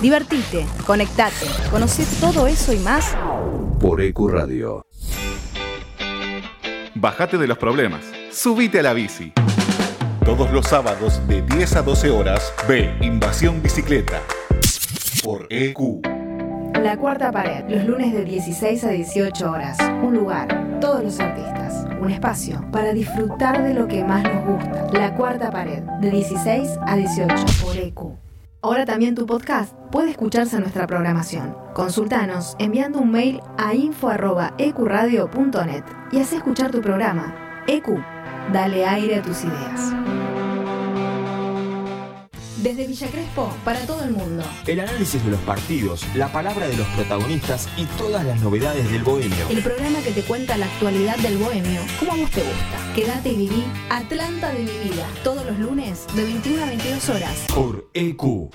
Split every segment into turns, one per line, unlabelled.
Divertite, conectate, conoce todo eso y más
por EQ Radio.
Bájate de los problemas, subite a la bici. Todos los sábados de 10 a 12 horas, ve Invasión Bicicleta por EQ.
La cuarta pared, los lunes de 16 a 18 horas. Un lugar, todos los artistas. Un espacio para disfrutar de lo que más nos gusta. La cuarta pared, de 16 a 18 por EQ. Ahora también tu podcast puede escucharse en nuestra programación. Consultanos enviando un mail a info.ecuradio.net y haz escuchar tu programa. EQ, dale aire a tus ideas. Desde Villa Crespo, para todo el mundo.
El análisis de los partidos, la palabra de los protagonistas y todas las novedades del bohemio.
El programa que te cuenta la actualidad del bohemio, como a vos te gusta. Quédate y viví Atlanta de mi vida, todos los lunes de 21 a 22 horas.
Por EQ.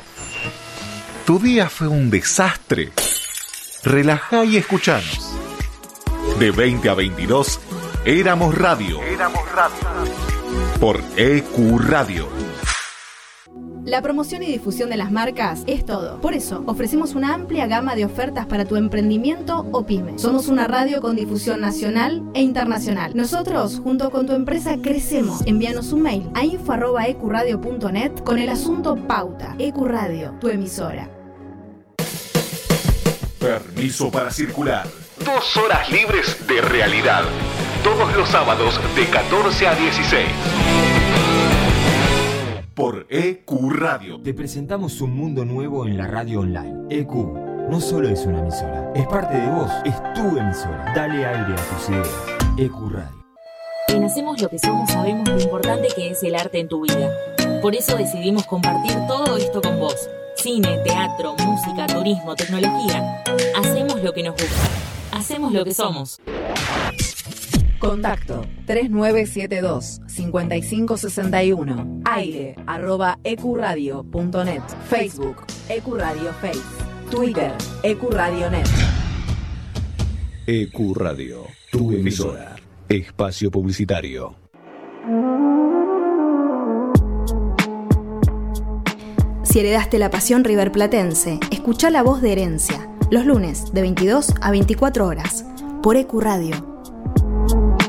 ¿Tu día fue un desastre? Relajá y escuchanos. De 20 a 22, Éramos Radio. Éramos Radio. Por EQ Radio
la promoción y difusión de las marcas es todo. Por eso, ofrecemos una amplia gama de ofertas para tu emprendimiento o pyme. Somos una radio con difusión nacional e internacional. Nosotros, junto con tu empresa, crecemos. Envíanos un mail a info.ecuradio.net con el asunto Pauta. Ecuradio, tu emisora.
Permiso para circular. Dos horas libres de realidad. Todos los sábados de 14 a 16 por EQ Radio.
Te presentamos un mundo nuevo en la radio online. EQ no solo es una emisora, es parte de vos, es tu emisora. Dale aire a tus ideas. EQ Radio.
En Hacemos lo que somos sabemos lo importante que es el arte en tu vida. Por eso decidimos compartir todo esto con vos. Cine, teatro, música, turismo, tecnología. Hacemos lo que nos gusta. Hacemos lo que somos.
Contacto 3972-5561. Aire arroba ecuradio.net. Facebook Ecuradio Face. Twitter Ecuradio.net.
Ecuradio, tu emisora. Espacio publicitario.
Si heredaste la pasión riverplatense, escucha la voz de herencia. Los lunes de 22 a 24 horas. Por Ecuradio Thank you.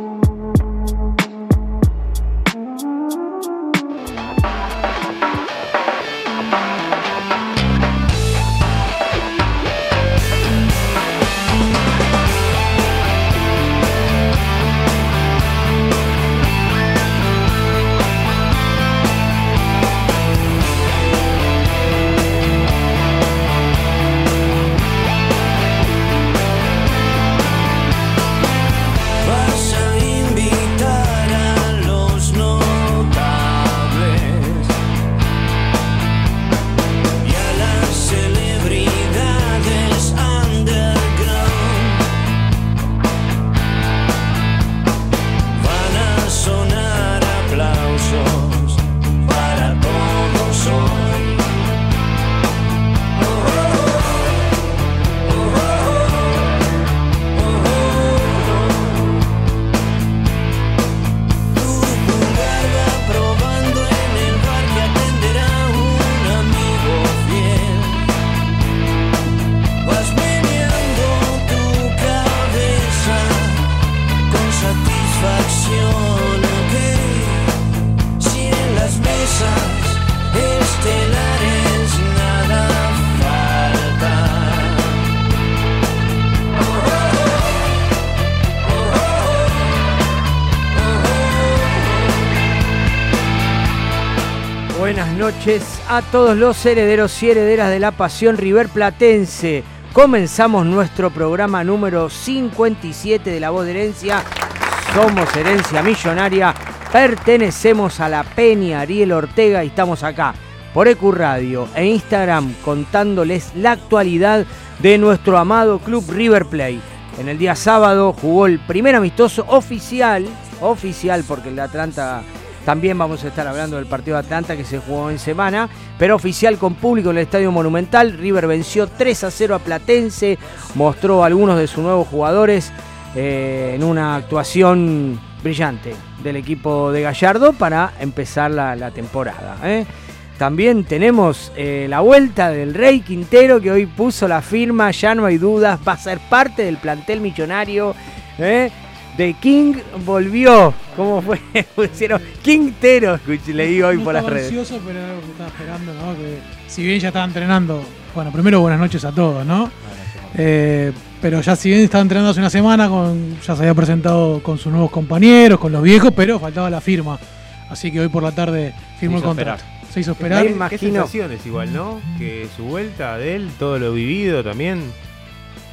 A todos los herederos y herederas de la pasión River Platense. Comenzamos nuestro programa número 57 de La Voz de Herencia. Somos Herencia Millonaria, pertenecemos a la Peña Ariel Ortega y estamos acá por EQ Radio e Instagram contándoles la actualidad de nuestro amado club River Plate. En el día sábado jugó el primer amistoso oficial, oficial porque el Atlanta también vamos a estar hablando del partido de Atlanta que se jugó en semana, pero oficial con público en el Estadio Monumental. River venció 3 a 0 a Platense, mostró a algunos de sus nuevos jugadores eh, en una actuación brillante del equipo de Gallardo para empezar la, temporada. ¿eh? también tenemos eh, la vuelta del Rey Quintero que hoy puso la firma, ya no hay dudas, va a ser parte del plantel millonario. The King volvió. ¿Cómo fue? Pusieron Quintero, le digo hoy por las redes.
ansioso, pero era algo que estaba esperando, ¿no? Que si bien ya estaba entrenando, bueno, primero buenas noches a todos, ¿no? Eh, pero ya si bien estaba entrenando hace una semana, con, ya se había presentado con sus nuevos compañeros, con los viejos, pero faltaba la firma. Así que hoy por la tarde firmó el contrato.
esperar.
Se hizo esperar.
Qué
imagino.
sensaciones igual, ¿no? Que su vuelta de él, todo lo vivido también,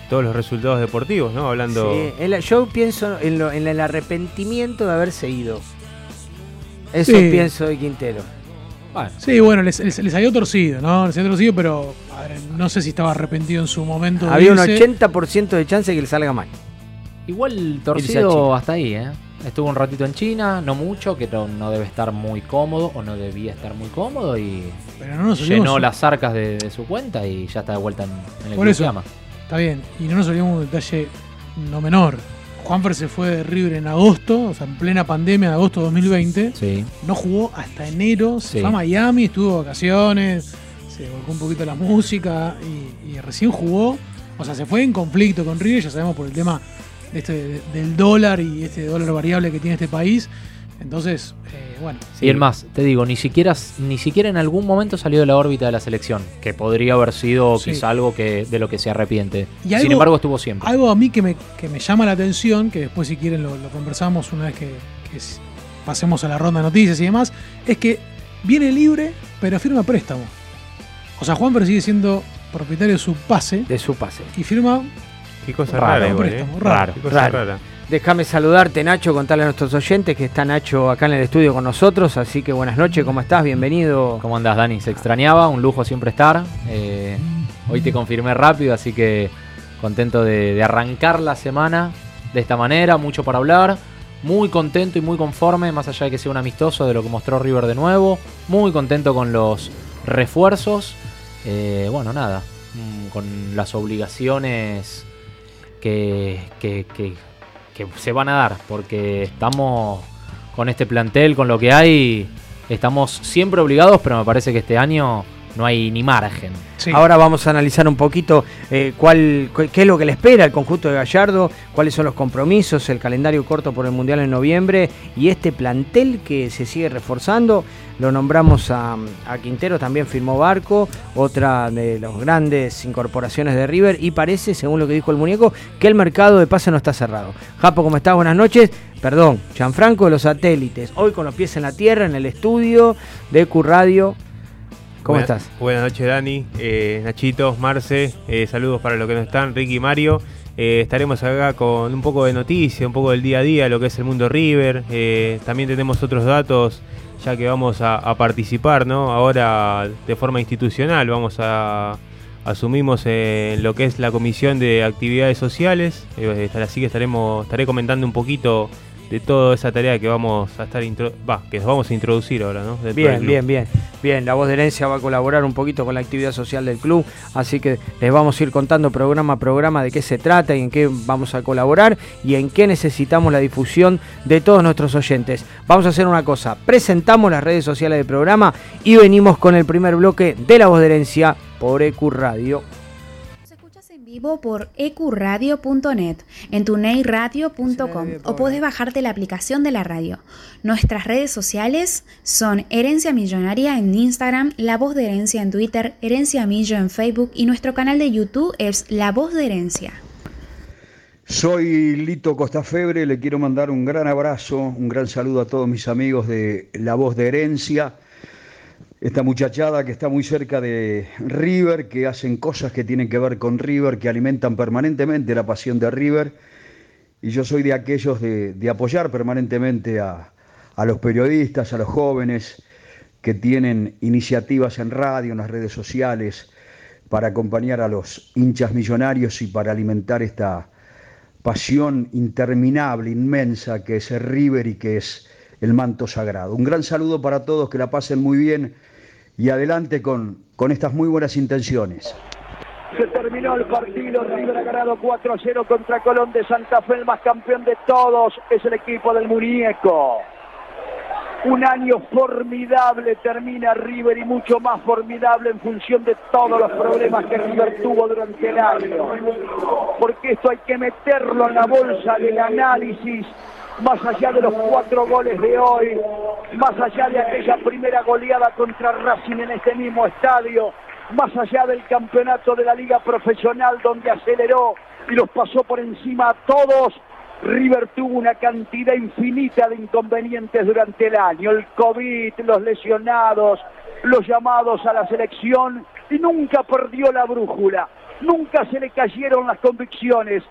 todos los resultados deportivos, ¿no? Hablando...
Sí, yo pienso en, lo- en el arrepentimiento de haberse ido. Eso
Sí.
pienso de Quintero.
Sí, bueno, les, les- les salió torcido, ¿no? Les salió torcido, pero ver, no sé si estaba arrepentido en su momento.
Había un
irse.
80% de chance de que le salga mal.
Igual torcido hasta ahí, ¿eh? Estuvo un ratito en China, no mucho, que no, no debe estar muy cómodo o no debía estar muy cómodo y
Pero no nos olvidemos.
llenó las arcas de, de su cuenta y ya está de vuelta en, en el
Por eso. Está bien, y no nos olvidemos un detalle no menor. Juanfer se fue de River en agosto, o sea, en plena pandemia de agosto de 2020.
Sí.
No jugó hasta enero, se
Sí.
fue a Miami, estuvo de vacaciones, se volcó un poquito la música y, y recién jugó. O sea, se fue en conflicto con River, ya sabemos por el tema este, de- del dólar y este dólar variable que tiene este país. Entonces, eh, bueno.
Y el más, te digo, ni siquiera, ni siquiera en algún momento salió de la órbita de la selección, que podría haber sido
Sí.
quizá algo que, de lo que se arrepiente.
Y
Sin
algo-
embargo, estuvo siempre.
Algo a mí que me, que me llama la atención, que después si quieren lo, lo conversamos una vez que, pasemos a la ronda de noticias y demás, es que viene libre, pero firma préstamo. O sea, Juan sigue siendo propietario de su pase
De su pase.
y firma
Qué cosa rara, igual,
préstamo,
¿eh?
raro,
Qué cosa
raro.
rara.
Déjame saludarte, Nacho, contarle a nuestros oyentes que está Nacho acá en el estudio con nosotros. Así que buenas noches, ¿cómo estás? Bienvenido.
¿Cómo andas, Dani? Se extrañaba, un lujo siempre estar. Eh, hoy te confirmé rápido, así que contento de, de arrancar la semana de esta manera, mucho para hablar. Muy contento y muy conforme, más allá de que sea un amistoso de lo que mostró River de nuevo. Muy contento con los refuerzos. Eh, bueno, nada, mm, con las obligaciones que, que- que- que se van a dar, porque estamos con este plantel, con lo que hay, estamos siempre obligados, pero me parece que este año no hay ni margen.
Sí.
Ahora vamos a analizar un poquito eh, cuál, cu- qué es lo que le espera al conjunto de Gallardo, cuáles son los compromisos, el calendario corto por el Mundial en noviembre y este plantel que se sigue reforzando. Lo nombramos a, a Quintero, también firmó Barco, otra de las grandes incorporaciones de River y parece, según lo que dijo el muñeco, que el mercado de pase no está cerrado. Japo, ¿cómo estás? Buenas noches. Perdón, Gianfranco de los satélites. Hoy con los pies en la tierra, en el estudio de Q Radio. ¿Cómo
Buena-
estás?
Buenas noches, Dani, eh, Nachito, Marce, eh, saludos para los que no están, Ricky y Mario. Eh, estaremos acá con un poco de noticia, un poco del día a día, lo que es el mundo River. Eh, también tenemos otros datos, ya que vamos a, a participar, ¿no? Ahora de forma institucional, vamos a asumimos lo que es la comisión de actividades sociales. Eh, así que estaremos, estaré comentando un poquito de toda esa tarea que vamos a estar va, que vamos a introducir ahora, ¿no? Dentro
Bien, bien, bien. Bien, la voz de herencia va a colaborar un poquito con la actividad social del club, así que les vamos a ir contando programa a programa de qué se trata y en qué vamos a colaborar y en qué necesitamos la difusión de todos nuestros oyentes. Vamos a hacer una cosa, presentamos las redes sociales del programa y venimos con el primer bloque de la voz de herencia por EQ Radio.
Vivo por ecuradio.net, en tuneiradio.com o podés bajarte la aplicación de la radio. Nuestras redes sociales son Herencia Millonaria en Instagram, La Voz de Herencia en Twitter, Herencia Millo en Facebook y nuestro canal de YouTube es La Voz de Herencia.
Soy Lito Costafebre, le quiero mandar un gran abrazo, un gran saludo a todos mis amigos de La Voz de Herencia, esta muchachada que está muy cerca de River, que hacen cosas que tienen que ver con River, que alimentan permanentemente la pasión de River, y yo soy de aquellos de, apoyar permanentemente a, a los periodistas, a los jóvenes que tienen iniciativas en radio, en las redes sociales, para acompañar a los hinchas millonarios y para alimentar esta pasión interminable, inmensa, que es el River y que es el manto sagrado. Un gran saludo para todos, que la pasen muy bien y adelante con, con estas muy buenas intenciones.
Se terminó el partido, River ha ganado 4 a 0 contra Colón de Santa Fe, el más campeón de todos es el equipo del muñeco. Un año formidable termina River y mucho más formidable en función de todos los problemas que River tuvo durante el año. Porque esto hay que meterlo en la bolsa del análisis, más allá de los cuatro goles de hoy, más allá de aquella primera goleada contra Racing en este mismo estadio, más allá del campeonato de la liga profesional donde aceleró y los pasó por encima a todos River tuvo una cantidad infinita de inconvenientes durante el año, el COVID, los lesionados, los llamados a la selección y nunca perdió la brújula, nunca se le cayeron las convicciones,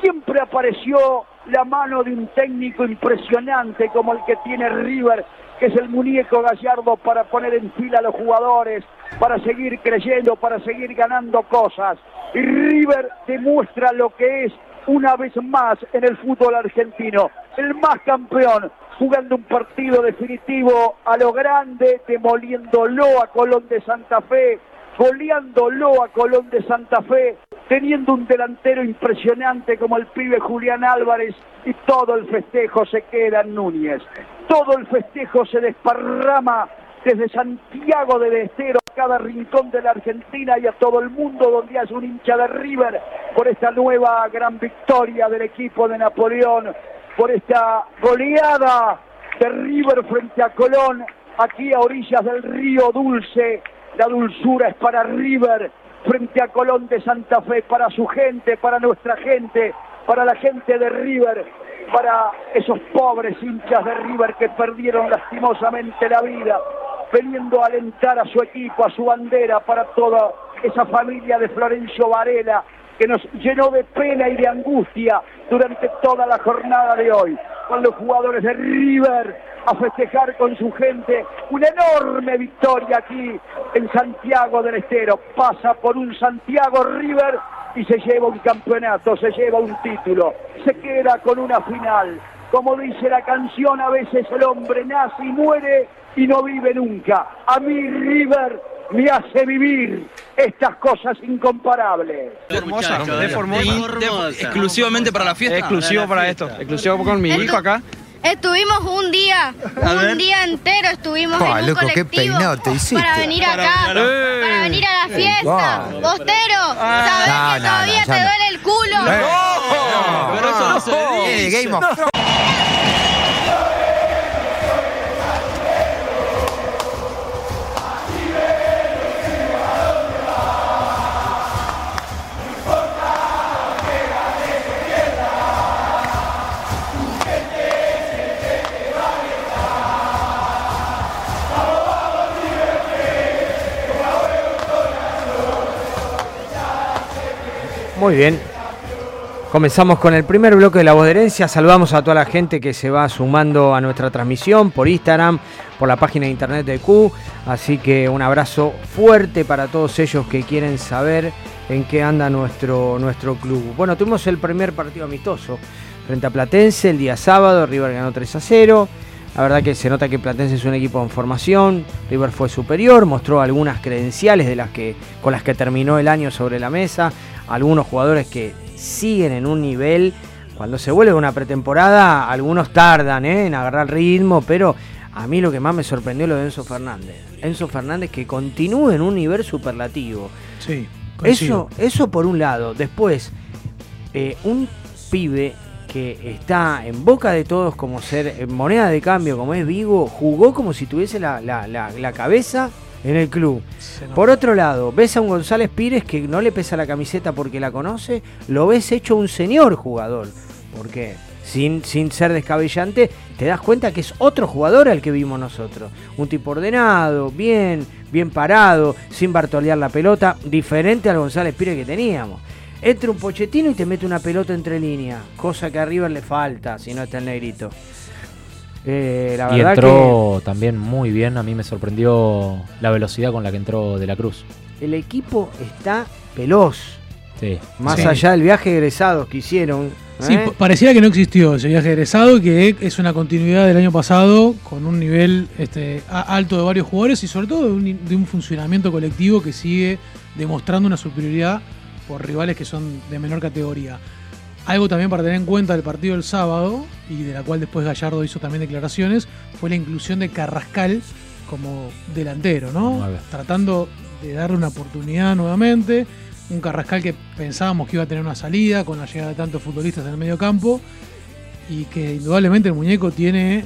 siempre apareció la mano de un técnico impresionante como el que tiene River, que es el muñeco gallardo para poner en fila a los jugadores, para seguir creyendo, para seguir ganando cosas. Y River demuestra lo que es una vez más en el fútbol argentino. El más campeón, jugando un partido definitivo a lo grande, demoliéndolo a Colón de Santa Fe, goleándolo a Colón de Santa Fe, teniendo un delantero impresionante como el pibe Julián Álvarez y todo el festejo se queda en Núñez. Todo el festejo se desparrama desde Santiago del Estero a cada rincón de la Argentina y a todo el mundo donde hay un hincha de River por esta nueva gran victoria del equipo de Napoleón, por esta goleada de River frente a Colón, aquí a orillas del río Dulce. La dulzura es para River frente a Colón de Santa Fe, para su gente, para nuestra gente, para la gente de River, para esos pobres hinchas de River que perdieron lastimosamente la vida veniendo a alentar a su equipo, a su bandera, para toda esa familia de Florencio Varela, que nos llenó de pena y de angustia durante toda la jornada de hoy, con los jugadores de River a festejar con su gente una enorme victoria aquí en Santiago del Estero. Pasa por un Santiago River y se lleva un campeonato, se lleva un título, se queda con una final. Como dice la canción, a veces el hombre nace y muere y no vive nunca. A mí River me hace vivir estas cosas incomparables.
Hermosa, de Formosa. Exclusivamente para la fiesta.
Exclusivo para esto, exclusivo con mi hijo acá.
Estuvimos un día, un día entero estuvimos en un
loco, qué
colectivo
peinado te hiciste.
para venir acá,
Eh.
para venir a la fiesta. Bostero, sabés
No,
que
no,
todavía
no,
te duele el culo.
Pero eso no se dice. Game of
Muy bien. Comenzamos con el primer bloque de La Voz de Herencia. Saludamos a toda la gente que se va sumando a nuestra transmisión por Instagram, por la página de internet de Q. Así que un abrazo fuerte para todos ellos que quieren saber en qué anda nuestro, nuestro club. Bueno, tuvimos el primer partido amistoso frente a Platense el día sábado. River ganó 3 a 0. La verdad que se nota que Platense es un equipo en formación. River fue superior, mostró algunas credenciales de las que, con las que terminó el año sobre la mesa. Algunos jugadores que siguen en un nivel. Cuando se vuelve una pretemporada, algunos tardan ¿eh? en agarrar ritmo, pero a mí lo que más me sorprendió es lo de Enzo Fernández. Enzo Fernández que continúa en un nivel superlativo.
Sí,
Eso, eso por un lado. Después, eh, un pibe que está en boca de todos como ser moneda de cambio, como es Vigo, jugó como si tuviese la, la- la- la cabeza en el club. Por otro lado, ves a un González Pires que no le pesa la camiseta porque la conoce, lo ves hecho un señor jugador. Porque sin, sin ser descabellante, te das cuenta que es otro jugador al que vimos nosotros. Un tipo ordenado, bien, bien parado, sin bartolear la pelota, diferente al González Pires que teníamos. Entra un pochetino y te mete una pelota entre líneas, cosa que a River le falta si no está el negrito. Eh, la
y
verdad
entró también muy bien. A mí me sorprendió la velocidad con la que entró De la Cruz.
que el equipo está veloz.
Sí.
Más
Sí.
allá del viaje de egresados que hicieron.
Sí,
¿eh?
pa- pareciera que no existió ese viaje egresado, que es una continuidad del año pasado con un nivel este, alto de varios jugadores y sobre todo de un, de un funcionamiento colectivo que sigue demostrando una superioridad por rivales que son de menor categoría. Algo también para tener en cuenta del partido del sábado, y de la cual después Gallardo hizo también declaraciones, fue la inclusión de Carrascal como delantero, ¿no? Tratando de darle una oportunidad nuevamente. Un Carrascal que pensábamos que iba a tener una salida con la llegada de tantos futbolistas en el medio campo y que indudablemente el muñeco tiene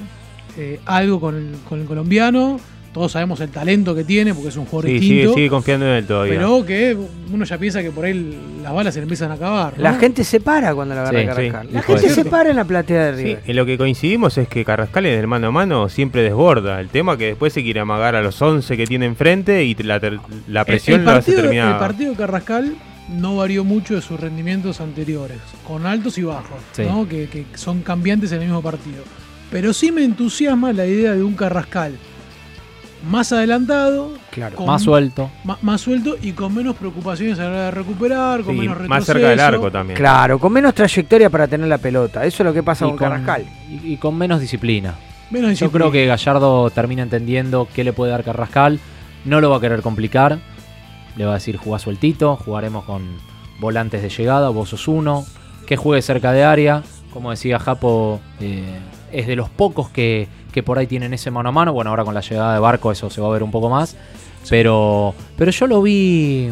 eh, algo con el, con el colombiano. Todos sabemos el talento que tiene porque es un jugador
Sí, sigue,
distinto.
sigue confiando en él todavía.
pero que uno ya piensa que por ahí las balas se le empiezan a acabar. ¿no?
La gente se para cuando la agarra
Sí,
Carrascal.
sí,
la gente se para en la platea de
Sí,
River.
en lo que coincidimos es que Carrascal en el mano a mano siempre desborda. El tema que después se quiere amagar a los 11 que tiene enfrente y la, la
El-
presión
el,
lo hace
partido,
terminar.
el partido de Carrascal no varió mucho de sus rendimientos anteriores, con altos y bajos,
Sí.
¿no? que, que son cambiantes en el mismo partido. Pero sí me entusiasma la idea de un Carrascal más adelantado,
Claro.
con-
Más suelto.
más suelto y con menos preocupaciones a la hora de recuperar, con
Sí,
menos retroceso.
más cerca del arco también.
Claro, con menos trayectoria para tener la pelota. Eso es lo que pasa
Y
con, Carrascal.
Y, y con menos disciplina.
Menos
Yo
disciplina.
creo que Gallardo termina entendiendo qué le puede dar Carrascal. No lo va a querer complicar. Le va a decir jugá sueltito, jugaremos con volantes de llegada, vos sos uno. Que juegue cerca de área. Como decía Japo, eh, es de los pocos que, que por ahí tienen ese mano a mano. Bueno, ahora con la llegada de Barco eso se va a ver un poco más. Pero, pero yo lo vi.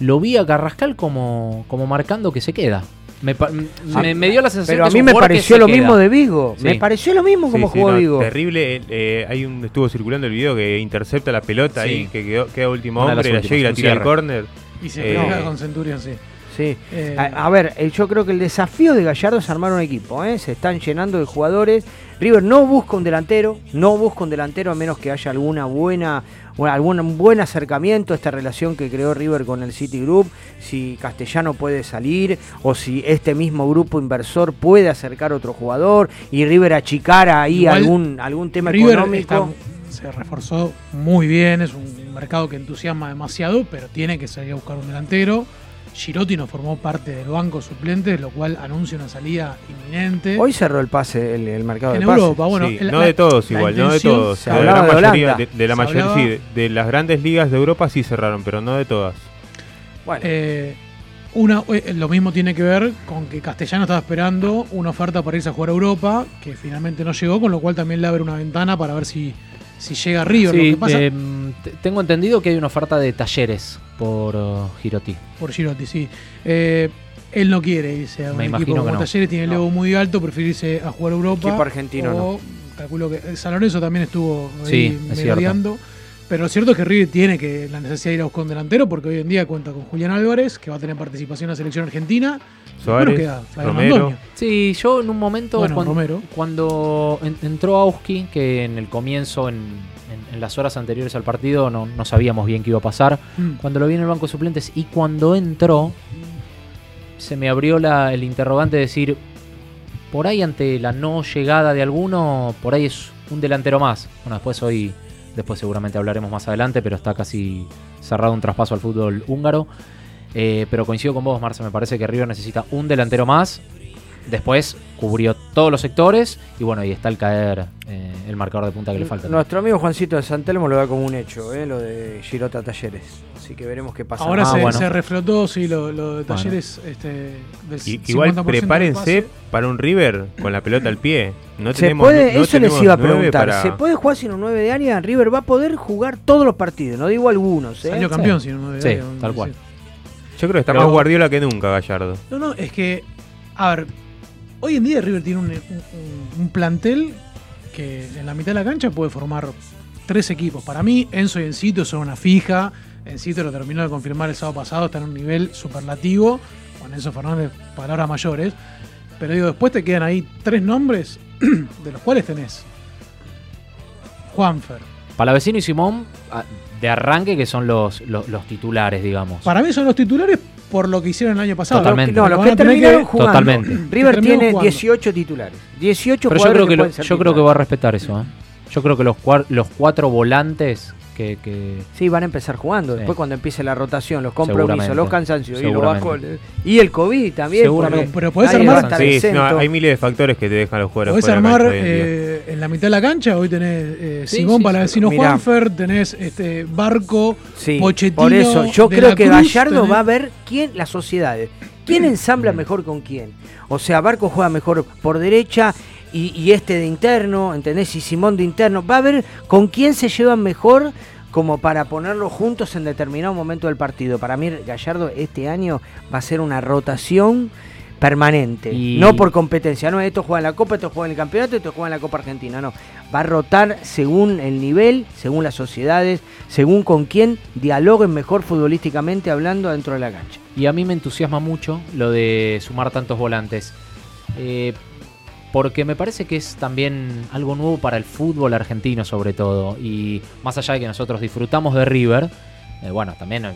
Lo vi a Carrascal como, como marcando que se queda. Me, pa- me- me dio la sensación
Pero
que
a mí me pareció lo
queda.
mismo de Vigo.
Sí.
Me pareció lo mismo como
Sí, sí,
jugó
no,
Vigo.
Terrible. eh, hay un, estuvo circulando el video que intercepta la pelota
Sí.
ahí, que quedó, queda último
Una
hombre, la llega y la tira al córner.
Y se
Eh,
pega con Centurion, sí.
Sí.
Eh,
A, a ver, eh, yo creo que el desafío de Gallardo es armar un equipo. ¿eh? Se están llenando de jugadores. River no busca un delantero, no busca un delantero a menos que haya alguna buena, o algún buen acercamiento a esta relación que creó River con el City Group. Si Castellano puede salir o si este mismo grupo inversor puede acercar otro jugador y River achicar ahí
Igual,
algún, algún tema
River
económico.
está- se reforzó muy bien, es un mercado que entusiasma demasiado, pero tiene que salir a buscar un delantero. Girotti no formó parte del banco suplente, lo cual anuncia una salida inminente.
Hoy cerró el pase, el, el mercado
En
de pases.
Europa, bueno,
Sí,
el-
no
la-
de todos igual, no de todos.
Se
de, la
de
mayoría, de, de la mayoría,
hablaba-
sí, de, de las grandes ligas de Europa sí cerraron, pero no de todas.
Bueno,
Eh, una, eh, lo mismo tiene que ver con que Castellano estaba esperando una oferta para irse a jugar a Europa, que finalmente no llegó, con lo cual también le abre una ventana para ver si, si llega a River.
Sí,
lo que pasa
te- tengo entendido que hay una oferta de talleres por uh, Girotti.
por Girotti, sí. Eh, él no quiere irse a un
Me
equipo
imagino
como
que no.
Talleres, tiene el
No.
ego muy alto, prefiere irse a jugar a Europa.
Equipo argentino,
o, Calculo que eh, San Lorenzo también estuvo ahí
Sí, es cierto.
merodeando. Pero lo cierto es que River tiene que la necesidad de ir a buscar un delantero porque hoy en día cuenta con Julián Álvarez, que va a tener participación en la selección argentina.
Suárez,
Bueno, queda Flavio
Romero.
Sí, yo en un momento
Bueno,
cuando, cuando en- entró Auski, que en el comienzo, en, en- en las horas anteriores al partido, no, no sabíamos bien qué iba a pasar.
Mm.
Cuando lo vi en el banco de suplentes y cuando entró, se me abrió la- el interrogante de decir, por ahí ante la no llegada de alguno, por ahí es un delantero más. Bueno, después hoy, después seguramente hablaremos más adelante, pero está casi cerrado un traspaso al fútbol húngaro. Eh, pero coincido con vos, Marce, me parece que River necesita un delantero más. Después cubrió todos los sectores y bueno, ahí está el caer, eh, el marcador de punta que le falta.
Nuestro amigo Juancito de Santelmo lo da como un hecho, ¿eh? lo de Girota Talleres. Así que veremos qué pasa.
Ahora
Ah,
se,
bueno.
se reflotó, sí, lo, lo de
Bueno.
talleres este, del
Y- igual
50% del
prepárense para un River con la pelota al pie. No
Se
tenemos,
puede,
no
eso les
tenemos
iba a preguntar.
para-
¿Se puede jugar sin un 9 de área? River va a poder jugar todos los partidos, no digo algunos. ¿eh?
Salió campeón, si no me
Sí,
digo,
tal
sí.
cual.
Yo creo que está
Pero-
más Guardiola que nunca, Gallardo.
No, no, es que, a ver, hoy en día River tiene un, un- un- un plantel que en la mitad de la cancha puede formar tres equipos. Para mí, Enzo y Encito son una fija. Encito lo terminó de confirmar el sábado pasado, está en un nivel superlativo. Con Enzo Fernández, palabras mayores. Pero digo, después te quedan ahí tres nombres, de los cuales tenés Juanfer.
Palavecino y Simón, ah, de arranque, que son los, los, los titulares, digamos.
Para mí son los titulares por lo que hicieron el año pasado.
Totalmente.
No, los que
a tener
terminaron
que-
jugando.
Totalmente.
River
Que
tiene
jugando.
18 titulares. 18
Pero yo
jugadores
creo que, lo-
pueden ser
yo creo que va a respetar eso. ¿eh? Yo creo que los, cuar- los cuatro volantes que, que-
Sí, van a empezar jugando.
Sí.
Después cuando empiece la rotación, los compromisos, los cansancios y los bajones. Y el COVID también.
Seguramente.
Pero podés armar-
Sí, no, hay miles de factores que te dejan los jugadores
Podés
la
armar eh, en la mitad de la cancha, hoy tenés eh,
Sí,
Simón
sí,
Palavecino
sí. Mirá.
Juanfer, tenés este Barco,
Sí,
Pochettino.
por eso yo creo
la
que
Cruz,
Gallardo
tenés-
va a ver quién, las sociedades, ¿Quién ensambla mejor con quién? O sea, Barco juega mejor por derecha y, y este de interno, ¿entendés? Y Simón de interno. Va a ver con quién se llevan mejor como para ponerlos juntos en determinado momento del partido. Para mí, Gallardo este año va a ser una rotación permanente,
Y-
no por competencia. No, esto juega en la Copa, esto juega en el campeonato, esto juega en la Copa Argentina. No, va a rotar según el nivel, según las sociedades, según con quién dialoguen mejor futbolísticamente hablando dentro de la cancha.
Y a mí me entusiasma mucho lo de sumar tantos volantes. Eh, porque me parece que es también algo nuevo para el fútbol argentino sobre todo. Y más allá de que nosotros disfrutamos de River, eh, bueno, también hay,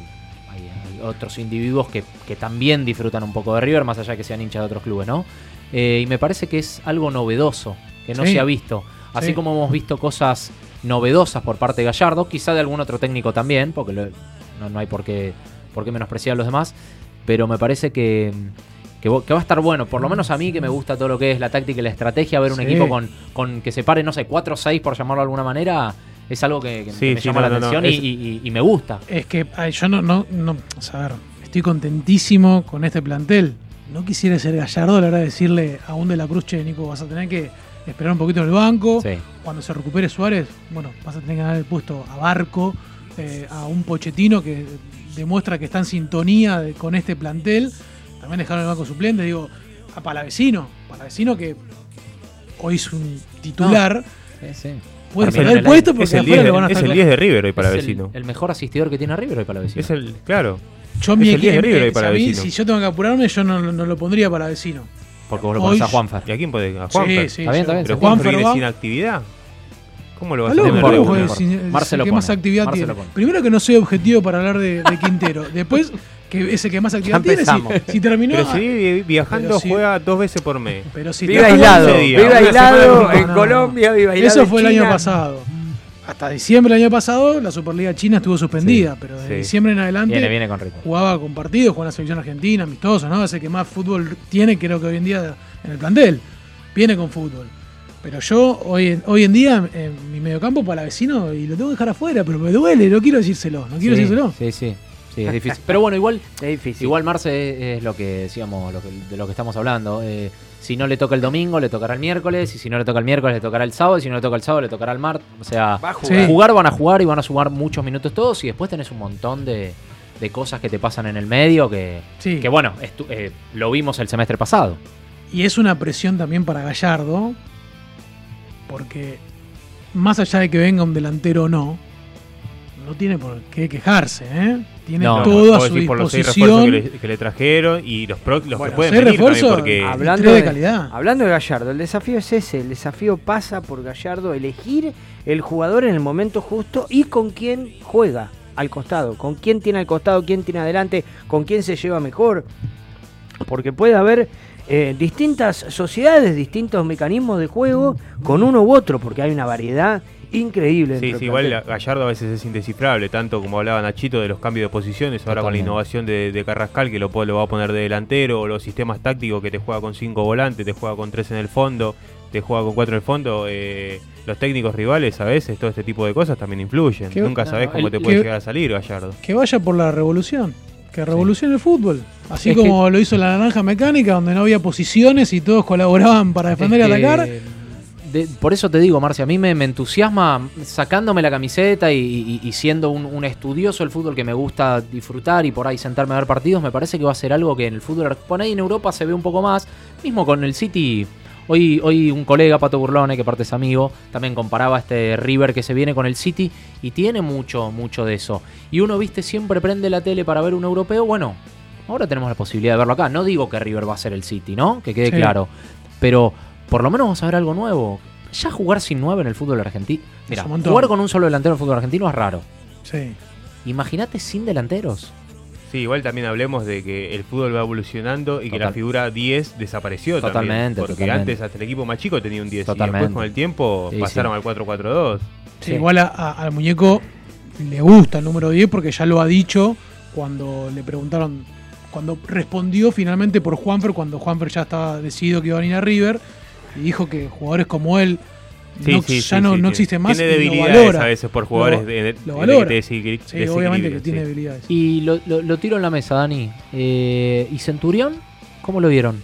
otros individuos que, que también disfrutan un poco de River, más allá de que sean hinchas de otros clubes, ¿no? Eh, y me parece que es algo novedoso, que no
Sí.
se ha visto. Así
Sí.
como hemos visto cosas novedosas por parte de Gallardo, quizá de algún otro técnico también, porque lo- no, no hay por qué, por qué menospreciar a los demás, pero me parece que, que, que va a estar bueno, por lo menos a mí que me gusta todo lo que es la táctica y la estrategia, ver un
Sí.
equipo con, con que se pare, no sé, 4 o 6 por llamarlo de alguna manera, es algo que, que-
Sí,
me
sí,
llama
no,
la
no, no,
atención y- y, y- me gusta.
Es que ay, yo no, no, no, o sea, a ver, estoy contentísimo con este plantel. No quisiera ser Gallardo a la hora de decirle a un de la Cruz, che, Nico, vas a tener que esperar un poquito en el banco.
Sí.
Cuando se recupere Suárez, bueno, vas a tener que darle el puesto a Barco, eh, a un Pochettino que demuestra que está en sintonía de- con este plantel. También dejaron el banco suplente, digo, a Palavecino. Palavecino que hoy es un titular.
Sí, sí.
Puede perder el puesto porque
Es el
afuera
10
lo van a
de- es el 10 de River hoy para
el-
vecino.
El, mejor asistidor que tiene River hoy para vecino.
Es el, claro.
Yo
Es
mi
el 10 de
equipo,
River hoy para
a
vecino.
si yo tengo que apurarme, yo no, no lo pondría para vecino.
Porque vos lo pones a Juanfer.
¿Y a quién puede? ¿A
Sí,
Juanfer?
sí,
Está bien, está bien.
Pero
sí.
Juanfer viene sin actividad. ¿Cómo lo vas
Aló,
a tener
importa,
de
no
una?
importa.
si- es
Marce
el
lo
que más actividad tiene.
pone.
Primero que no soy objetivo para hablar de, de Quintero. Después, que es el que más actividad tiene. Si, si terminó.
Pero si vive viajando,
si-
juega dos veces por mes.
pero si
Vive aislado, vive aislado en
no.
Colombia, vive aislado
Eso fue el año pasado. Hasta diciembre del año pasado, la Superliga China estuvo suspendida, pero desde
sí.
diciembre en adelante
Viene, viene con ritmo.
jugaba con partidos, jugaba en la selección argentina, amistoso, ¿no? Es el que más fútbol tiene, creo que hoy en día en el plantel. Viene con fútbol. Pero yo hoy, en- hoy en día, en mi mediocampo para vecino, y lo tengo que dejar afuera, pero me duele, no quiero decírselo, no quiero
sí,
decírselo.
Sí, sí. Sí, es difícil. Pero bueno, igual
Es difícil.
Igual Marce es, es lo que decíamos, lo que- de lo que estamos hablando. Eh, si no le toca el domingo, le tocará el miércoles. Y si no le toca el miércoles, le tocará el sábado. Y si no le toca el sábado, le tocará el martes. O sea,
Va a
jugar.
jugar van a jugar y van a sumar muchos minutos todos. Y después tenés un montón de, de cosas que te pasan en el medio. Que,
Sí.
que bueno, estu- eh, lo vimos el semestre pasado.
Y es una presión también para Gallardo, porque más allá de que venga un delantero o no, no tiene por qué quejarse, ¿eh? Tiene
No,
todo a su
decís por los seis refuerzos
disposición.
que le, que le trajeron y los, pro- los
Bueno,
que pueden
seis
venir también,
refuerzos,
porque
habla-
Hablando
de, calidad.
hablando de Gallardo, el desafío es ese, el desafío pasa por Gallardo elegir el jugador en el momento justo y con quién juega al costado, con quién tiene al costado, quién tiene adelante, con quién se lleva mejor, porque puede haber eh, distintas sociedades, distintos mecanismos de juego con uno u otro, porque hay una variedad increíble.
Sí, sí, igual. Gallardo a veces es indescifrable, tanto como hablaba Nachito de los cambios de posiciones, ahora con la innovación de, de Carrascal que lo, va a poner de delantero, o los sistemas tácticos que te juega con cinco volantes, te juega con tres en el fondo, te juega con cuatro en el fondo, eh, los técnicos rivales a veces, todo este tipo de cosas también influyen.
Que-
Nunca sabes cómo
el-
te puede
que-
llegar a salir Gallardo.
Que vaya por la revolución, que revolucione el fútbol. Así
Es
como lo hizo la naranja mecánica, donde no había posiciones y todos colaboraban para defender
Es
y
que,
atacar.
de- por eso te digo, Marcia, a mí me, me entusiasma sacándome la camiseta y, y- y siendo un, un estudioso del fútbol que me gusta disfrutar y por ahí sentarme a ver partidos, me parece que va a ser algo que en el fútbol, por ahí en Europa se ve un poco más, mismo con el City. Hoy, hoy un colega, Pato Burlone, que aparte es amigo, también comparaba este River que se viene con el City y tiene mucho, mucho de eso. Y uno, viste, siempre prende la tele para ver un europeo, bueno, ahora tenemos la posibilidad de verlo acá. No digo que River va a ser el City, ¿no? Que quede
Sí.
claro. Pero por lo menos vamos a ver algo nuevo. Ya jugar sin nueve en el fútbol argentino. Mira, jugar con un solo delantero en el fútbol argentino es raro.
Sí.
Imagínate sin delanteros.
Sí, igual también hablemos de que el fútbol va evolucionando y que la figura 10 desapareció
Totalmente,
también. Porque
totalmente.
antes hasta el equipo más chico tenía un 10 y después con el tiempo
Sí,
pasaron
sí.
al 4-4-2.
Sí, Igual a- a- al muñeco le gusta el número 10 porque ya lo ha dicho cuando le preguntaron, cuando respondió finalmente por Juanfer, cuando Juanfer ya estaba decidido que iba a venir a River, y dijo que jugadores como él
Sí,
no-
sí,
ya
sí,
no,
sí,
no
tiene-
existe más.
tiene
y lo
debilidades
valora.
a veces por jugadores
Lo-
de- de-
lo
de
valora.
desequili-
Sí,
desequilibrio,
obviamente que tiene
sí.
debilidades.
Y lo, lo- lo tiro en la mesa, Dani. Eh, ¿Y Centurión? ¿Cómo lo vieron?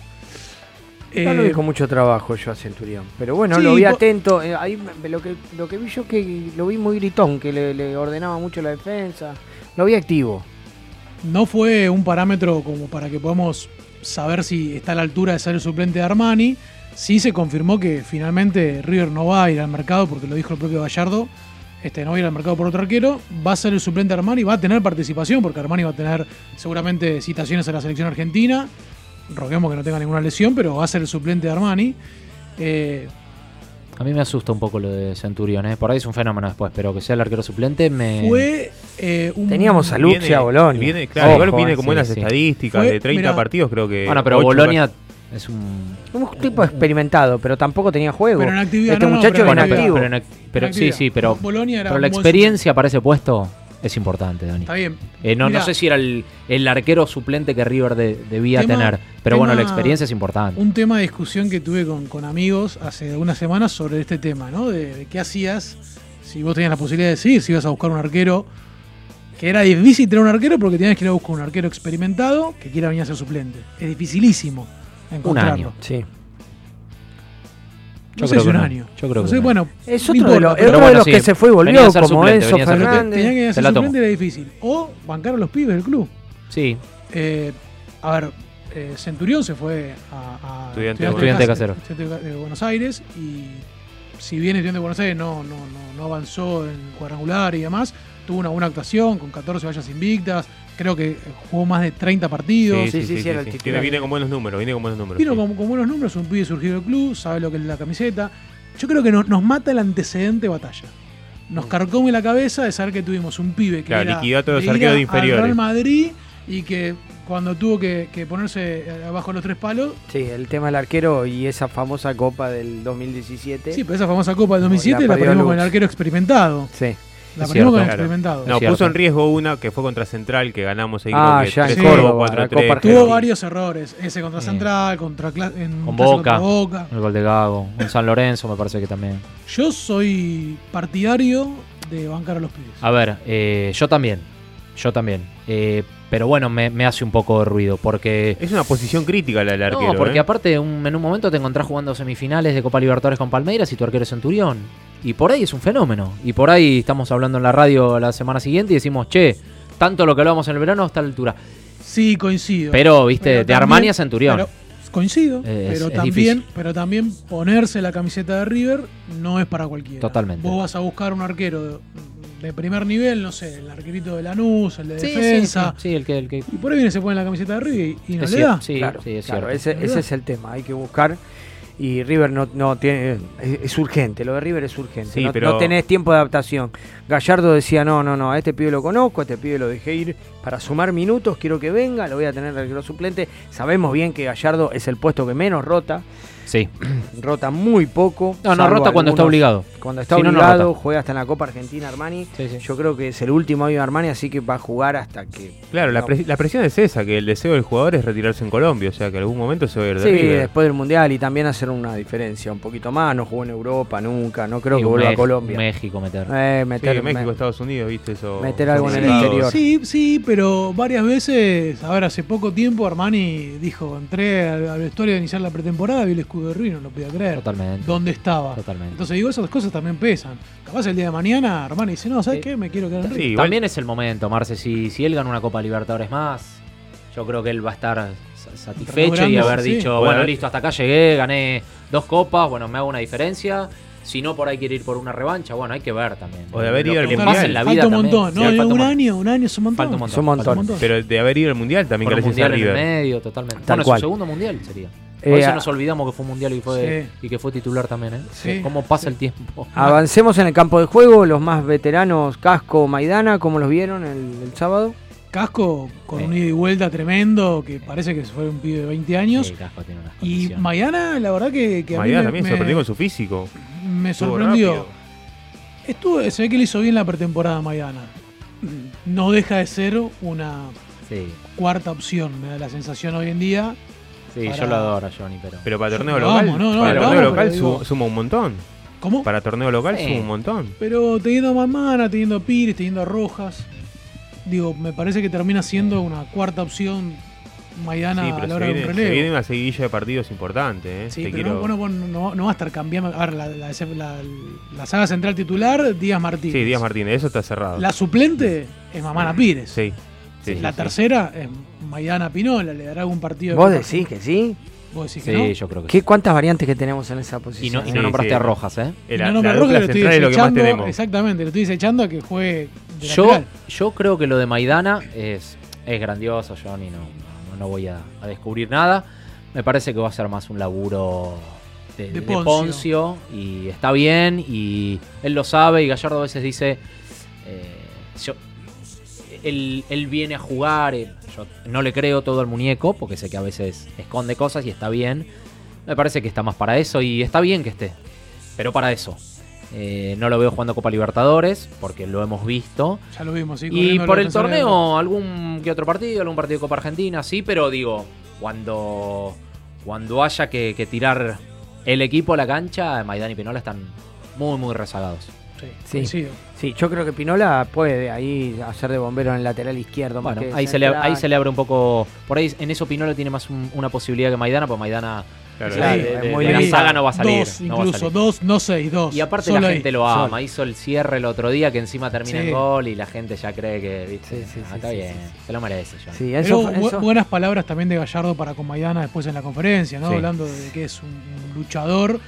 No lo vi
Eh,
con mucho trabajo yo a Centurión. Pero bueno,
sí,
lo vi atento. eh, ahí lo que, lo que vi yo que lo vi muy gritón, que le, le ordenaba mucho la defensa. Lo vi activo.
no fue un parámetro como para que podamos saber si está a la altura de ser el suplente de Armani. Sí se confirmó que finalmente River no va a ir al mercado, porque lo dijo el propio Gallardo, este, no va a ir al mercado por otro arquero, va a ser el suplente de Armani, va a tener participación, porque Armani va a tener seguramente citaciones a la selección argentina, roguemos que no tenga ninguna lesión, pero va a ser el suplente de Armani. Eh,
A mí me asusta un poco lo de Centurión, ¿eh? Por ahí es un fenómeno después, pero que sea el arquero suplente me...
fue eh, un...
Teníamos a Luxi
Viene-
a Bolonia.
Viene, claro,
Ojo,
igual viene
eh,
con
sí,
buenas
sí.
estadísticas,
Fue-
de 30
mira,
partidos creo que...
Bueno, pero Bolonia es un...
Un tipo experimentado, pero tampoco tenía juego.
Pero en actividad,
este
no, no,
muchacho
pero en
era
Bueno, pero,
inactivo.
pero pero-
En
sí, sí, pero,
Bolonia era
pero la
buen
experiencia para ese puesto es importante, Dani.
Está bien.
Eh, no, no sé si era el, el arquero suplente que River de- debía
Tema-
tener, pero bueno, la experiencia es importante.
un tema de discusión que tuve con, con amigos hace algunas semanas sobre este tema, ¿no? De, de qué hacías si vos tenías la posibilidad de decidir si ibas a buscar un arquero. Que era difícil tener un arquero porque tenías que ir a buscar un arquero experimentado que quiera venir a ser suplente. Es dificilísimo encontrarlo.
año.
Sí.
No
Yo
sé
creo
si
que
un
no.
año.
Yo creo
No
que
sé,
no.
bueno,
Es otro de los,
pero
otro
bueno,
de los
sí,
que se fue y volvió, como Enzo
suplente.
Fernández.
tenía que ser suplente era difícil. O bancar a los pibes del club.
Sí,
Eh, a ver, eh, Centurión se fue a, a
Estudiante de
Estudiante Casero.
Estudiante de Buenos Aires y si bien Estudiante de Buenos Aires no, no, no, no avanzó en cuadrangular y demás, tuvo una buena actuación con 14 vallas invictas, creo que jugó más de 30 partidos.
sí, sí, sí, era el titular.
viene con buenos números, viene con buenos números.
Vino
sí.
con, con buenos números, un pibe surgido del club, sabe lo que es la camiseta. Yo creo que no- nos mata el antecedente batalla. Nos carcome la cabeza de saber que tuvimos un pibe que
Claro,
era
liquidó a todos los
ir
arqueros
a-
de inferiores.
al Real Madrid y que cuando tuvo que, que ponerse eh, abajo los tres palos,
Sí, el tema del arquero y esa famosa copa del 2017.
sí, pero esa famosa Copa del 2007
La
la, perdimos con el arquero experimentado.
Sí.
La
cierto.
experimentado.
No, puso en riesgo una que fue contra Central, que ganamos ahí
Ah,
creo que
ya en
3-0,
Córdoba, la
4-3.
Copa
Tuvo varios errores. Ese contra
Sí.
Central, contra en
con Boca,
contra Boca.
el gol de Gago, en San Lorenzo me parece que también.
Yo soy partidario de bancar a los pibes.
A ver, eh, yo también, yo también. Eh, pero bueno, me, me hace un poco de ruido porque...
Es una posición crítica la del arquero.
no, porque
¿eh?
aparte un- en un momento te encontrás jugando semifinales de Copa Libertadores con Palmeiras y tu arquero es Centurión. Y por ahí es un fenómeno. Y por ahí estamos hablando en la radio la semana siguiente y decimos, che, tanto lo que hablábamos en el verano está a la altura.
Sí, coincido.
Pero, viste,
Pero
de
también-
Armani a Centurión.
pero- coincido,
Eh, es-
pero,
es
también,
difícil.
pero también ponerse la camiseta de River no es para cualquiera.
Totalmente.
Vos vas a buscar un arquero de, de primer nivel, no sé, el arquerito de Lanús, el de
Sí,
defensa.
sí, sí, el que... El que...
Y por ahí viene, se pone la camiseta de River y, y no
Es
le
cierto,
da.
sí,
claro,
sí, es
claro, ese, ese es el tema, hay que buscar. Y River no, no tiene. Es, es urgente, lo de River es urgente.
Sí,
no,
pero-
no tenés tiempo de adaptación. Gallardo decía: no, no, no, a este pibe lo conozco, a este pibe lo dejé ir para sumar minutos, quiero que venga, lo voy a tener arquero suplente. Sabemos bien que Gallardo es el puesto que menos rota,
Sí.
rota muy poco.
No, no rota cuando está obligado.
Cuando está
Si no, no
obligado, juega hasta en la Copa Argentina Armani.
Sí, sí.
Yo creo que es el último año de Armani, así que va a jugar hasta que.
Claro, la,
no.
pres- la presión es esa, que el deseo del jugador es retirarse en Colombia, o sea que en algún momento se va a ir de
Sí,
River.
después del Mundial y también hacer una diferencia un poquito más. No jugó en Europa nunca, no creo
Y
que vuelva a Colombia.
México meter.
Eh,
Sí,
meter,
México,
me-
Estados Unidos, viste eso.
meter algo en el exterior.
Sí, sí, pero varias veces, a ver, hace poco tiempo Armani dijo, entré al, al vestuario de iniciar la pretemporada, vi el escudo de River, no lo podía creer.
Totalmente.
¿Dónde estaba?
Totalmente.
Entonces digo, esas cosas también pesan. Capaz el día de mañana Armani dice, no, ¿sabes
Sí.
qué? Me quiero quedar en River.
Sí, igual-
También es el momento, Marce. Si, si él gana una Copa Libertadores más, yo creo que él va a estar sa- satisfecho y haber
sí.
dicho,
Bueno,
bueno,
eh.
listo, hasta acá llegué, gané dos copas, bueno, me hago una diferencia. Si no, por ahí quiere ir por una revancha, bueno, hay que ver también.
O de haber ido al Mundial.
pasa en la
Falta
vida
un
también.
montón,
Sí,
¿no?
falta
un
un
año, un año es un montón.
Falta un montón.
Es un montón.
Falta un montón.
Pero de haber ido al Mundial también
Por un
a
mundial en el
River.
medio, totalmente.
Tal
bueno,
cual.
su segundo mundial sería.
Eh,
Hoy se
a-
nos olvidamos que fue un mundial y, fue,
Sí.
y que fue titular también, ¿eh?
Sí.
¿Cómo pasa el tiempo?
Avancemos en el campo de juego. Los más veteranos, Casco, Maidana, ¿cómo los vieron el, el sábado?
Casco con un ida y vuelta tremendo, que parece que fue un pibe de 20 años.
Sí, Casco tiene unas
y. Mañana, la verdad que, que a mí
Maidana
me-
también
me,
sorprendió con su físico.
me
Estuvo
sorprendió.
rápido.
Estuvo, se ve que le hizo bien la pretemporada a Maidana. No deja de ser una
Sí,
cuarta opción, me da la sensación hoy en día.
Sí
Para-
yo lo adoro a Johnny, pero...
Pero para torneo
Lo
local,
amo, no, no,
para torneo local
digo-
su- suma un montón.
¿Cómo?
Para torneo local
Sí.
es un montón.
Pero teniendo a Mamana, teniendo a Pires, teniendo a Rojas, digo, me parece que termina siendo una cuarta opción Maidana
Sí,
a la
se
hora de
viene,
un
se viene
relevo.
una seguidilla de partidos importantes. ¿eh?
Sí,
Te
pero
quiero-
no, bueno, bueno, no, no va a estar cambiando. A ver, la, la- la- la saga central titular, Díaz Martínez.
Sí, Díaz Martínez, eso está cerrado.
La suplente es Mamana Pires.
Sí. Sí,
la
sí,
tercera es Maidana Pinola, le dará algún partido. de
¿Vos decís que sí?
¿Vos decís que no?
Sí, yo creo que
¿Qué,
sí.
¿Cuántas variantes que tenemos en esa posición?
Y no, y no
Sí,
nombraste
sí.
a Rojas, ¿eh?
No, no, rojo
dupla
que lo estoy desechando.
tenemos.
Exactamente, lo estoy desechando a que juegue de
Yo,
lateral.
yo creo que lo de Maidana es, es grandioso, Johnny, no, no, no voy a, a descubrir nada. Me parece que va a ser más un laburo de,
De
de
Poncio.
Poncio. y está bien y él lo sabe y Gallardo a veces dice, eh, yo- él, él viene a jugar, eh, yo no le creo todo al muñeco porque sé que a veces esconde cosas y está bien. Me parece que está más para eso y está bien que esté, pero para eso. Eh, no lo veo jugando Copa Libertadores porque lo hemos visto.
Ya lo vimos, sí.
Y por el torneo, algún que otro partido, algún partido de Copa Argentina, sí, pero digo, cuando, cuando haya que, que tirar el equipo a la cancha, Maidán y Pinola están muy, muy rezagados.
Sí,
Sí.
coincido.
Sí, yo creo que Pinola puede ahí hacer de bombero en el lateral izquierdo. más
Bueno,
que
ahí se, le,
central.
ahí se le abre un poco. Por ahí en eso Pinola tiene más un- una posibilidad que Maidana, porque Maidana
Claro,
de,
Claro,
de-
es
de
muy
la saga no va a salir.
Dos,
no va a
incluso,
salir.
dos, no seis, dos.
Y aparte
Solo
la
ahí.
gente lo ama.
Solo.
Hizo el cierre el otro día que encima termina
Sí.
en gol y la gente ya cree que. ¿viste?
Sí, sí,
Ah,
sí,
está
sí,
bien,
sí,
se lo merece. John.
Sí,
Pero
eso,
bu-
eso-
buenas palabras también de Gallardo para con Maidana después en la conferencia, ¿no?
Sí.
Hablando de que es un, un luchador.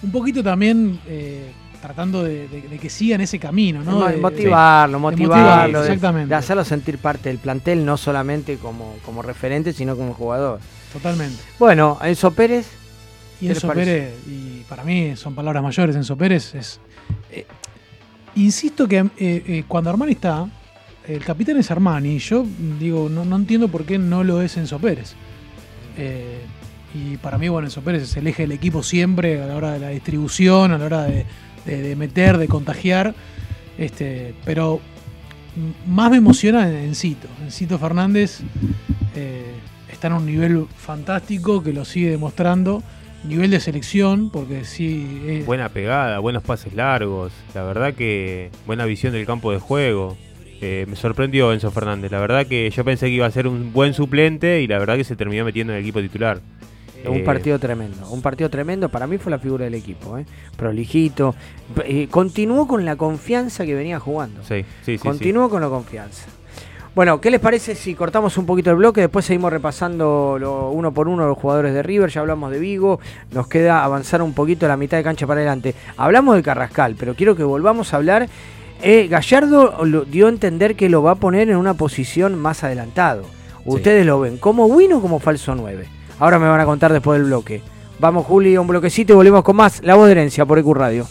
Un poquito también eh, tratando de, de- de que sigan ese camino, ¿no? De-
motivarlo, motivarlo,
exactamente.
de hacerlo sentir parte del plantel, no solamente como, como referente, sino como jugador.
Totalmente.
Bueno, Enzo Pérez,
Y
¿Qué les
Enzo? Pérez, y para mí son palabras mayores, Enzo Pérez es... eh, insisto que eh, eh, cuando Armani está, el capitán es Armani, y yo digo, no, no entiendo por qué no lo es Enzo Pérez. Y para mí, bueno, Enzo Pérez es el eje del equipo siempre, a la hora de la distribución, a la hora de, de- meter, de contagiar. Este, pero más me emociona en Encito. Encito Fernández eh, está en un nivel fantástico que lo sigue demostrando. Nivel de selección, porque sí. eh,
Buena pegada, buenos pases largos. La verdad que buena visión del campo de juego. Eh, me sorprendió Enzo Fernández. La verdad que yo pensé que iba a ser un buen suplente y la verdad que se terminó metiendo en el equipo titular.
Un
Eh,
partido tremendo. Un partido tremendo, para mí fue la figura del equipo. ¿eh? Prolijito. Eh, continuó con la confianza que venía jugando.
Sí, sí, sí.
Continuó con la confianza. Bueno, ¿qué les parece si cortamos un poquito el bloque? Después seguimos repasando lo- uno por uno los jugadores de River. Ya hablamos de Vigo. Nos queda avanzar un poquito la mitad de cancha para adelante. Hablamos de Carrascal, pero quiero que volvamos a hablar. Eh, Gallardo lo- dio a entender que lo va a poner en una posición más adelantado. Ustedes lo ven como win o como falso 9. Ahora me van a contar después del bloque. Vamos, Juli, un bloquecito y volvemos con más. La voz de herencia por EQ Radio.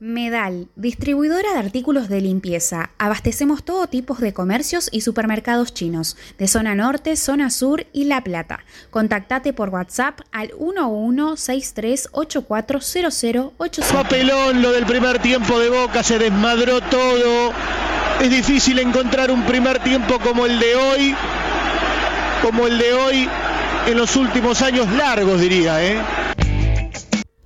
Medal, distribuidora de artículos de limpieza. Abastecemos todo tipo de comercios y supermercados chinos, de zona norte, zona sur y La Plata. Contactate por WhatsApp al 1163840085.
Papelón, lo del primer tiempo de Boca, se desmadró todo. Es difícil encontrar un primer tiempo como el de hoy, como el de hoy en los últimos años largos, diría, ¿eh?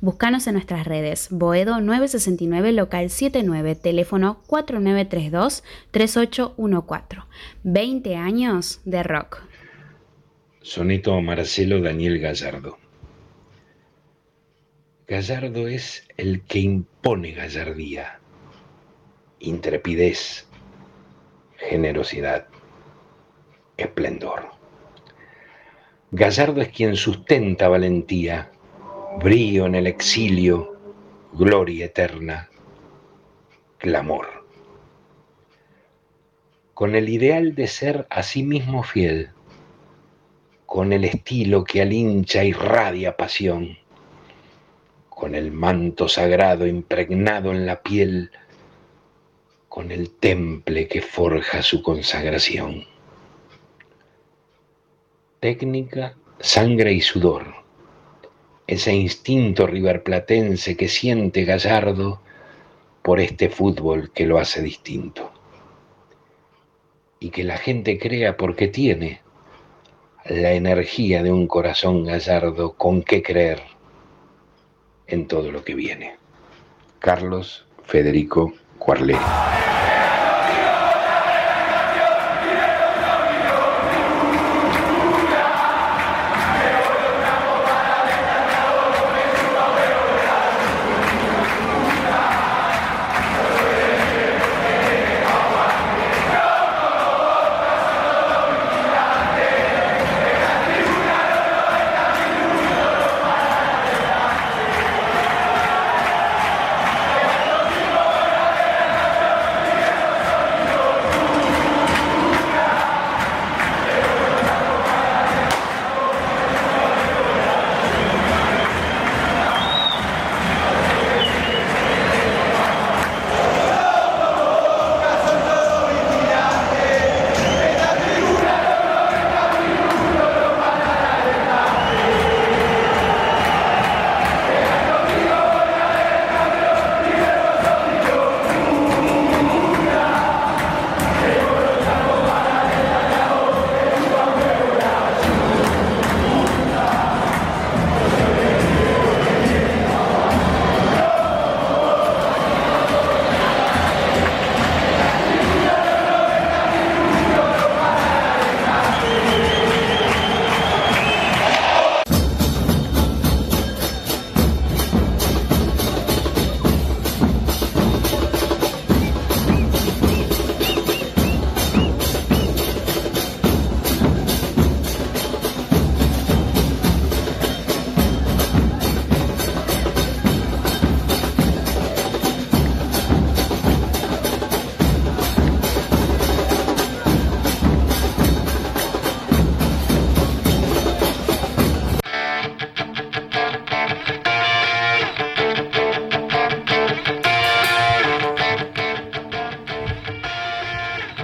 Búscanos en nuestras redes. Boedo 969 local 79, teléfono 4932-3814. 20 años de rock.
Soneto Marcelo Daniel Gallardo. Gallardo es el que impone gallardía, intrepidez, generosidad, esplendor. Gallardo es quien sustenta valentía, brío en el exilio, gloria eterna, clamor. Con el ideal de ser a sí mismo fiel, con el estilo que al hincha irradia pasión, con el manto sagrado impregnado en la piel, con el temple que forja su consagración. Técnica, sangre y sudor, ese instinto riverplatense que siente Gallardo por este fútbol que lo hace distinto. Y que la gente crea porque tiene la energía de un corazón gallardo con qué creer en todo lo que viene. Carlos Federico Cuarleri.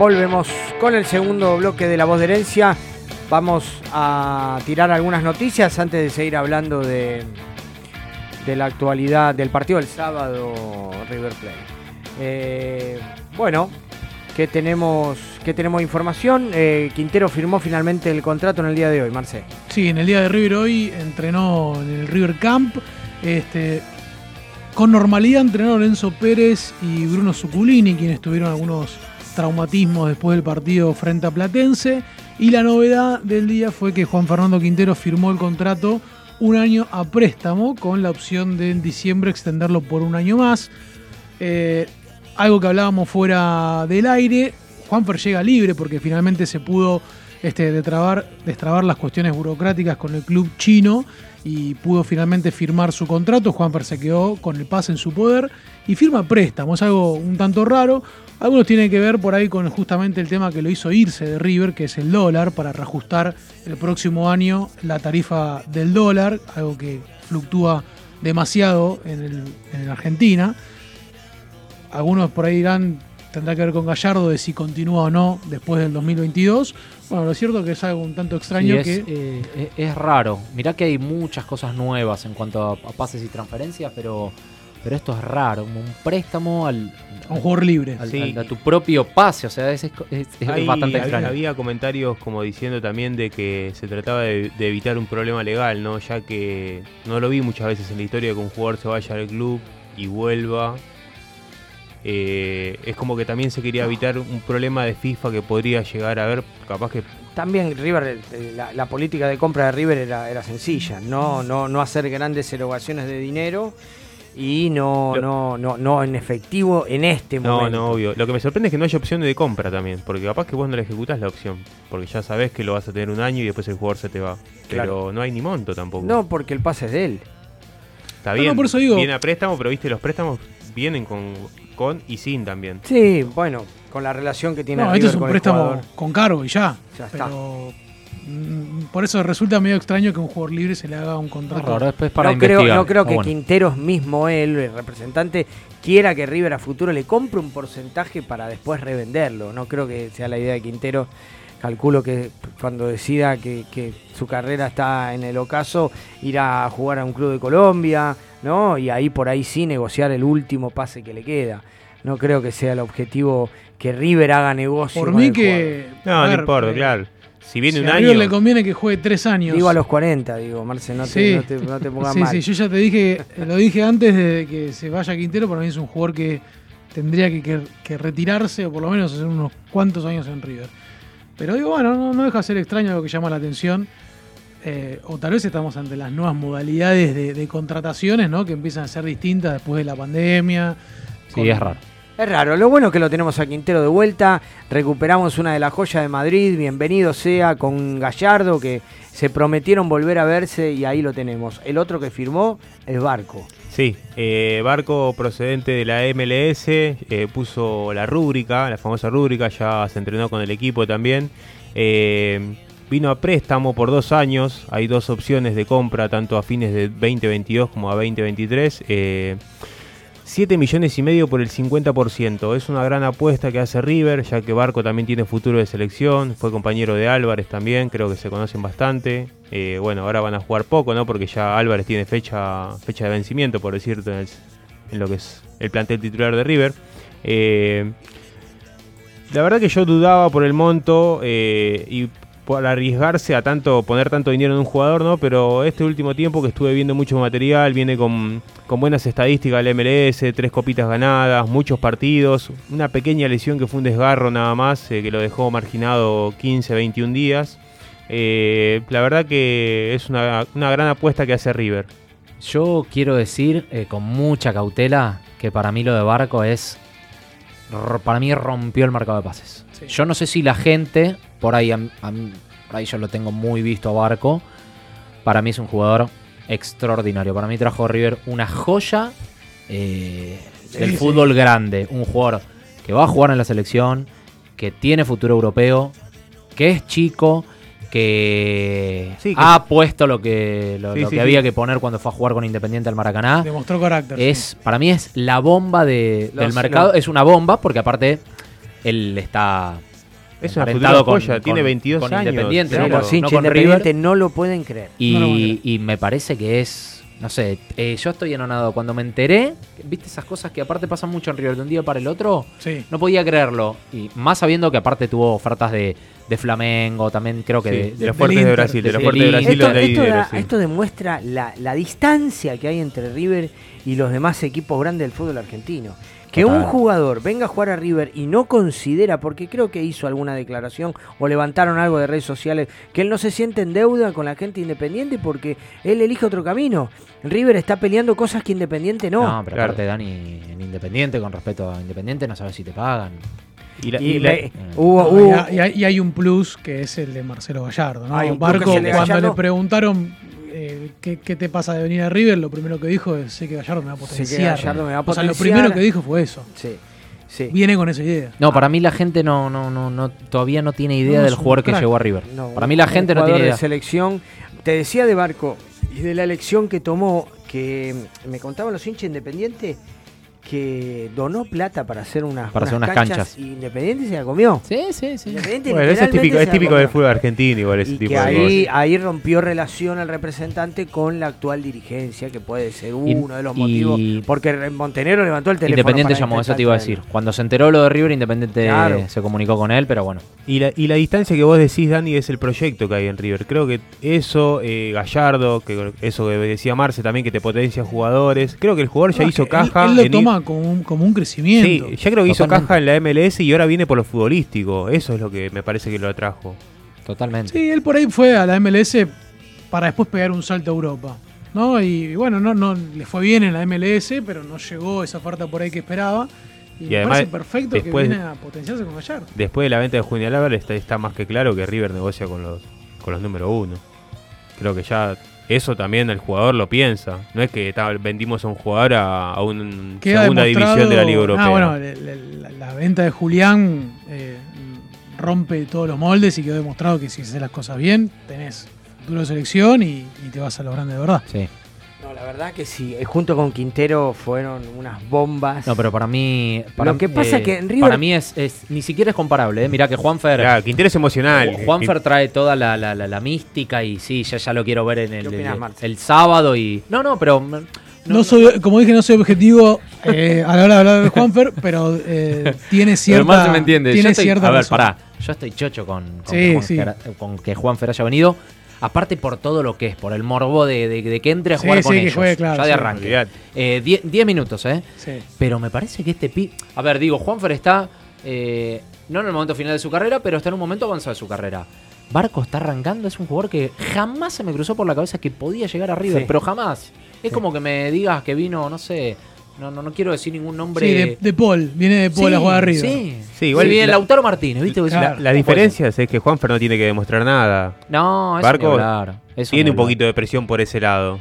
Volvemos con el segundo bloque de La Voz de Herencia. Vamos a tirar algunas noticias antes de seguir hablando de, de la actualidad del partido del sábado River Plate. Eh, bueno, ¿qué tenemos, qué tenemos información? Eh, Quintero firmó finalmente el contrato en el día de hoy, Marce.
Sí, en el día de River hoy entrenó en el River Camp. Este, con normalidad entrenó Lorenzo Pérez y Bruno Zuculini, quienes tuvieron algunos traumatismos después del partido frente a Platense. Y la novedad del día fue que Juan Fernando Quintero firmó el contrato un año a préstamo con la opción de en diciembre extenderlo por un año más. Eh, algo que hablábamos fuera del aire. Juanfer llega libre porque finalmente se pudo este, destrabar, destrabar las cuestiones burocráticas con el club chino y pudo finalmente firmar su contrato. Juanfer se quedó con el pase en su poder y firma préstamo. Es algo un tanto raro. Algunos tienen que ver por ahí con justamente el tema que lo hizo irse de River, que es el dólar, para reajustar el próximo año la tarifa del dólar, algo que fluctúa demasiado en, el, en Argentina. Algunos por ahí dirán, tendrá que ver con Gallardo de si continúa o no después del 2022. Bueno, lo cierto es que es algo un tanto extraño
Sí, es,
que...
eh, es raro. Mirá que hay muchas cosas nuevas en cuanto a, a pases y transferencias, pero, pero esto es raro. Como un préstamo al,
A un jugador libre.
al-
Sí.
al- a tu propio pase. O sea, es, es- es
Hay-
bastante
había-
extraño.
Había comentarios como diciendo también de que se trataba de, de evitar un problema legal, ¿no? Ya que no lo vi muchas veces en la historia que un jugador se vaya al club y vuelva. Eh, es como que también se quería evitar un problema de FIFA que podría llegar a haber, capaz que
También River, eh, la, la política de compra de River era, era sencilla, no, no, no hacer grandes erogaciones de dinero y no, no, no, no en efectivo en este
No,
momento.
no, obvio. Lo que me sorprende es que no haya opción de compra también, porque capaz que vos no la ejecutás la opción, porque ya sabés que lo vas a tener un año y después el jugador se te va. Pero
Claro.
no hay ni monto tampoco.
No, porque el pase es de él.
Está
No,
bien,
no, por eso digo-
viene a préstamo, pero viste, los préstamos vienen con, con y sin también.
Sí, bueno, con la relación que tiene
No, este
River
es un
con el
préstamo
jugador.
con cargo y ya.
Ya está.
pero Por eso resulta medio extraño que un jugador libre se le haga un contrato.
Después para
no creo, no creo
Ah,
que
bueno.
Quinteros mismo, él, el representante, quiera que River a futuro le compre un porcentaje para después revenderlo. No creo que sea la idea de Quintero. Calculo que cuando decida que, que su carrera está en el ocaso, irá a jugar a un club de Colombia, ¿no? Y ahí por ahí sí negociar el último pase que le queda. No creo que sea el objetivo que River haga negocio.
Por mí que.
No, no importa,
eh,
claro. Si viene
si
un
a River
año.
le conviene que juegue tres años.
Digo a los 40, digo, Marce, no te,
Sí.
no te, no te pongas
sí,
mal.
sí, yo ya te dije, lo dije antes de que se vaya Quintero, para mí es un jugador que tendría que, que- que retirarse o por lo menos hacer unos cuantos años en River. Pero digo, bueno, no, no deja de ser extraño lo que llama la atención. Eh, o tal vez estamos ante las nuevas modalidades de, de contrataciones, ¿no? Que empiezan a ser distintas después de la pandemia.
Sí, es raro.
Es raro, lo bueno es que lo tenemos a Quintero de vuelta, recuperamos una de las joyas de Madrid, bienvenido sea con Gallardo, que se prometieron volver a verse y ahí lo tenemos. El otro que firmó es Barco.
Sí, eh, Barco procedente de la MLS, eh, puso la rúbrica, la famosa rúbrica, ya se entrenó con el equipo también. Eh, vino a préstamo por dos años, hay dos opciones de compra, tanto a fines de 2022 como a 2023. Eh, 7 millones y medio por el 50%. Es una gran apuesta que hace River, ya que Barco también tiene futuro de selección. Fue compañero de Álvarez también, creo que se conocen bastante. Eh, bueno, ahora van a jugar poco, ¿no? Porque ya Álvarez tiene fecha, fecha de vencimiento, por decirte, en lo que es el plantel titular de River. Eh, la verdad que yo dudaba por el monto eh, y por arriesgarse a tanto poner tanto dinero en un jugador, ¿no? Pero este último tiempo que estuve viendo mucho material, viene con, con buenas estadísticas el MLS, tres copitas ganadas, muchos partidos, una pequeña lesión que fue un desgarro nada más, eh, que lo dejó marginado 15, 21 días. Eh, la verdad que es una, una gran apuesta que hace River.
Yo quiero decir eh, con mucha cautela que para mí lo de Barco es. Para mí rompió el mercado de pases. Yo no sé si la gente, por ahí, a a por ahí yo lo tengo muy visto a Barco. Para mí es un jugador extraordinario. Para mí trajo a River una joya eh, del
Sí,
fútbol grande. Un jugador que va a jugar en la selección, que tiene futuro europeo, que es chico, que,
Sí, que-
ha puesto lo que, lo, que había que poner cuando fue a jugar con Independiente al Maracaná.
Demostró carácter.
Es, para mí es la bomba de-
Los-
del mercado.
los-
Es una bomba porque aparte él está
Es una futura joya, tiene 22
con
años,
Independiente,
claro.
no,
Los
con, no
hinchas
con
independientes
River.
no lo pueden creer.
Y,
No lo puedo creer.
y me parece que es, no sé, eh, yo estoy enonado. Cuando me enteré, viste esas cosas que aparte pasan mucho en River de un día para el otro,
Sí.
no podía creerlo. Y más sabiendo que aparte tuvo ofertas de, de Flamengo, también creo que
Sí,
de,
de los fuertes de. Brasil, de los fuertes de. Brasil
Esto, esto da-
sí.
esto demuestra la, la distancia que hay entre River y los demás equipos grandes del fútbol argentino. Que
Total.
un jugador venga a jugar a River y no considera, porque creo que hizo alguna declaración o levantaron algo de redes sociales, que él no se siente en deuda con la gente independiente porque él elige otro camino. River está peleando cosas que Independiente no.
No, pero
claro.
aparte Dani, en Independiente, con respecto a Independiente, no sabes si te pagan.
Y la-
Y
y la-
me- hubo,
No,
hubo-
y, hay, y un plus que es el de Marcelo Gallardo. ¿no?
Hay un
Barco, cuando
Gallardo.
le preguntaron eh, ¿qué, qué te pasa de venir a River, lo primero que dijo es: sé que Gallardo me va a
Sé que
potenciar.
Gallardo me va a
O sea, lo
potenciar.
primero que dijo fue eso.
Sí, sí.
Viene con esa idea.
No, para mí la gente no, no, no, no todavía no tiene idea
No,
del jugador que llegó a River.
No,
para mí la gente no
jugador
tiene
de
idea.
selección. Te decía de Barco y de la elección que tomó, que me contaban los hinchas independientes que donó plata para hacer unas,
Para hacer unas canchas.
y Independiente se la comió.
Sí, sí, sí.
Independiente
Bueno, eso es típico, es típico del fútbol argentino, igual ese
Y
tipo
que
de
ahí,
cosas.
ahí rompió relación el representante con la actual dirigencia, que puede ser
Y-
uno de los
y-
motivos. Porque Montenegro levantó el teléfono.
Independiente llamó, eso te iba a decir. Cuando se enteró lo de River, Independiente
Claro.
se comunicó con él, pero bueno.
Y la, y la distancia que vos decís, Dani, es el proyecto que hay en River. Creo que eso, eh, Gallardo, que eso que decía Marce también, que te potencia jugadores. Creo que el jugador ya
No,
hizo
que él-
caja.
Él, lo
en
toma como un, como un crecimiento.
Sí, ya creo que hizo
Totalmente.
caja en la MLS y ahora viene por lo futbolístico. Eso es lo que me parece que lo atrajo.
Totalmente.
Sí, él por ahí fue a la MLS para después pegar un salto a Europa. ¿no? Y bueno, no, no le fue bien en la MLS, pero no llegó esa oferta por ahí que esperaba. Y,
Y
me
además,
parece perfecto
después-
que viene a potenciarse con Gallardo.
Después de la venta de Junior Álvarez está, está más que claro que River negocia con los, con los número uno. Creo que ya eso también el jugador lo piensa. No es que ta, vendimos a un jugador a, a una segunda división de la Liga Europea.
Ah, bueno, la, la- la- la venta de Julián eh, rompe todos los moldes y quedó demostrado que si haces las cosas bien, tenés futuro de selección y, y te vas a lo grande de verdad.
Sí.
La verdad que sí. eh, Junto con Quintero fueron unas bombas.
No, pero para mí. Para,
Lo que pasa
eh,
que en River-
Para mí es, es- Ni siquiera es comparable. ¿eh? Mirá que Juanfer.
Claro, Quintero es emocional.
Juanfer trae toda la, la- la- la mística y sí, ya, ya lo quiero ver en el,
¿Qué opinás,
el- sábado. y No, no, pero.
No, soy, como dije, no soy objetivo eh, a la hora de hablar de Juanfer, pero eh, tiene cierta.
Pero Marce me entiende.
Tiene
Yo estoy-
cierta
a ver,
razón.
pará. Yo estoy chocho con, con,
Sí,
que, Juan
sí.
Fer- con que Juanfer haya venido. Aparte por todo lo que es, por el morbo de, de- de que entre a
Sí,
jugar
sí,
con
que
ellos.
juegue, claro,
ya de
sí.
arranque.
Olvidate.
Eh, die- 10 minutos, ¿eh?
Sí.
Pero me parece que este pi... A ver, digo, Juanfer está... eh, no en el momento final de su carrera, pero está en un momento avanzado de su carrera. Barco está arrancando, es un jugador que jamás se me cruzó por la cabeza que podía llegar a River,
Sí.
pero jamás. Es como que me digas que vino, no sé, no, no, no quiero decir ningún nombre.
Sí, de, de Paul. Viene de Paul
Sí,
a jugar.
Sí,
Sí, igual
Sí, viene
la-
Lautaro Martínez, ¿viste?
La,
¿cómo
la
puede
diferencia es que Juanfer no tiene que demostrar nada.
No, eso
Barco
hablar, eso
tiene un poquito de presión por ese lado.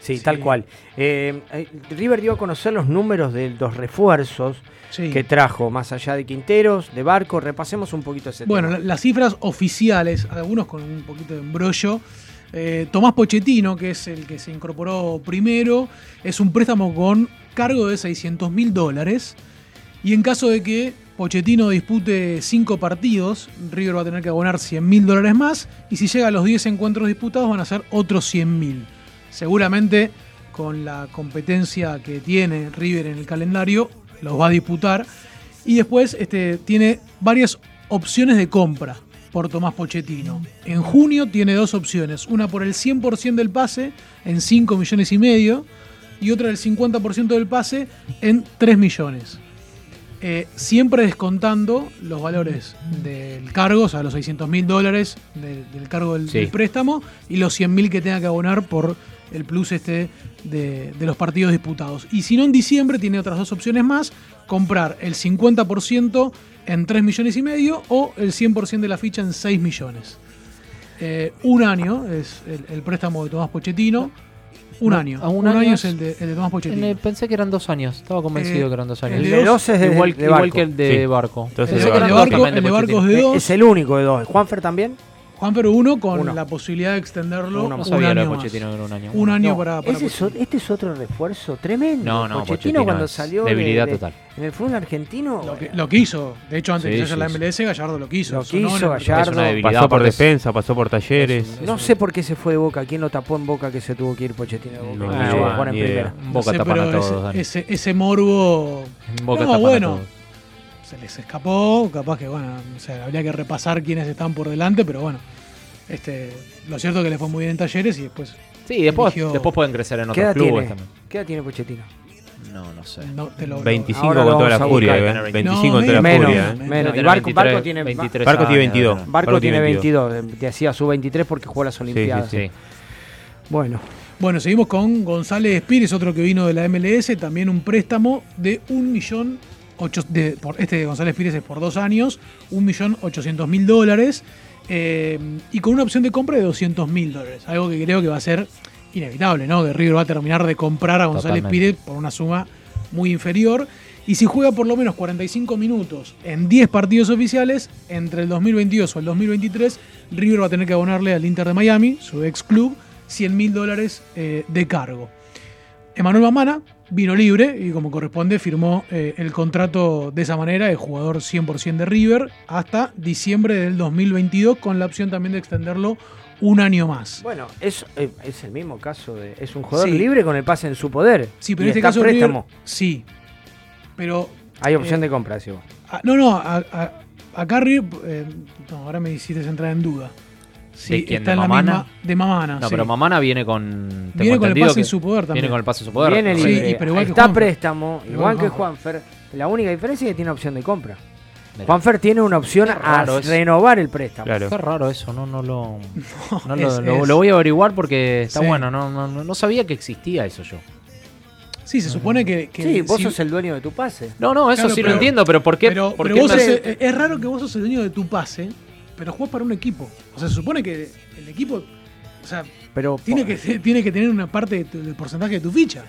Sí, tal cual. Eh, eh, River dio a conocer los números de los refuerzos
Sí.
que trajo, más allá de Quinteros, de Barco. Repasemos un poquito ese
Bueno,
tema.
las cifras oficiales, algunos con un poquito de embrollo. Eh, Tomás Pochettino, que es el que se incorporó primero, es un préstamo con cargo de 600 mil dólares. Y en caso de que Pochettino dispute 5 partidos, River va a tener que abonar 100 mil dólares más. Y si llega a los 10 encuentros disputados, van a ser otros 100 mil. Seguramente con la competencia que tiene River en el calendario, los va a disputar. Y después este, tiene varias opciones de compra por Tomás Pochettino. En junio tiene dos opciones, una por el 100% del pase en 5 millones y medio y otra del 50% del pase en 3 millones. Eh, siempre descontando los valores del cargo, o sea, los 600 mil dólares de- del cargo del,
Sí.
del préstamo y los 100 mil que tenga que abonar por el plus este de, de los partidos disputados. Y si no, en diciembre tiene otras dos opciones más, comprar el 50% en 3 millones y medio o el 100% de la ficha en 6 millones. Eh, un año es el, el préstamo de Tomás Pochettino. Un
No,
año.
a un
un,
año
año,
es-
el de, el de Tomás Pochettino.
En el- pensé que eran dos años, estaba convencido
Eh,
que eran dos años.
el de dos
es de-
igual,
de
igual que el de
Sí.
Barco.
Entonces,
El
de
de
Barco
Barco,
también
el de
Pochettino.
Barco es de dos.
Es el único de dos. ¿Juanfer también?
Juan Pero uno con
Uno.
la posibilidad de extenderlo
Uno
un
No sabía lo de
año
era un año.
Un año
No,
para, para
ese es o- este es otro refuerzo tremendo.
No, no,
Pochettino,
Pochettino
cuando salió de-
debilidad
de-
total.
en el fútbol argentino
Lo que, lo que hizo. De hecho, antes
Sí,
de que
sí,
la. MLS, Gallardo lo quiso.
Lo quiso, Gallardo.
Es una debilidad.
Pasó por defensa, pasó por talleres.
no sé por qué se fue de Boca. ¿Quién lo tapó en Boca que se tuvo que ir Pochettino de Boca?
No,
Y
ni
llegó a
idea,
jugar en
ni idea.
primera.
En
No
Boca
sé,
tapan a
pero
todos,
ese, ese, ese morbo.
Boca
no, bueno. Se les escapó. Capaz que, bueno, o sea, habría que repasar quiénes están por delante, pero bueno. Este, lo cierto es que le fue muy bien en talleres y después.
Sí, después,
eligió-
después pueden crecer en
¿Qué
otros
edad
clubes
tiene?
también.
¿Qué edad tiene Pochettino?
No, no sé.
no, te lo-
25
Ahora
con toda la furia,
buscar.
eh.
No,
25 con toda la
menos,
furia. eh.
menos.
Tener
Barco,
23,
Barco tiene,
23
Barco tiene
años,
22.
debe
Barco tiene
tiene
22. Te hacía su 23 porque jugó las Olimpiadas.
sí,
tener. Sí.
Bueno,
Bueno, seguimos con González Pires, otro que vino de la MLS, también un préstamo de un millón ocho- de, por, este de González Pires es por dos años, un millón ochocientos mil dólares eh, y con una opción de compra de 200 mil dólares, algo que creo que va a ser inevitable, ¿no? Que River va a terminar de comprar a González
Totalmente.
Pires por una suma muy inferior. Y si juega por lo menos 45 minutos en 10 partidos oficiales, entre el 2022 o el 2023, River va a tener que abonarle al Inter de Miami, su ex club, 100 mil dólares eh, de cargo. Emanuel Mamana vino libre y como corresponde firmó eh, el contrato de esa manera, de jugador 100% de River, hasta diciembre del 2022, con la opción también de extenderlo un año más.
bueno es, eh, es el mismo caso. de Es un jugador
Sí.
libre con el pase en su poder.
Sí, pero en este caso
préstamo.
River, sí. Pero
Hay opción
eh,
de compra, sí, vos.
Ah, no, no, a- a- acá River, eh, no, ahora me hiciste entrar en duda. Sí,
¿De quién?
está
¿De
en la
Mamana?
misma de Mamana.
No,
sí.
pero Mamana viene con. tengo
Viene con el pase en su poder también.
Viene con el pase en su poder.
Viene
Sí, pero igual que
está
Juanfer.
préstamo,
Igual
igual
que Juanfer.
La única diferencia es que tiene opción de compra.
Mira.
Juanfer tiene una opción a
es.
renovar el préstamo.
Claro.
Qué raro eso, no, no lo. No,
es-
lo, lo-
es-
lo voy a averiguar porque está
Sí.
bueno. No, no, no- no sabía que existía eso yo.
Sí, se supone que. que
Sí, vos
si-
sos el dueño de tu pase.
No, no, eso
Claro,
sí
pero-
lo entiendo, pero ¿por qué?
Pero,
por
pero
qué
vos
me-
sos- es, es raro que vos sos el dueño de tu pase, pero jugás para un equipo. O sea, se supone que el equipo. O sea,
Pero
tiene que, tiene que tener una parte de tu- del porcentaje de tu ficha.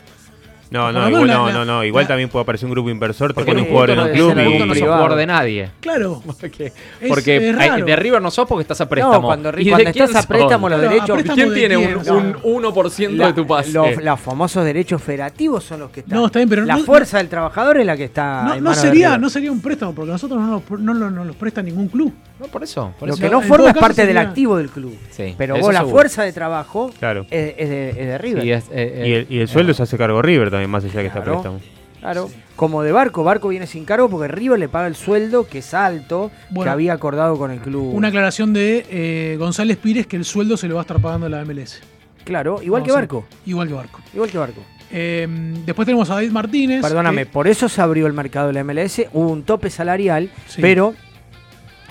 No, no,
Por lo
igual,
menos
no,
la-
no, no, igual también puede aparecer un grupo inversor, te
Porque
pone un jugador en un club y...
no sos jugador de nadie.
Claro.
Porque,
Es-
porque
es
hay-
raro.
de River no sos porque estás a préstamo.
No, cuando,
¿Y de
cuando
quién
estás a
sos?
préstamo los
Claro, a
derechos.
préstamo
¿Quién
de
tiene
quién?
un,
sea,
un 1%
La-
de tu pase?
Los, los famosos derechos federativos son los que están.
No, está bien, pero
la
no-
fuerza del trabajador es la que está.
No,
en
no
manos de
sería,
River.
no sería un préstamo, porque nosotros no nos, no, lo- no los presta ningún club.
No, por eso. Por
Lo
eso.
que no
en
forma es parte del activo del club.
Sí,
Pero vos, la
seguro.
fuerza de trabajo
Claro.
es, es de, es de River.
Es- eh,
Y
eh,
el, y el sueldo se hace cargo River también, más allá de que está
Claro.
préstamo.
Claro. Como de Barco, Barco viene sin cargo porque River le paga el sueldo que es alto que había acordado con el club.
Una aclaración de eh, González Pires que el sueldo se lo va a estar pagando la MLS.
Claro, igual
No,
que
sí.
Barco.
Igual que Barco.
Igual que Barco.
Eh, después tenemos a David Martínez.
Perdóname,
que-
por eso se abrió el mercado de la MLS, hubo un tope salarial,
Sí.
pero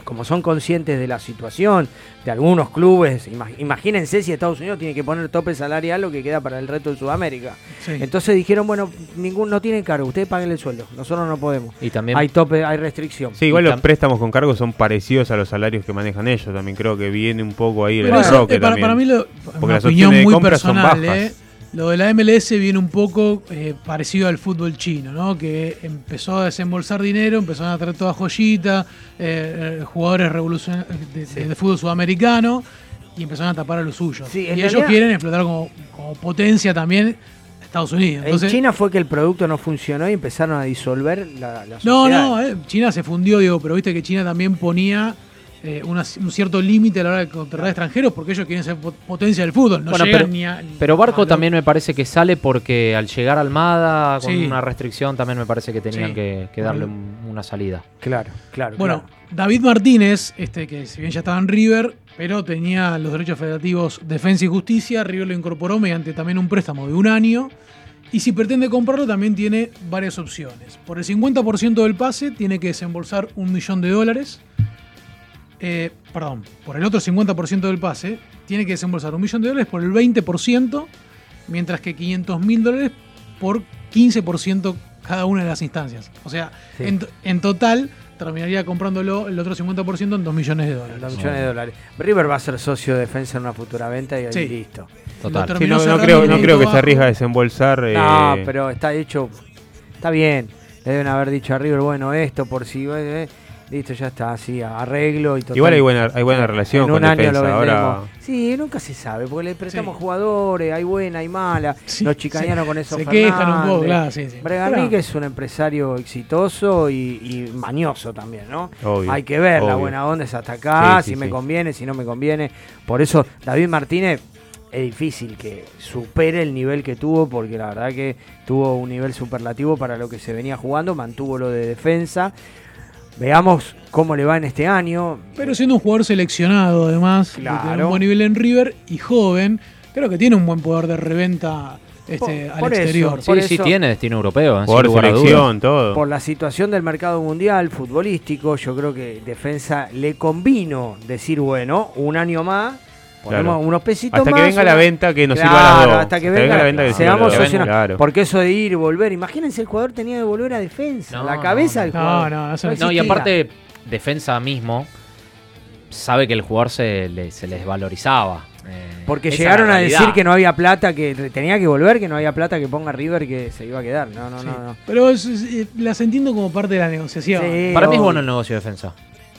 como son conscientes de la situación de algunos clubes, ima- imagínense si Estados Unidos tiene que poner tope salarial lo que queda para el resto de Sudamérica.
Sí.
Entonces dijeron, bueno, ningún no tiene cargo, ustedes paguen el sueldo, nosotros no podemos.
Y también
Hay tope, hay restricción.
Sí, igual
Y
los
tam-
préstamos con cargo son parecidos a los salarios que manejan ellos. También creo que viene un poco ahí el enroque
eh, para,
también.
para mí, lo,
Porque las opciones de
muy
compra son bajas.
eh, lo de la MLS viene un poco eh, parecido al fútbol chino, ¿no? Que empezó a desembolsar dinero, empezaron a traer toda joyita, eh, eh, jugadores de, de- de fútbol sudamericano y empezaron a tapar a los suyos.
Sí,
y ellos
realidad-
quieren explotar como, como potencia también Estados Unidos. Entonces,
en China fue que el producto no funcionó y empezaron a disoler la, la
no,
sociedad.
no, eh, China se fundió, digo, pero viste que China también ponía eh, una- un cierto límite a la hora de contratar extranjeros porque ellos quieren ser pot- potencia del fútbol. No
Bueno,
llegan
pero,
ni a-
pero Barco
a
también me parece que sale porque al llegar Almada con
Sí.
una restricción también me parece que tenían
Sí.
que, que darle un- una salida.
Claro, claro.
Bueno, David Martínez, este que si bien ya estaba en River, pero tenía los derechos federativos Defensa y Justicia, River lo incorporó mediante también un préstamo de un año. Y si pretende comprarlo, también tiene varias opciones. Por el 50% del pase, tiene que desembolsar un millón de dólares. Eh, perdón, por el otro 50% del pase, tiene que desembolsar un millón de dólares por el 20%, mientras que 500 mil dólares por 15% cada una de las instancias. O sea,
Sí.
en, en total terminaría comprándolo el otro 50% en 2 millones de dólares.
Dos millones de dólares. River va a ser socio de defensa en una futura venta y ahí
Sí.
listo.
Total.
Sí, no, no creo, no que se arriesga a desembolsar.
No,
eh,
pero está hecho. Está bien. Le deben haber dicho a River, bueno, esto por si. eh, eh, listo, ya está, así, arreglo y todo.
Igual hay buena, hay buena relación
en
con
un año
defensa.
lo
Ahora,
vendemos. Sí, nunca se sabe, porque le prestamos
Sí.
jugadores, hay buena, hay mala.
Sí, se-
con eso.
se quejan un poco, claro, sí, sí. Pero-
es un empresario exitoso y, y mañoso también, ¿no?
Obvio,
hay que ver, la buena onda es hasta acá,
Sí, sí,
si me
sí.
conviene, si no me conviene. Por eso, David Martínez es difícil que supere el nivel que tuvo, porque la verdad que tuvo un nivel superlativo para lo que se venía jugando, mantuvo lo de defensa. Veamos cómo le va en este año.
Pero siendo un jugador seleccionado, además,
Claro.
un buen nivel en River y joven, creo que tiene un buen poder de reventa este,
Por-
al
por eso,
exterior.
Sí,
Por
sí
eso-
tiene destino europeo, a dudas.
selección, todo.
Por la situación del mercado mundial futbolístico, yo creo que defensa le convino decir, bueno, un año más, ponemos
Claro.
unos pesitos
Hasta que venga la venta que nos
Claro,
sirva a las dos.
Hasta que
Hasta
venga,
venga la venta que
seamos socios. no-
Claro.
Porque eso de ir y volver, imagínense el jugador tenía que volver a defensa,
No,
la
no,
cabeza
no.
del
No,
jugador.
no, eso
No, y
existía.
aparte, defensa mismo sabe que el jugador se, le, se les valorizaba. Eh,
Porque llegaron a decir que no había plata, que tenía que volver, que no había plata que ponga River que se iba a quedar. No, no,
Sí.
no, no.
Pero es- es- eh, las entiendo como parte de la negociación.
Sí.
Para mí es bueno el negocio de defensa.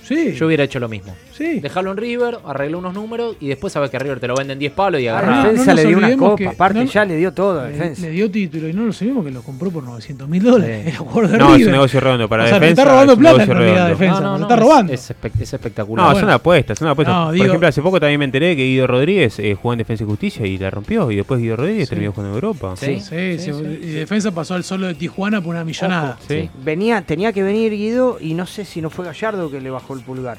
Sí,
Yo hubiera hecho lo mismo.
sí.
Dejarlo en River, arregló unos números y después sabes que River te lo venden 10 palos y
A
agarra.
no,
defensa
no
le dio una copa,
que-
aparte
no-
ya le dio todo a
Le,
defensa.
le dio título y no nos olvidemos que lo compró por 900 mil dólares.
Sí.
Era jugador de
No, es un negocio redondo. Para
O sea,
defensa.
está robando
es
plata en realidad defensa.
No, no,
lo
no,
está
es-
robando.
Es, espe- es espectacular.
No,
Bueno.
son apuestas, son apuestas.
No,
Por
digo-
ejemplo, hace poco también me enteré que Guido Rodríguez eh, jugó en Defensa y Justicia y la rompió. Y después Guido Rodríguez
Sí.
terminó jugando en Europa.
Sí.
Sí, sí,
Sí, sí,
y defensa pasó al solo de Tijuana por una millonada.
Sí.
Venía, tenía que venir Guido y no sé si no fue Gallardo que le bajó el pulgar.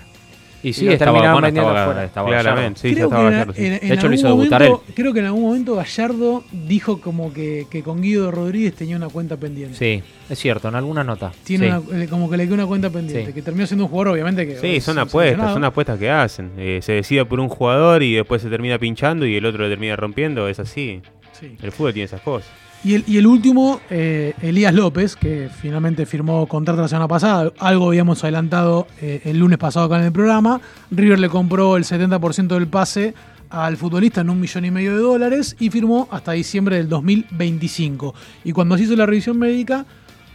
Y sí,
lo
estaba, bueno, estaba,
afuera.
estaba
Claramente, sí,
creo
estaba
en,
Gallardo, sí.
en- en
De hecho, lo
algún
hizo debutar
momento, creo que en algún momento Gallardo dijo como que, que con Guido Rodríguez tenía una cuenta pendiente.
Sí, es cierto, en alguna nota.
Tiene
Sí.
una- eh, como que le quedó una cuenta pendiente,
Sí.
que terminó siendo un jugador, obviamente que
Sí, son apuestas, son apuestas que hacen. Eh, se decide por un jugador y después se termina pinchando y el otro le termina rompiendo. Es así.
Sí.
El fútbol tiene esas cosas.
Y el, último, eh, Elías López, que finalmente firmó contrato la semana pasada, algo habíamos adelantado eh, el lunes pasado acá en el programa. River le compró el 70% del pase al futbolista en un millón y medio de dólares y firmó hasta diciembre del 2025. Y cuando se hizo la revisión médica,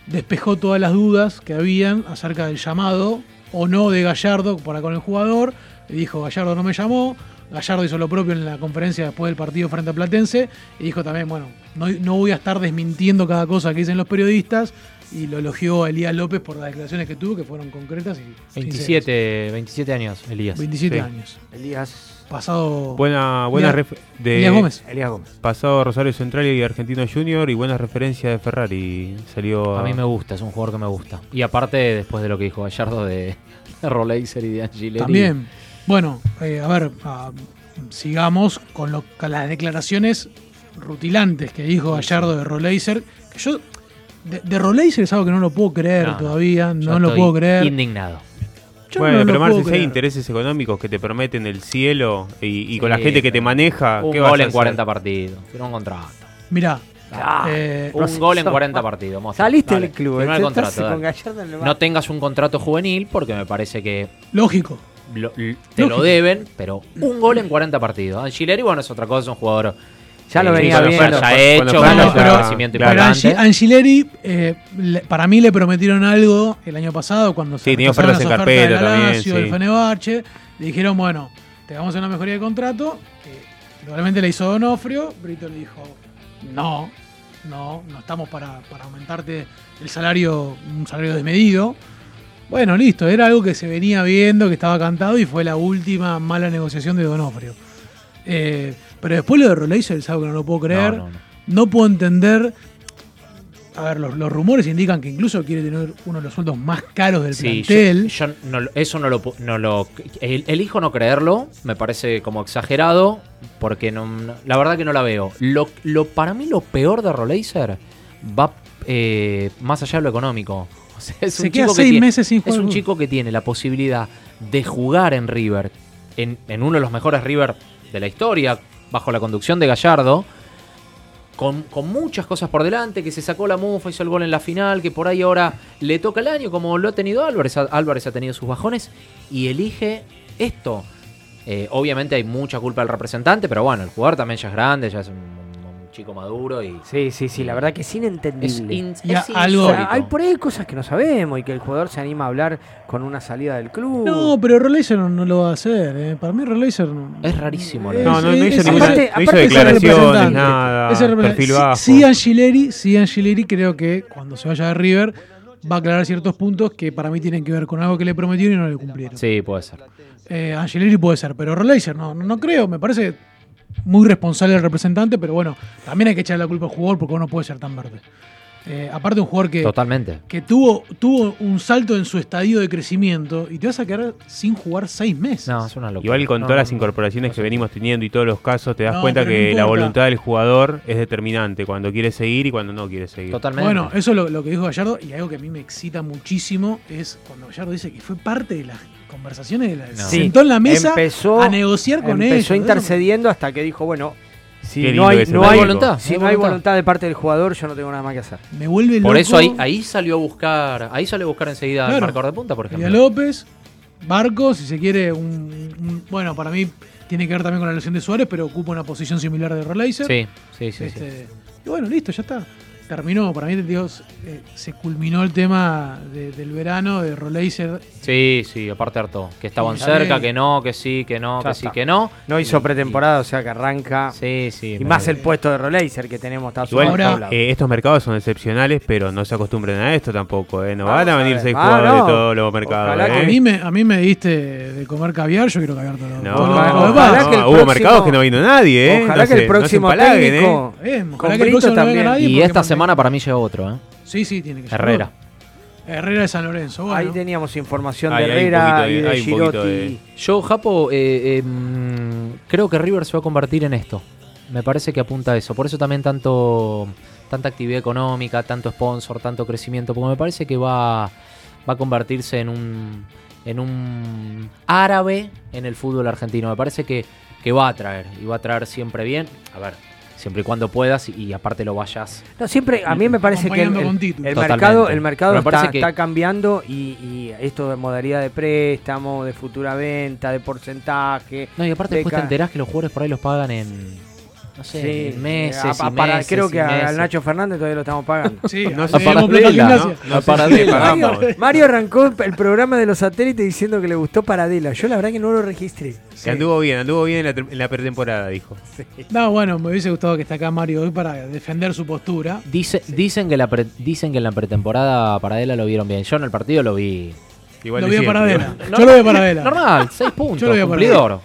despejó todas las dudas que habían acerca del llamado o no de Gallardo para con el jugador. Dijo, Gallardo no me llamó. Gallardo hizo lo propio en la conferencia después del partido frente a Platense y dijo también, bueno, no, no voy a estar desmintiendo cada cosa que dicen los periodistas y lo elogió a Elías López por las declaraciones que tuvo, que fueron concretas y
27, 27 años, Elías.
27
Sí.
años.
Elías.
Pasado.
Buena, buena
Elías-
ref- de
Elías Gómez.
Elías Gómez.
Pasado Rosario Central y Argentino Junior y buena referencia de Ferrari. Salió
A mí me gusta, es un jugador que me gusta. Y aparte, después de lo que dijo Gallardo de, de Roleiser y de Angileri.
También. Bueno, eh, a ver, ah, sigamos con, lo- con las declaraciones rutilantes que dijo Gallardo de Roleiser. Que yo, de, de Roleiser es algo que no lo puedo creer
No,
todavía, no lo puedo creer.
Indignado.
Yo
bueno,
no
pero Marce, si hay intereses económicos que te prometen el cielo y, y con
Sí,
la gente que te
pero
maneja,
Un
¿qué vas
gol
a
en
hacer?
40 partidos. Firmó un contrato.
Mirá,
Ah,
eh,
un gol en 40 partidos. Moza.
Saliste
Dale,
del club,
contrato,
con. Gallardo
No tengas un contrato juvenil porque me parece que
lógico.
Lo- te lo deben, pero un gol en 40 partidos. Angileri, bueno, es otra cosa, es un jugador
Ya lo venía viendo.
oferta
Cuando-
hecho,
Angileri, eh, le- para mí le prometieron algo el año pasado cuando se
Sí, tenía ofertas en carpeta
de la
también, sí.
Le dijeron, bueno, te vamos a hacer una mejoría de contrato. Que probablemente le hizo Donofrio. Brito le dijo, no, no, no estamos para, para aumentarte el salario, un salario desmedido. Bueno, listo, era algo que se venía viendo, que estaba cantado y fue la última mala negociación de Donofrio. Eh, pero después lo de Roleiser es algo que no lo puedo creer.
No, no, no.
No puedo entender. A ver, los, los rumores indican que incluso quiere tener uno de los sueldos más caros del
Sí, yo,
plantel.
yo no lo- eso no lo, no lo el- elijo no creerlo, me parece como exagerado, porque no, no- la verdad que no la veo. Lo, lo para mí lo peor de Roleiser va eh, más allá de lo económico. O sea, es
Se
un
queda
chico que tiene-
meses sin
es
jugar
un
al
chico que tiene la posibilidad de jugar en River, en, en uno de los mejores River de la historia, bajo la conducción de Gallardo. Con, con muchas cosas por delante, que se sacó la mufa, hizo el gol en la final, que por ahí ahora le toca el año, como lo ha tenido Álvarez. Álvarez ha tenido sus bajones y elige esto. Eh, obviamente hay mucha culpa del representante, pero bueno, el jugador también ya es grande, ya es un chico maduro y.
Sí, sí, sí, la verdad que es inentendible.
Es in-
Y a-
es
algo-
O sea, hay por ahí cosas que no sabemos y que el jugador se anima a hablar con una salida del club.
No, pero Roleiser no, no lo va a hacer. eh. Para mí no.
Es rarísimo.
Es-
No, no, no hizo
es-
ninguna,
aparte-
no hizo declaraciones, nada,
Es el representante.
perfil
Sí-
bajo.
Sí, Angileri, sí, Angileri creo que cuando se vaya de River va a aclarar ciertos puntos que para mí tienen que ver con algo que le prometieron y no le cumplieron.
Sí, puede ser.
Eh, Angeleri puede ser, pero Roleiser no, no, no creo. Me parece muy responsable el representante, pero bueno, también hay que echarle la culpa al jugador porque uno puede ser tan verde. Eh, aparte, un jugador que,
Totalmente.
que tuvo, tuvo un salto en su estadio de crecimiento y te vas a quedar sin jugar seis meses.
No, es una locura.
Igual con
No,
todas las
no,
incorporaciones que venimos teniendo y todos los casos, te das
No,
cuenta que la voluntad del jugador es determinante cuando quiere seguir y cuando no quiere seguir.
Totalmente.
Bueno, eso es lo, lo que dijo Gallardo y algo que a mí me excita muchísimo es cuando Gallardo dice que fue parte de las conversaciones, de la, se
Sí,
sentó en la mesa
empezó,
a negociar con ellos.
Empezó
Eso
intercediendo hasta que dijo, bueno, si no hay, no hay
voluntad.
si
No hay voluntad.
de parte del jugador, yo no tengo nada más que hacer.
Me vuelve loco.
Por eso ahí, ahí salió a buscar, ahí salió a buscar enseguida el
Claro.
marcador de punta, por ejemplo.
López, Barco, si se quiere, un, un- Bueno, para mí tiene que ver también con la lesión de Suárez, pero ocupa una posición similar de Roleiser.
Sí, sí, sí, sí.
Este, Y bueno, listo, ya está. Terminó, para mí, Dios, eh, se culminó el tema de- del verano de Roleiser.
Sí, sí, aparte harto. Que estaban cerca, que no, que sí, que no,
Ya
que sí, que no.
No hizo
Y-
pretemporada, o sea que arranca.
Sí, sí.
Y más el puesto de Roleiser que tenemos. Está
Igual.
Ahora-
eh, estos mercados son excepcionales, pero no se acostumbren a esto tampoco. ¿eh? No van a venir seis
Ah,
jugadores
no.
de todos los mercados.
Ojalá
¿eh?
A mí, me, a mí me diste de comer caviar, yo quiero caviar todo.
No,
todo lo demás.
que el
hubo mercados que no vino nadie. ¿eh?
Ojalá
No
que el
no
próximo
¿eh?
técnico.
Ojalá que el próximo no venga
también.
nadie
Y esta
mantenga-
semana para mí llega otro, ¿eh?
Sí, sí, tiene que ser.
Herrera.
Herrera de San Lorenzo. Bueno.
Ahí teníamos información de
hay un
Herrera
de-
y de
hay
Girotti.
de-
Yo, Japo, eh, eh, mm, creo que River se va a convertir en esto. Me parece que apunta a eso. Por eso también tanto tanta actividad económica, tanto sponsor, tanto crecimiento, porque me parece que va, va a convertirse en un en un árabe en el fútbol argentino. Me parece que, que va a traer y va a traer siempre bien. A ver, siempre y cuando puedas y, y aparte lo vayas.
No, siempre, a mí me parece que el, mercado, el mercado está,
que-
está cambiando y, y esto de modalidad de préstamo, de futura venta, de porcentaje.
No, y aparte
de
después te enterás que los jugadores por ahí los pagan en. No sé,
Sí,
en meses.
a-
y
a- para-
meses
creo
y
que a-
meses.
al Nacho Fernández todavía lo estamos pagando.
Sí,
No sé.
Mario arrancó el programa de los satélites diciendo que le gustó Paradela. Yo la verdad que no lo registré.
Que anduvo bien, anduvo bien en la, ter- en la pretemporada, dijo.
No, bueno, me hubiese gustado que esté acá Mario hoy para defender su postura.
Dice, dicen, que la pre- dicen que en la pretemporada Paradela lo vieron bien. Yo en el partido lo vi.
Igual
Lo vi a
siempre,
Paradela.
¿no?
Yo lo vi a Paradela.
Normal, 6 puntos.
Yo lo vi a
cumplidor.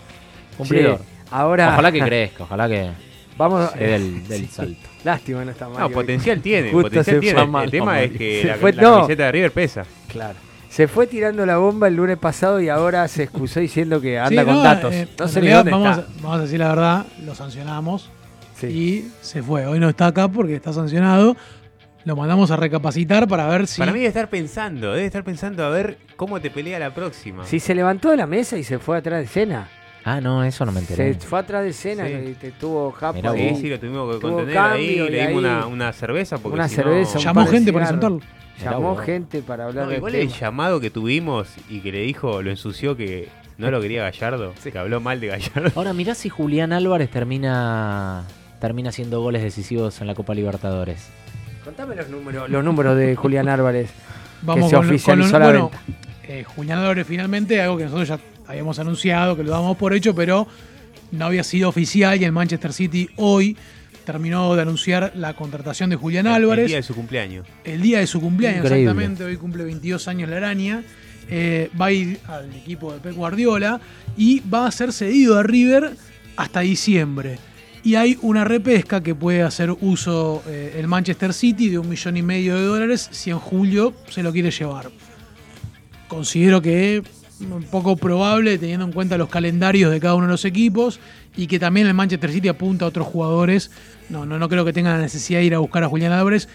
Cumplidor.
Ahora
Ojalá que crezca, ojalá que
vamos
dé del, salto.
Lástima no está Mario.
No, potencial tiene,
Justo
potencial tiene. El tema es que
Se
la,
fue-
la
no.
camiseta de River pesa.
Claro. Se fue tirando la bomba el lunes pasado y ahora se excusó diciendo que anda
Sí,
con
no,
datos.
eh,
no sé ni
realidad,
dónde
vamos,
está.
A, vamos a decir la verdad, lo sancionamos
Sí.
y se fue. Hoy no está acá porque está sancionado. Lo mandamos a recapacitar para ver si.
Para mí debe estar pensando, debe estar pensando a ver cómo te pelea la próxima.
Si se levantó de la mesa y se fue atrás de escena.
Ah, no, eso no me enteré.
Se fue atrás de escena
Sí.
y te tuvo japo.
Sí, sí, lo tuvimos que contener
cambio
ahí,
y
le dimos una, una cerveza porque
una
si no-
cerveza, un
Llamó
de
gente para insultarlo.
Llamó
vos.
gente para hablar
No,
del
igual
tema.
el llamado que tuvimos y que le dijo, lo ensució que no lo quería Gallardo, que habló mal de Gallardo.
Ahora mirá si Julián Álvarez termina termina haciendo goles decisivos en la Copa Libertadores.
Contame los números, los números de Julián Álvarez.
Vamos
se
con, lo-
oficializó la
bueno,
venta.
eh, Julián Álvarez finalmente, algo que nosotros ya habíamos anunciado, que lo damos por hecho, pero no había sido oficial y el Manchester City hoy terminó de anunciar la contratación de Julián
El
Álvarez.
día de su cumpleaños.
El día de su cumpleaños,
Increíble.
exactamente. Hoy cumple 22 años la araña. Eh, va a ir al equipo de Pep Guardiola y va a ser cedido a River hasta diciembre. Y hay una repesca que puede hacer uso eh, el Manchester City de un millón y medio de dólares si en julio se lo quiere llevar. Considero que poco probable teniendo en cuenta los calendarios de cada uno de los equipos y que también el Manchester City apunta a otros jugadores. No, no, no creo que tenga la necesidad de ir a buscar a Julián Álvarez.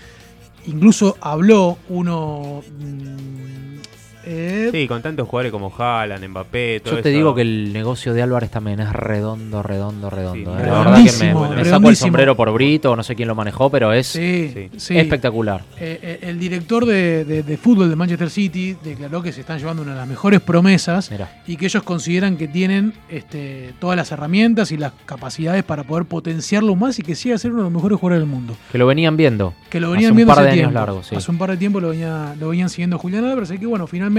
Incluso habló uno. mm, eh,
Sí, con tantos jugadores como Haaland, Mbappé, todo
Yo te
eso.
digo que el negocio de Álvarez también es redondo, redondo, redondo.
Sí,
eh. la verdad que me,
redondísimo,
me saco el sombrero por Brito, no sé quién lo manejó, pero es
sí,
sí.
sí.
espectacular.
Eh, eh, el director de, de- de fútbol de Manchester City declaró que se están llevando una de las mejores promesas
Mirá.
y que ellos consideran que tienen este, todas las herramientas y las capacidades para poder potenciarlo más y que siga ser uno de los mejores jugadores del mundo.
Que lo venían viendo.
Que lo
Hace
venían
un
viendo
par de
hace
años
tiempo.
sí.
Hace un par de tiempo lo, venía, lo venían siguiendo Julián Álvarez, así que bueno, finalmente.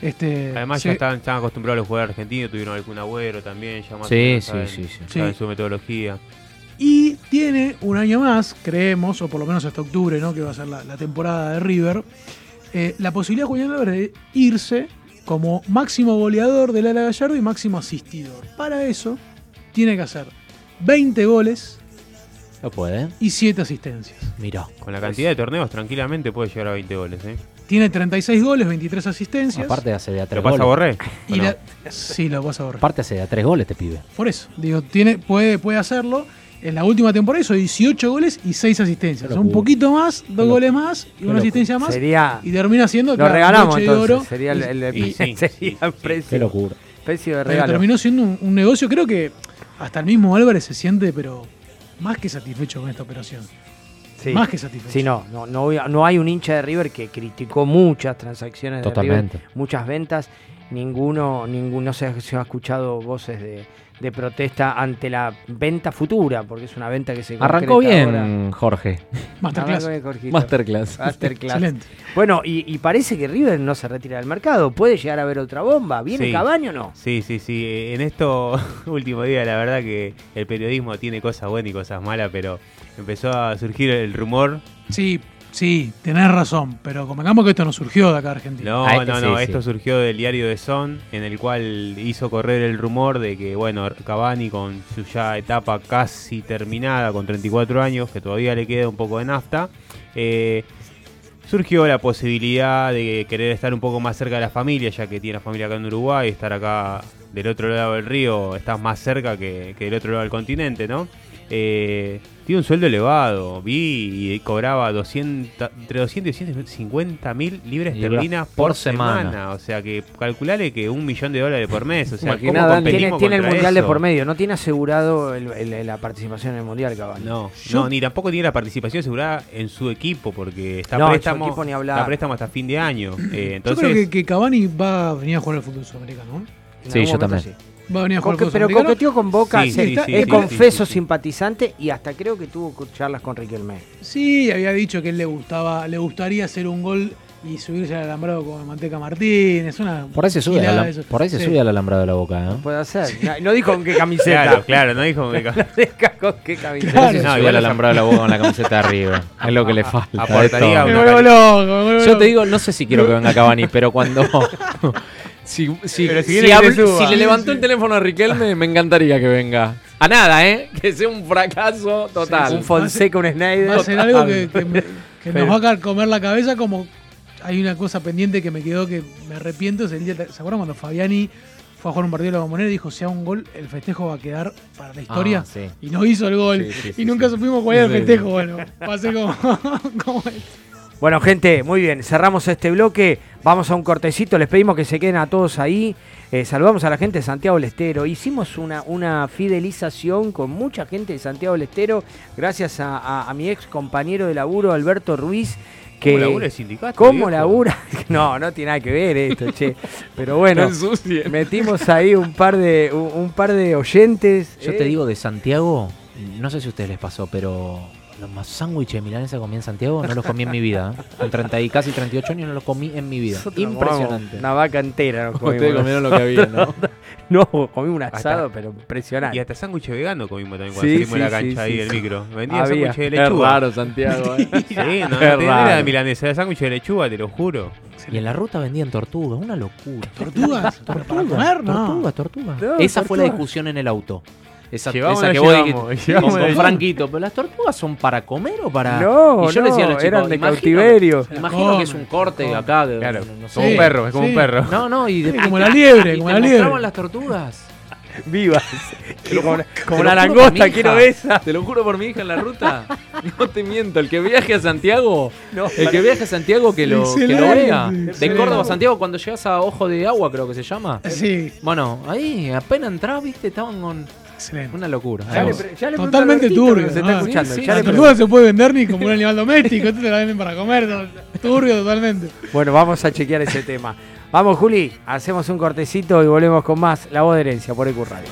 Este,
Además
se-
ya estaban, estaban acostumbrados los jugadores argentinos, tuvieron algún agüero también, ya más
Sí,
o menos
sí,
saben,
sí, sí.
saben su metodología.
Y tiene un año más, creemos, o por lo menos hasta octubre, ¿no? que va a ser la, la temporada de River, eh, la posibilidad de Julián Álvarez de irse como máximo goleador del Ala Gallardo y máximo asistidor. Para eso, tiene que hacer 20 goles
Lo puede.
y 7 asistencias.
Mira.
Con la cantidad de torneos tranquilamente puede llegar a 20 goles. ¿eh?
Tiene 36 goles, 23 asistencias.
Aparte hace de a
¿Lo
tres
pasa a
goles.
Borré?
y la- sí, lo vas a borrar.
Aparte hace de a tres goles te pibe.
Por eso, digo, tiene, puede, puede hacerlo. En la última temporada hizo 18 goles y 6 asistencias.
Qué
Son un
locura.
poquito más, dos goles más y una asistencia más.
Sería.
Y termina siendo
Lo
claro,
regalamos
broche de
entonces.
oro.
Sería el, el-
y- sí,
sería el precio,
Qué locura.
precio de
Pero
regalo.
terminó siendo un, un negocio, creo que hasta el mismo Álvarez se siente, pero más que satisfecho con esta operación.
Sí.
Más que satisfecho.
Sí, no, no, no, no hay un hincha de River que criticó muchas transacciones de
Totalmente.
River, muchas ventas. Ninguno, ninguno se, se ha escuchado voces de, de protesta ante la venta futura, porque es una venta que se
Arrancó
concreta
bien,
ahora.
Jorge.
Masterclass.
Arrancó.
Masterclass.
Masterclass.
Excelente.
Bueno, y, y parece que River no se retira del mercado. Puede llegar a haber otra bomba. ¿Viene
Sí.
Cavani o no?
Sí, sí, sí. En estos últimos días, la verdad que el periodismo tiene cosas buenas y cosas malas, pero empezó a surgir el rumor.
Sí, sí, tenés razón, pero convengamos que esto no surgió de acá de Argentina.
No,
Ah, este
no,
sí,
no.
sí.
Esto surgió del diario de Son, en el cual hizo correr el rumor de que, bueno, Cavani con su ya etapa casi terminada, con 34 años, que todavía le queda un poco de nafta, eh, surgió la posibilidad de querer estar un poco más cerca de la familia, ya que tiene la familia acá en Uruguay, estar acá del otro lado del río estás más cerca que, que del otro lado del continente, ¿no? Eh, tiene un sueldo elevado, vi y cobraba 200, entre 200 y 150 mil libras esterlinas
por
por,
semana.
semana. O sea que calculale que un millón de dólares por mes. O sea,
Imaginá,
¿cómo
tiene, tiene el mundial de por medio, no tiene asegurado el- el- la participación en el mundial, Cavani.
No,
Yo-
no, ni tampoco tiene la participación asegurada en su equipo, porque está
No,
préstamo,
equipo ni hablar.
está préstamo hasta fin de año. Eh,
Yo
entonces,
creo que, que Cavani va a venir a jugar al fútbol sudamericano.
Sí, yo también.
Va a venir a jugar al
Coque-
fútbol
pero coqueteó con Boca,
Sí,
se-
sí, sí,
es
sí,
confeso
sí, sí.
simpatizante y hasta creo que tuvo charlas con Riquelme.
Sí, había dicho que él le gustaba, le gustaría hacer un gol y subirse al alambrado con Manteca Martínez. Una
Por ahí se sube, al-
eso.
por ahí se
Sí.
sube al alambrado de la boca, ¿eh?
Puede ser. No, no dijo con qué camiseta.
Claro, claro, no dijo con qué camiseta.
con qué camiseta.
Claro,
No,
sube
igual
al alambrado de la boca con la camiseta arriba. Es lo que le falta.
Aportaría.
Me
una
loco, me
Yo te digo, no sé si quiero que venga Cavani, pero cuando. Si, si,
si
le levantó el teléfono a Riquelme, me encantaría que venga. A nada, ¿eh? Que sea un fracaso total.
Un Fonseca, un Snyder.
Va a ser algo que, que me- que nos va a comer la cabeza como hay una cosa pendiente que me quedó que me arrepiento es el día ¿se acuerdan cuando Fabiani fue a jugar un partido de la bombonera y dijo si hago un gol el festejo va a quedar para la historia
Ah, sí.
y no hizo el gol
Sí, sí,
y
sí,
nunca
sí.
supimos cuál era el festejo bueno va a ser como, como es.
Bueno, gente, muy bien. Cerramos este bloque. Vamos a un cortecito. Les pedimos que se queden a todos ahí. Eh, saludamos a la gente de Santiago del Estero. Hicimos una, una fidelización con mucha gente de Santiago del Estero. Gracias a, a- a mi ex compañero de laburo, Alberto Ruiz. Que,
¿Cómo labura el sindicato,
¿Cómo
viejo?
labura? No, no tiene nada que ver esto, che. Pero bueno, metimos ahí un par de, un, un par de oyentes.
Yo
eh.
te digo, de Santiago, no sé si a ustedes les pasó, pero los más sándwiches de milanesa comí en Santiago no los comí en mi vida. ¿eh? Con 30 y casi 38 años no los comí en mi vida.
Nosotros
Impresionante.
Una vaca entera. nos
Ustedes comieron lo que había, ¿no?
no, comí un
Hasta-
asado, pero impresionante.
Y hasta sándwich vegano comimos también cuando
Sí,
salimos de la
sí,
cancha ahí del micro. Vendía sándwich de
Es
lechuga.
raro, Santiago. ¿eh?
Sí, no,
Es
no era
raro.
de milanesa, era sándwich de lechuga, te lo juro.
Y en la ruta vendían tortugas, una locura.
¿Tortugas? ¿Pero para comer? No.
Tortugas, tortugas.
No,
esa fue la discusión en el auto. Esa,
Llevamos
esa
o
que
no
vos
llevamos,
dijiste,
llevamos
con,
no
Franquito, pero las tortugas son para comer o para.
No,
y yo le decía a los
no,
chicos,
eran de
imagino-
cautiverio.
Imagino que es un corte acá. que-
Claro,
no sé.
como un perro, es como
sí.
un perro.
No, no, y de,
Sí, como la liebre,
y
como
te
la liebre.
mostraban las tortugas.
Vivas.
Lo
como como la langosta, quiero esa.
Te lo juro por mi hija en la ruta. No te miento, el que viaje a Santiago,
No,
el que viaje a Santiago que lo, que lo vea. De. Córdoba a Santiago, cuando llegas a Ojo de Agua, creo que se llama.
sí
Bueno, ahí apenas entras, viste, estaban con
excelente
una locura.
Ya le ya le
Totalmente turbio,
Se está
¿no?
escuchando.
Sí, sí,
ya
la
le
tortuga no se puede vender ni como un animal doméstico esto te la venden para comer turbio totalmente
Bueno, vamos a chequear ese tema. Vamos, Juli, hacemos un cortecito y volvemos con más La Voz de Herencia por EQ Radio.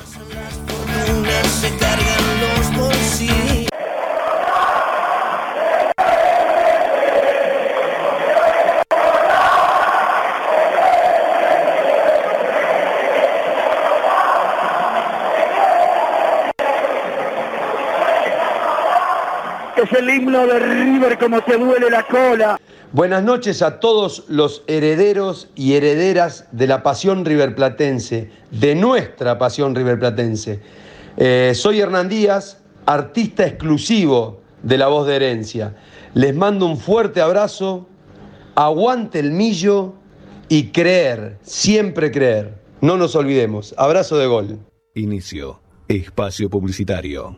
Es el himno de River como te duele la cola.
Buenas noches a todos los herederos y herederas de la pasión riverplatense, de nuestra pasión riverplatense. Eh, soy Hernán Díaz, artista exclusivo de La Voz de Herencia. Les mando un fuerte abrazo, aguante el millo y creer, siempre creer. No nos olvidemos. Abrazo de gol.
Inicio. Espacio publicitario.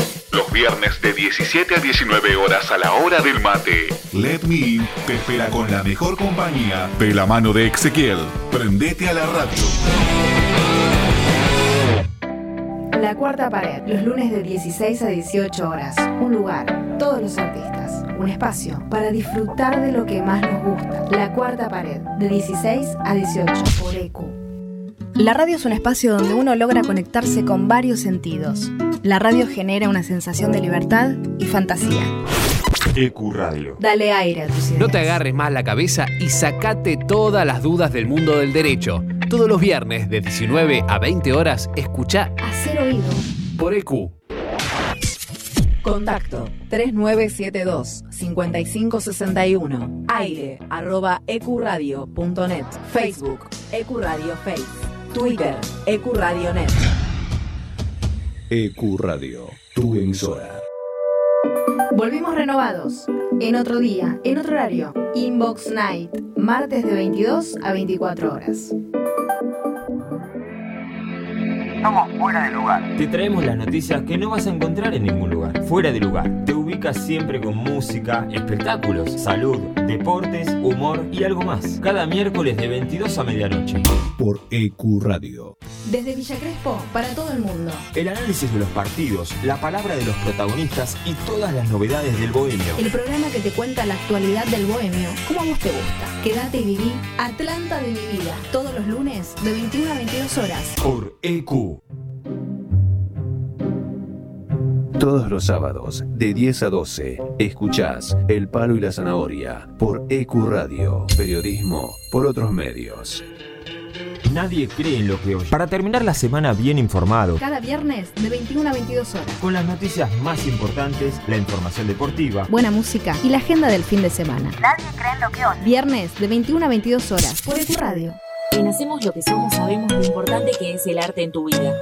Los viernes de 17 a 19 horas a la hora del mate. Let Me In te espera con la mejor compañía de la mano de Ezequiel. Prendete a la radio.
La cuarta pared, los lunes de 16 a 18 horas. Un lugar, todos los artistas. Un espacio para disfrutar de lo que más nos gusta. La cuarta pared, de 16 a 18 por EQ. La radio es un espacio donde uno logra conectarse con varios sentidos. La radio genera una sensación de libertad y fantasía.
EQ Radio.
Dale aire a tus ideas.
No te agarres más la cabeza y sacate todas las dudas del mundo del derecho. Todos los viernes de 19 a 20 horas, escucha
Hacer oído.
por EQ.
Contacto 3972-5561. Aire arroba ecuradio.net. Facebook Ecuradio Face. Twitter Ecuradionet.
EQ Radio, tu emisora.
Volvimos renovados. En otro día, en otro horario. Inbox Night. Martes de 22 a 24 horas.
Estamos fuera de lugar. Te traemos las noticias que no vas a encontrar en ningún lugar. Fuera de lugar. Te siempre con música, espectáculos, salud, deportes, humor y algo más. Cada miércoles de 22 a medianoche.
Por EQ Radio.
Desde Villa Crespo, para todo el mundo.
El análisis de los partidos, la palabra de los protagonistas y todas las novedades del bohemio.
El programa que te cuenta la actualidad del bohemio, como a vos te gusta. Quédate y viví Atlanta de mi vida. Todos los lunes de 21 a 22 horas.
Por EQ.
Todos los sábados, de 10 a 12, escuchás El Palo y la Zanahoria por EQ Radio. Periodismo por otros medios.
Nadie cree en lo que oye. Para terminar la semana bien informado,
Cada viernes de 21 a 22 horas.
con las noticias más importantes, la información deportiva,
Buena música y la agenda del fin de semana.
Nadie cree en lo que oye.
Viernes de 21 a 22 horas por EQ Radio.
En Hacemos lo que somos sabemos lo importante que es el arte en tu vida.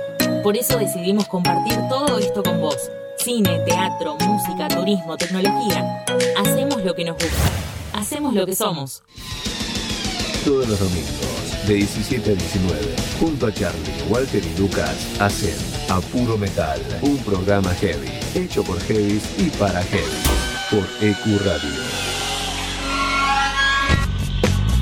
Por eso decidimos compartir todo esto con vos. Cine, teatro, música, turismo, tecnología. Hacemos lo que nos gusta. Hacemos lo que somos.
Todos los domingos, de 17 a 19, junto a Charlie, Walter y Lucas, hacen A Puro Metal, un programa heavy, hecho por heavies y para heavies, por EQ Radio.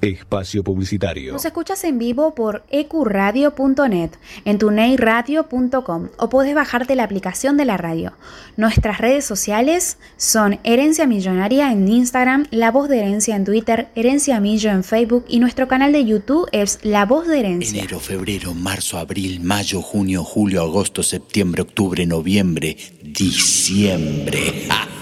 Espacio publicitario.
Nos escuchas en vivo por ecuradio.net, en tuneiradio.com o podés bajarte la aplicación de la radio. Nuestras redes sociales son Herencia Millonaria en Instagram, La Voz de Herencia en Twitter, Herencia Millo en Facebook y nuestro canal de YouTube es La Voz de Herencia.
Enero, febrero, marzo, abril, mayo, junio, julio, agosto, septiembre, octubre, noviembre, diciembre.
Diciembre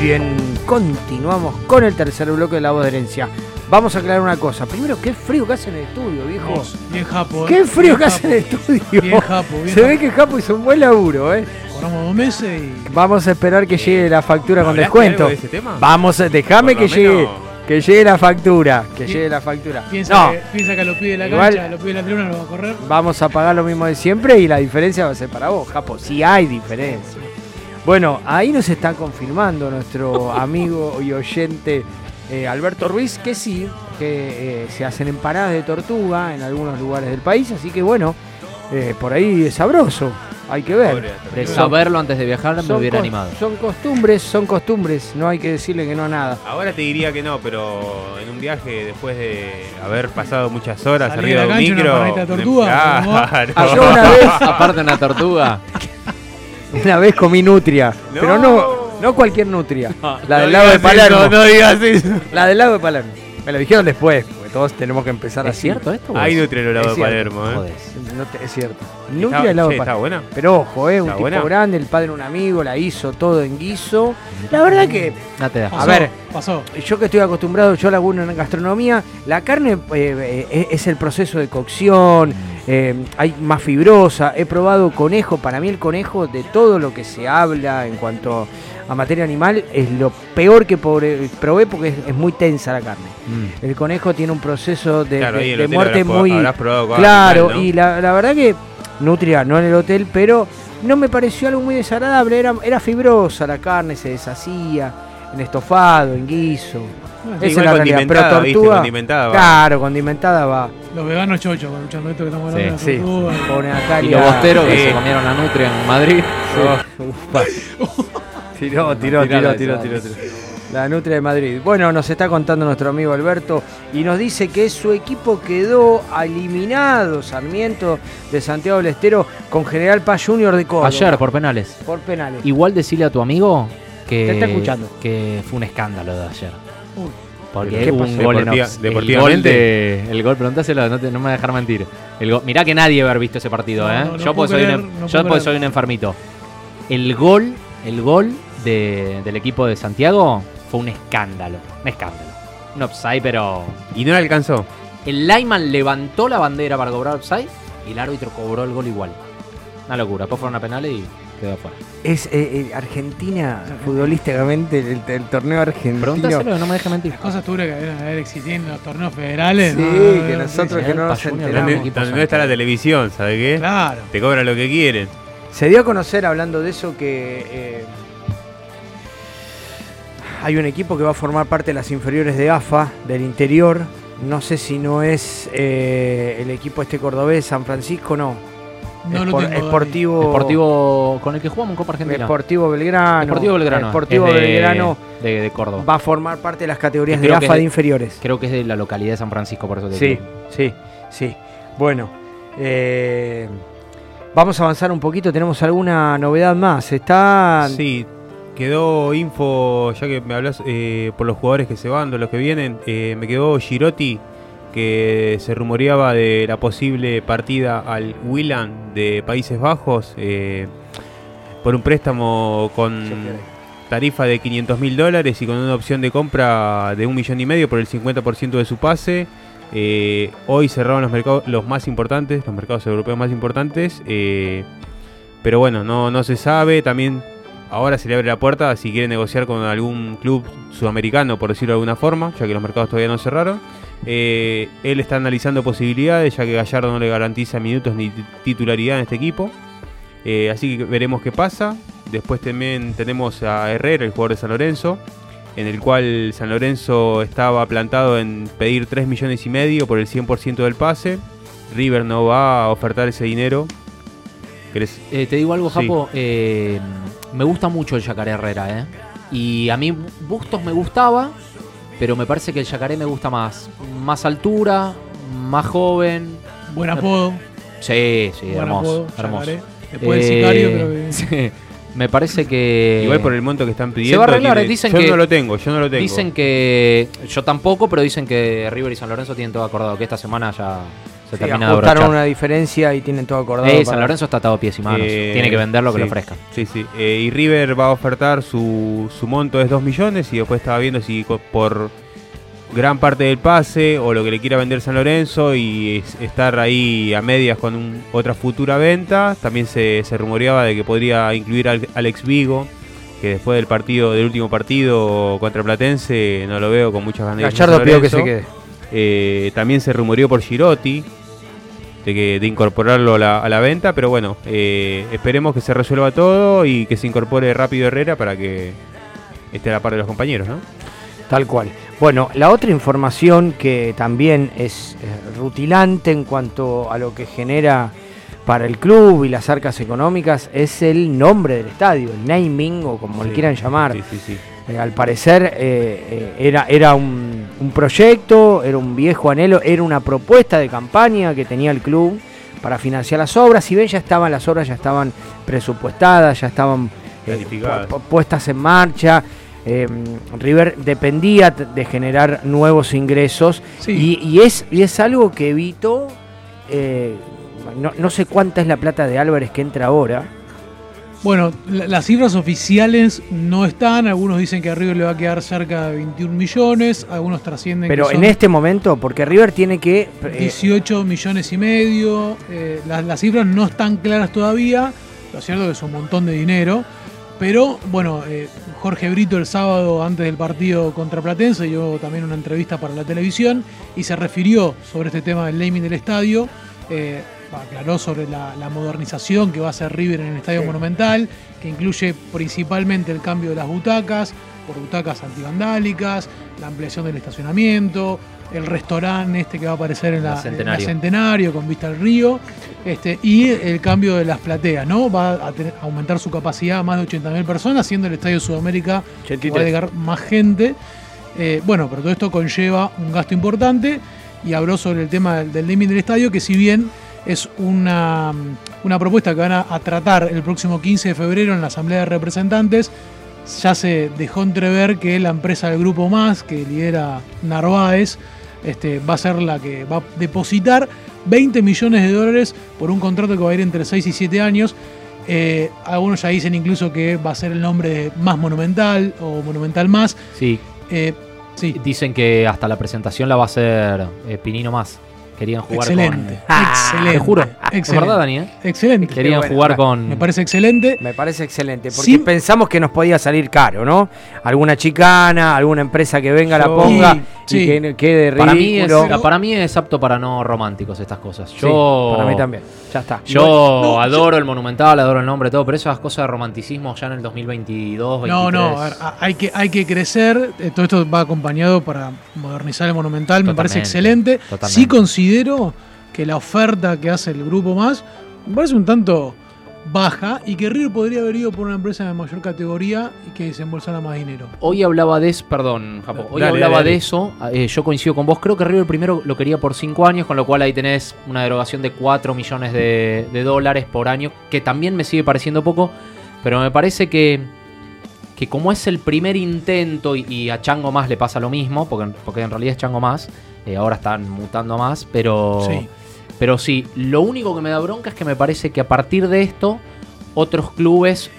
bien, continuamos con el tercer bloque de la voz de herencia. Vamos a aclarar una cosa. Primero, qué frío que hace en el estudio, viejo.
Bien japo, ¿eh?
Qué frío
Bien
que hace en el estudio.
Bien japo, bien
Se ve que Japo hizo un buen laburo, ¿eh?
Cobramos dos meses y.
Vamos a esperar que llegue la factura con
¿hablaste
descuento.
de ese tema?
Vamos, a, déjame que llegue, que llegue la factura, que llegue la factura.
Piensa,
No,
que, piensa que lo pide la
Igual-
cancha, lo pide la tribuna, lo va a correr.
vamos a pagar lo mismo de siempre y la diferencia va a ser para vos, Japo. Sí hay diferencia. Bueno, ahí nos está confirmando nuestro amigo y oyente eh, Alberto Ruiz que sí, que eh, se hacen empanadas de tortuga en algunos lugares del país, así que bueno, eh, por ahí es sabroso, hay que ver.
De
Son-
saberlo antes de viajar me hubiera animado.
Son costumbres, son costumbres, no hay que decirle que no a nada.
Ahora te diría que no, pero en un viaje después de haber pasado muchas horas
Salir
arriba
a
de
la
un
una
micro.
de tortuga.
Ah, yo una vez,
Aparte una tortuga.
Una vez comí nutria, pero no, no cualquier nutria, la del lado de Palermo.
eso, no digas eso.
La del lago de Palermo. Me lo dijeron después, porque todos tenemos que empezar
¿Es
así.
cierto esto?
Hay nutria en el lado
Es
de
cierto,
Palermo, ¿eh?
No te- es cierto.
Está-
Nutria del lado de
está
Palermo.
buena.
Pero ojo, eh, un
¿Está
tipo
buena?
grande, el padre de un amigo, la hizo todo en guiso. La verdad que,
No te da.
a
Pasó,
ver,
Pasó.
yo que estoy acostumbrado, yo laburo en gastronomía, la carne eh, eh, es el proceso de cocción, eh, hay más fibrosa, he probado conejo, para mí el conejo de todo lo que se habla en cuanto a materia animal es lo peor que probé porque es, es muy tensa la carne.
Mm.
El conejo tiene un proceso de,
Claro,
muerte
habrás
muy...
habrás
Claro,
animal, ¿no?
y la, la verdad que Nutria, no en el hotel, pero no me pareció algo muy desagradable, era, era fibrosa la carne, se deshacía, en estofado, en guiso. Esa es
igual
la realidad, pero tortuga,
Condimentada va.
claro, condimentada va.
Los veganos chochos, escuchando esto que estamos hablando
Sí,
de
sí.
la tortuga.
Pone
Y los bosteros que
Sí.
se comieron la nutria en Madrid.
Oh, ufa. Tiró, tiró, tiró, tiró, tiró, tiró. La Nutria de Madrid. Bueno, nos está contando nuestro amigo Alberto y nos dice que su equipo quedó eliminado, Sarmiento de Santiago del Estero, con General Paz Junior de Córdoba.
Ayer por penales.
Por penales.
Igual decirle a tu amigo que,
Te está escuchando.
que fue un escándalo de ayer. Porque
¿Qué
hubo
pasó?
un gol en
Deportiva-
el
deportivamente.
gol de- el gol, preguntáselo, no, te- no me voy a dejar mentir. El mirá que nadie haber visto ese partido,
No,
¿eh?
no,
yo porque soy,
creer,
un, yo soy un enfermito. El gol, el gol de- del equipo de Santiago fue un escándalo. Un escándalo. Un offside, pero.
Y no le alcanzó.
El Lyman levantó la bandera para cobrar offside y el árbitro cobró el gol igual. Una locura. Después fueron a penales y quedó afuera.
Es eh, eh, Argentina, futbolísticamente, el, el torneo argentino.
Pregúntaselo, no me deje mentir.
Las cosas duras que deben haber existido en los torneos federales.
Sí,
¿no?
que nosotros que no nos enteramos.
donde no está la televisión, ¿sabe qué?
Claro.
Te cobran lo que quieren.
Se dio a conocer, hablando de eso, que eh, hay un equipo que va a formar parte de las inferiores de AFA, del interior. No sé si no es eh, el equipo este cordobés, San Francisco, no.
No
Espor-
tengo.
Esportivo,
Deportivo con el que jugamos en Copa Argentina.
Deportivo Belgrano.
Deportivo Belgrano.
Deportivo
es de-
Belgrano
De, de Córdoba.
va a formar parte de las categorías de AFA de inferiores.
Creo que es de la localidad de San Francisco, por eso te
Sí,
digo.
sí, sí. Bueno, eh, vamos a avanzar un poquito. ¿Tenemos alguna novedad más? Está.
Sí, quedó info, ya que me hablas eh, por los jugadores que se van, de los que vienen, eh, me quedó Girotti, que se rumoreaba de la posible partida al Willan de Países Bajos eh, por un préstamo con tarifa de 500 mil dólares y con una opción de compra de un millón y medio por el 50% de su pase. Eh, hoy cerraron los mercados los más importantes, los mercados europeos más importantes. eh, pero bueno, no, no se sabe. También ahora se le abre la puerta si quiere negociar con algún club sudamericano, por decirlo de alguna forma, ya que los mercados todavía no cerraron. Eh, él está analizando posibilidades, ya que Gallardo no le garantiza minutos ni ti- titularidad en este equipo. Eh, así que veremos qué pasa. Después también tenemos a Herrera, el jugador de San Lorenzo, en el cual San Lorenzo estaba plantado en pedir 3 millones y medio por el 100% del pase. River no va a ofertar ese dinero.
Eh, te digo algo,
Sí.
Japo. eh, me gusta mucho el Yacaré Herrera, ¿eh? Y a mí Bustos me gustaba, pero me parece que el Yacaré me gusta más. Más altura, más joven.
Buen apodo.
Sí, sí,
Buen
hermoso.
apodo,
hermoso.
Después del sicario, creo que-
sí, me parece que.
Igual por el monto que están pidiendo.
Se va a arreglar,
tiene-
dicen
yo
que.
no lo tengo, yo no lo tengo.
Dicen que. Yo tampoco, pero dicen que River y San Lorenzo tienen todo acordado. Que esta semana ya se
Sí,
termina de
ajustaron
abrochar.
una diferencia y tienen todo acordado.
Eh,
para-
San Lorenzo está atado a pies y manos.
Eh,
Tiene que vender lo que
sí,
le ofrezcan.
Sí, sí. Eh, y River va a ofertar su, su monto es 2 millones y después estaba viendo si por gran parte del pase o lo que le quiera vender San Lorenzo y es- estar ahí a medias con un- otra futura venta. También se, se rumoreaba de que podría incluir al Alex Vigo, que después del partido del último partido contra Platense no lo veo con muchas ganas. a
Gallardo pidió que se quede.
Eh, también se rumoreó por Girotti de, que, de incorporarlo a la, a la venta, pero bueno, eh, esperemos que se resuelva todo y que se incorpore rápido Herrera para que esté a la par de los compañeros, ¿no?
Tal cual. Bueno, la otra información que también es eh, rutilante en cuanto a lo que genera para el club y las arcas económicas es el nombre del estadio, el naming o como le quieran llamar.
sí, sí, sí.
Eh, al parecer eh, eh, era, era un, un proyecto, era un viejo anhelo, era una propuesta de campaña que tenía el club para financiar las obras. Si bien ya estaban las obras, ya estaban presupuestadas, ya estaban eh, pu- puestas en marcha. River dependía de generar nuevos ingresos y, y es, y es algo que evitó, eh, no, no sé cuánta es la plata de Álvarez que entra ahora,
Bueno, la- las cifras oficiales no están. Algunos dicen que a River le va a quedar cerca de 21 millones. Algunos trascienden
pero
que
en
son
este momento, porque River tiene que... eh,
18 millones y medio. eh, las, las cifras no están claras todavía. Lo cierto es que es un montón de dinero. Pero bueno, eh, Jorge Brito el sábado antes del partido contra Platense dio también una entrevista para la televisión y se refirió sobre este tema del naming del estadio. eh, aclaró sobre la, la modernización que va a hacer River en el Estadio Monumental, que incluye principalmente el cambio de las butacas por butacas antivandálicas, la ampliación del estacionamiento, el restaurante este que va a aparecer en la,
La
en la
Centenario.
Con vista al río, este, y el cambio de las plateas, ¿no? Va a tener- a aumentar su capacidad a más de 80.000 personas, siendo el Estadio Sudamérica que va a
83.
llegar más gente. Eh, bueno, pero todo esto conlleva un gasto importante y habló sobre el tema del, del naming del estadio, que si bien es una, una propuesta que van a, a tratar el próximo 15 de febrero en la Asamblea de Representantes, ya se dejó entrever que la empresa del Grupo Más, que lidera Narváez, este, va a ser la que va a depositar 20 millones de dólares por un contrato que va a ir entre 6 y 7 años. Eh, algunos ya dicen incluso que va a ser el nombre de Más Monumental o Monumental Más.
Sí.
Eh, sí.
Dicen que hasta la presentación la va a hacer eh, Pinino Más. Querían jugar
excelente,
con.
excelente.
Te juro.
Excelente.
Es verdad, Dani, ¿eh?
Excelente.
Querían
bueno,
jugar con.
Me parece excelente.
Me parece excelente, porque
Sí.
pensamos que nos podía salir caro, ¿no? Alguna chicana, alguna empresa que venga, la ponga
Sí,
y
sí.
que quede
Para mí, es,
ridículo.
para mí es apto para no románticos estas cosas.
Sí,
Yo,
para mí también. Ya está.
Yo
no,
adoro el monumental, adoro el nombre, todo, pero esas cosas de romanticismo ya en el 2022, 2023.
No, no, ver, hay que, hay que crecer. eh, Todo esto va acompañado para modernizar el Monumental. Me parece excelente.
totalmente.
Sí considero que la oferta que hace el grupo más me parece un tanto baja y que River podría haber ido por una empresa de mayor categoría y que desembolsara más dinero.
Hoy hablaba de eso, perdón, Japo, hoy
Dale,
hablaba
dale.
de eso, eh, yo coincido con vos, creo que River primero lo quería por 5 años, con lo cual ahí tenés una derogación de 4 millones de, de dólares por año, que también me sigue pareciendo poco, pero me parece que, que como es el primer intento y, y a Chango Más le pasa lo mismo, porque, porque en realidad es Chango Más, eh, ahora están mutando más, pero...
Sí.
Pero sí, lo único que me da bronca es que me parece que a partir de esto, otros clubes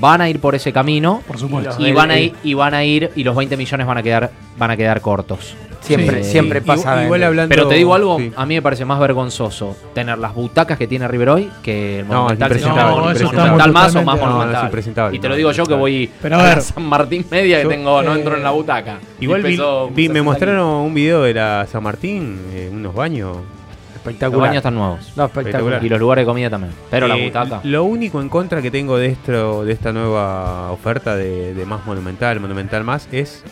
van a ir por ese camino.
Por supuesto.
Y van a ir, y van a ir, y los 20 millones van a quedar, van a quedar cortos.
Siempre,
Sí.
siempre pasa.
igual hablando-
Pero te digo algo,
sí.
a mí me parece más vergonzoso tener las butacas que tiene River hoy que el
No,
Monumental.
es
no, Monumental más o más Monumental.
es
y te lo digo yo que voy
Pero a
a
ver.
la San Martín Media
Yo-
que tengo, no
eh,
entro en la butaca.
Igual vi, me
60
mostraron un video de la San Martín, eh, unos baños.
Los
espectacular.
baños están nuevos.
No, espectacular.
Espectacular.
Y los lugares de comida también. Pero la
Eh,
butaca.
Lo único en contra que tengo de esto, de esta nueva oferta de, de más monumental, monumental más, es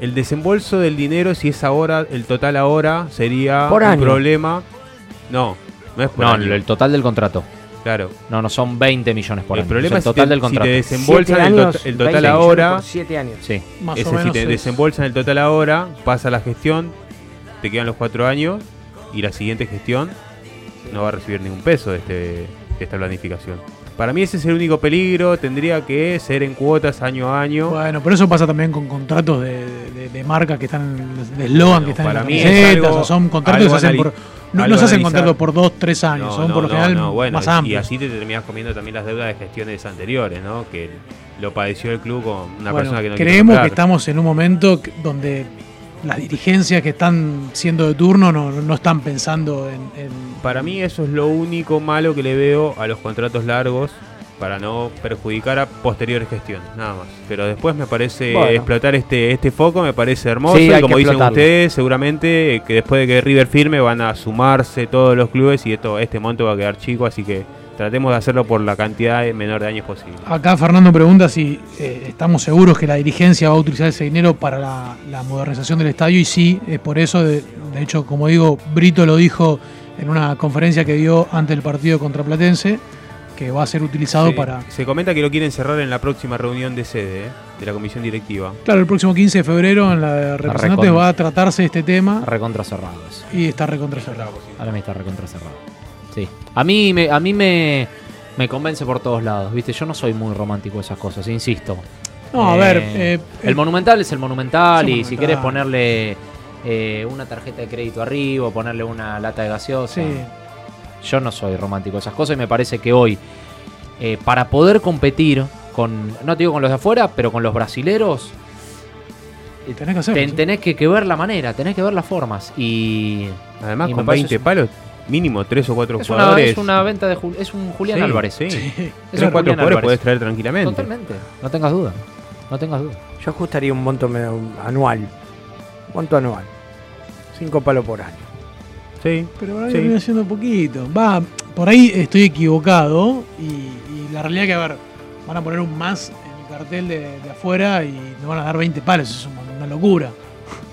el desembolso del dinero. Si es ahora, el total ahora sería
Por
un
año.
problema. No, no es por
No,
año.
el total del contrato.
Claro.
No, no, son 20 millones por
el
año.
problema
es el total
si te,
del
si te
contrato.
desembolsan el, to- el total
20 millones
ahora.
Por 7 años.
Sí.
Más
Ese
o
si
menos.
te
es-
desembolsan el total ahora, pasa la gestión, te quedan los cuatro años y la siguiente gestión no va a recibir ningún peso de, este, de esta planificación. Para mí ese es el único peligro, tendría que ser en cuotas año a año.
Bueno, pero eso pasa también con contratos de, de- de marca que están, de eslogan
Bueno,
que están
para
en
mí
las
es
camisetas,
algo-
o son contratos que se hacen por. No, no se hacen contratos por dos, tres años,
No,
son
no,
por lo general
no, bueno,
más
y
amplios.
así te terminas comiendo también las deudas de gestiones anteriores, ¿no? Que lo padeció el club con una
Bueno,
persona que no
creemos que estamos en un momento donde las dirigencias que están siendo de turno no, no están pensando en, en-
Para mí eso es lo único malo que le veo a los contratos largos para no perjudicar a posteriores gestiones, nada más. Pero después me parece
Bueno.
explotar este este foco, me parece hermoso
Sí,
y como dicen
explotarlo.
ustedes, seguramente eh, que después de que River firme van a sumarse todos los clubes y esto este monto va a quedar chico, así que tratemos de hacerlo por la cantidad menor de años posible.
Acá Fernando pregunta si eh, estamos seguros que la dirigencia va a utilizar ese dinero para la, la modernización del estadio y sí, es por eso, de, de hecho, como digo, Brito lo dijo en una conferencia que dio ante el partido contra Platense, que va a ser utilizado
Sí,
para...
Se comenta que lo quieren cerrar en la próxima reunión de sede, ¿eh? de la comisión directiva.
Claro, el próximo 15 de febrero en la de representantes va a tratarse este tema
Recontra cerrado eso.
y está recontra cerrado.
Ahora me está recontra cerrado. Sí. A mí, me, a mí me, me convence por todos lados, ¿viste? Yo no soy muy romántico de esas cosas, insisto.
No, a
Eh,
ver, eh,
el
eh,
monumental es el monumental
es
y si querés ponerle eh, una tarjeta de crédito arriba o ponerle una lata de gaseosa.
Sí.
Yo no soy romántico de esas cosas y me parece que hoy, eh, para poder competir con, no te digo con los de afuera, pero con los brasileros,
tenés que hacerlo.
ten-
sí.
tenés que, que ver la manera, tenés que ver las formas. Y
Además,
y
con
parece
20
eso-
palos, mínimo 3 o 4
es una,
jugadores.
es una venta de Jul- es un Julián
Sí,
Álvarez.
Sí,
Es
3
un
o 4
Julián
jugadores podés traer tranquilamente.
Totalmente, no tengas duda. No tengas duda.
Yo ajustaría un monto medio anual. Monto anual. 5 palos por año.
Sí.
Pero ahí
Sí.
termina siendo poquito. Va, por ahí estoy equivocado y, y la realidad que, a ver, van a poner un más en el cartel de, de afuera y nos van a dar 20 palos. Eso es una locura.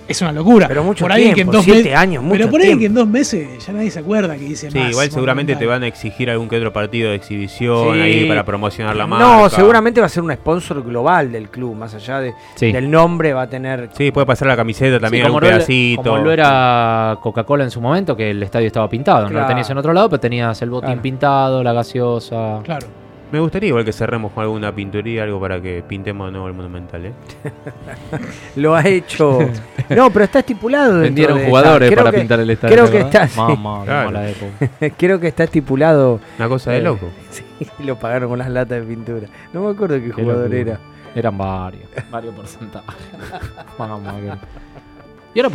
Es una locura.
Pero mucho
por que en
tiempo,
dos
siete
meses-
años, mucho
Pero por ahí
tiempo.
que en dos meses ya nadie se acuerda que dice
Sí,
más.
igual seguramente te van a exigir algún que otro partido de exhibición
Sí.
ahí para promocionar la marca.
No, seguramente va a ser un sponsor global del club, más allá de,
Sí.
del nombre, va a tener.
Sí, puede pasar la camiseta también,
Sí, como,
algún
lo era,
pedacito.
como lo era Coca-Cola en su momento, que el estadio estaba pintado. No lo tenías en otro lado, pero tenías el botín
Claro.
pintado, la gaseosa.
Claro.
Me gustaría igual que cerremos con alguna pinturía, algo para que pintemos de nuevo el Monumental, ¿eh?
Lo ha hecho. No, pero está estipulado.
Vendieron
de
jugadores para
que-
pintar el estadio,
Creo que
¿verdad?
está. sí.
Mamá,
Claro.
época.
creo que está estipulado.
Una cosa de
Eh,
loco.
Sí, lo pagaron con las latas de pintura. No me acuerdo qué
Qué
jugador
locura.
era.
Eran varios, varios porcentajes. Mamá, Y ahora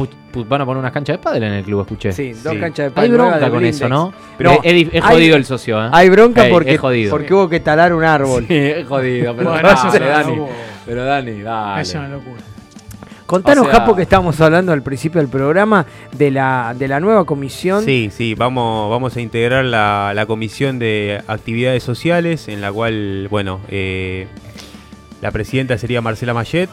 van a poner unas canchas de pádel en el club, escuché.
Sí, dos
Sí.
canchas de
Hay
pádel
bronca
nuevas de
con eso, ¿no?
Pero
es, es
hay-
jodido el socio, ¿eh?
Hay bronca porque,
jodido.
porque hubo que talar un árbol.
Sí, es jodido, pero
Bueno,
dale, Dani.
locura.
Pero Dani, dale.
Es una locura.
Contanos,
O sea-
Japo, que estábamos hablando al principio del programa de la, de la nueva comisión.
Sí, sí, vamos, vamos a integrar la, la comisión de actividades sociales, en la cual, bueno, eh, la presidenta sería Marcela Mayet,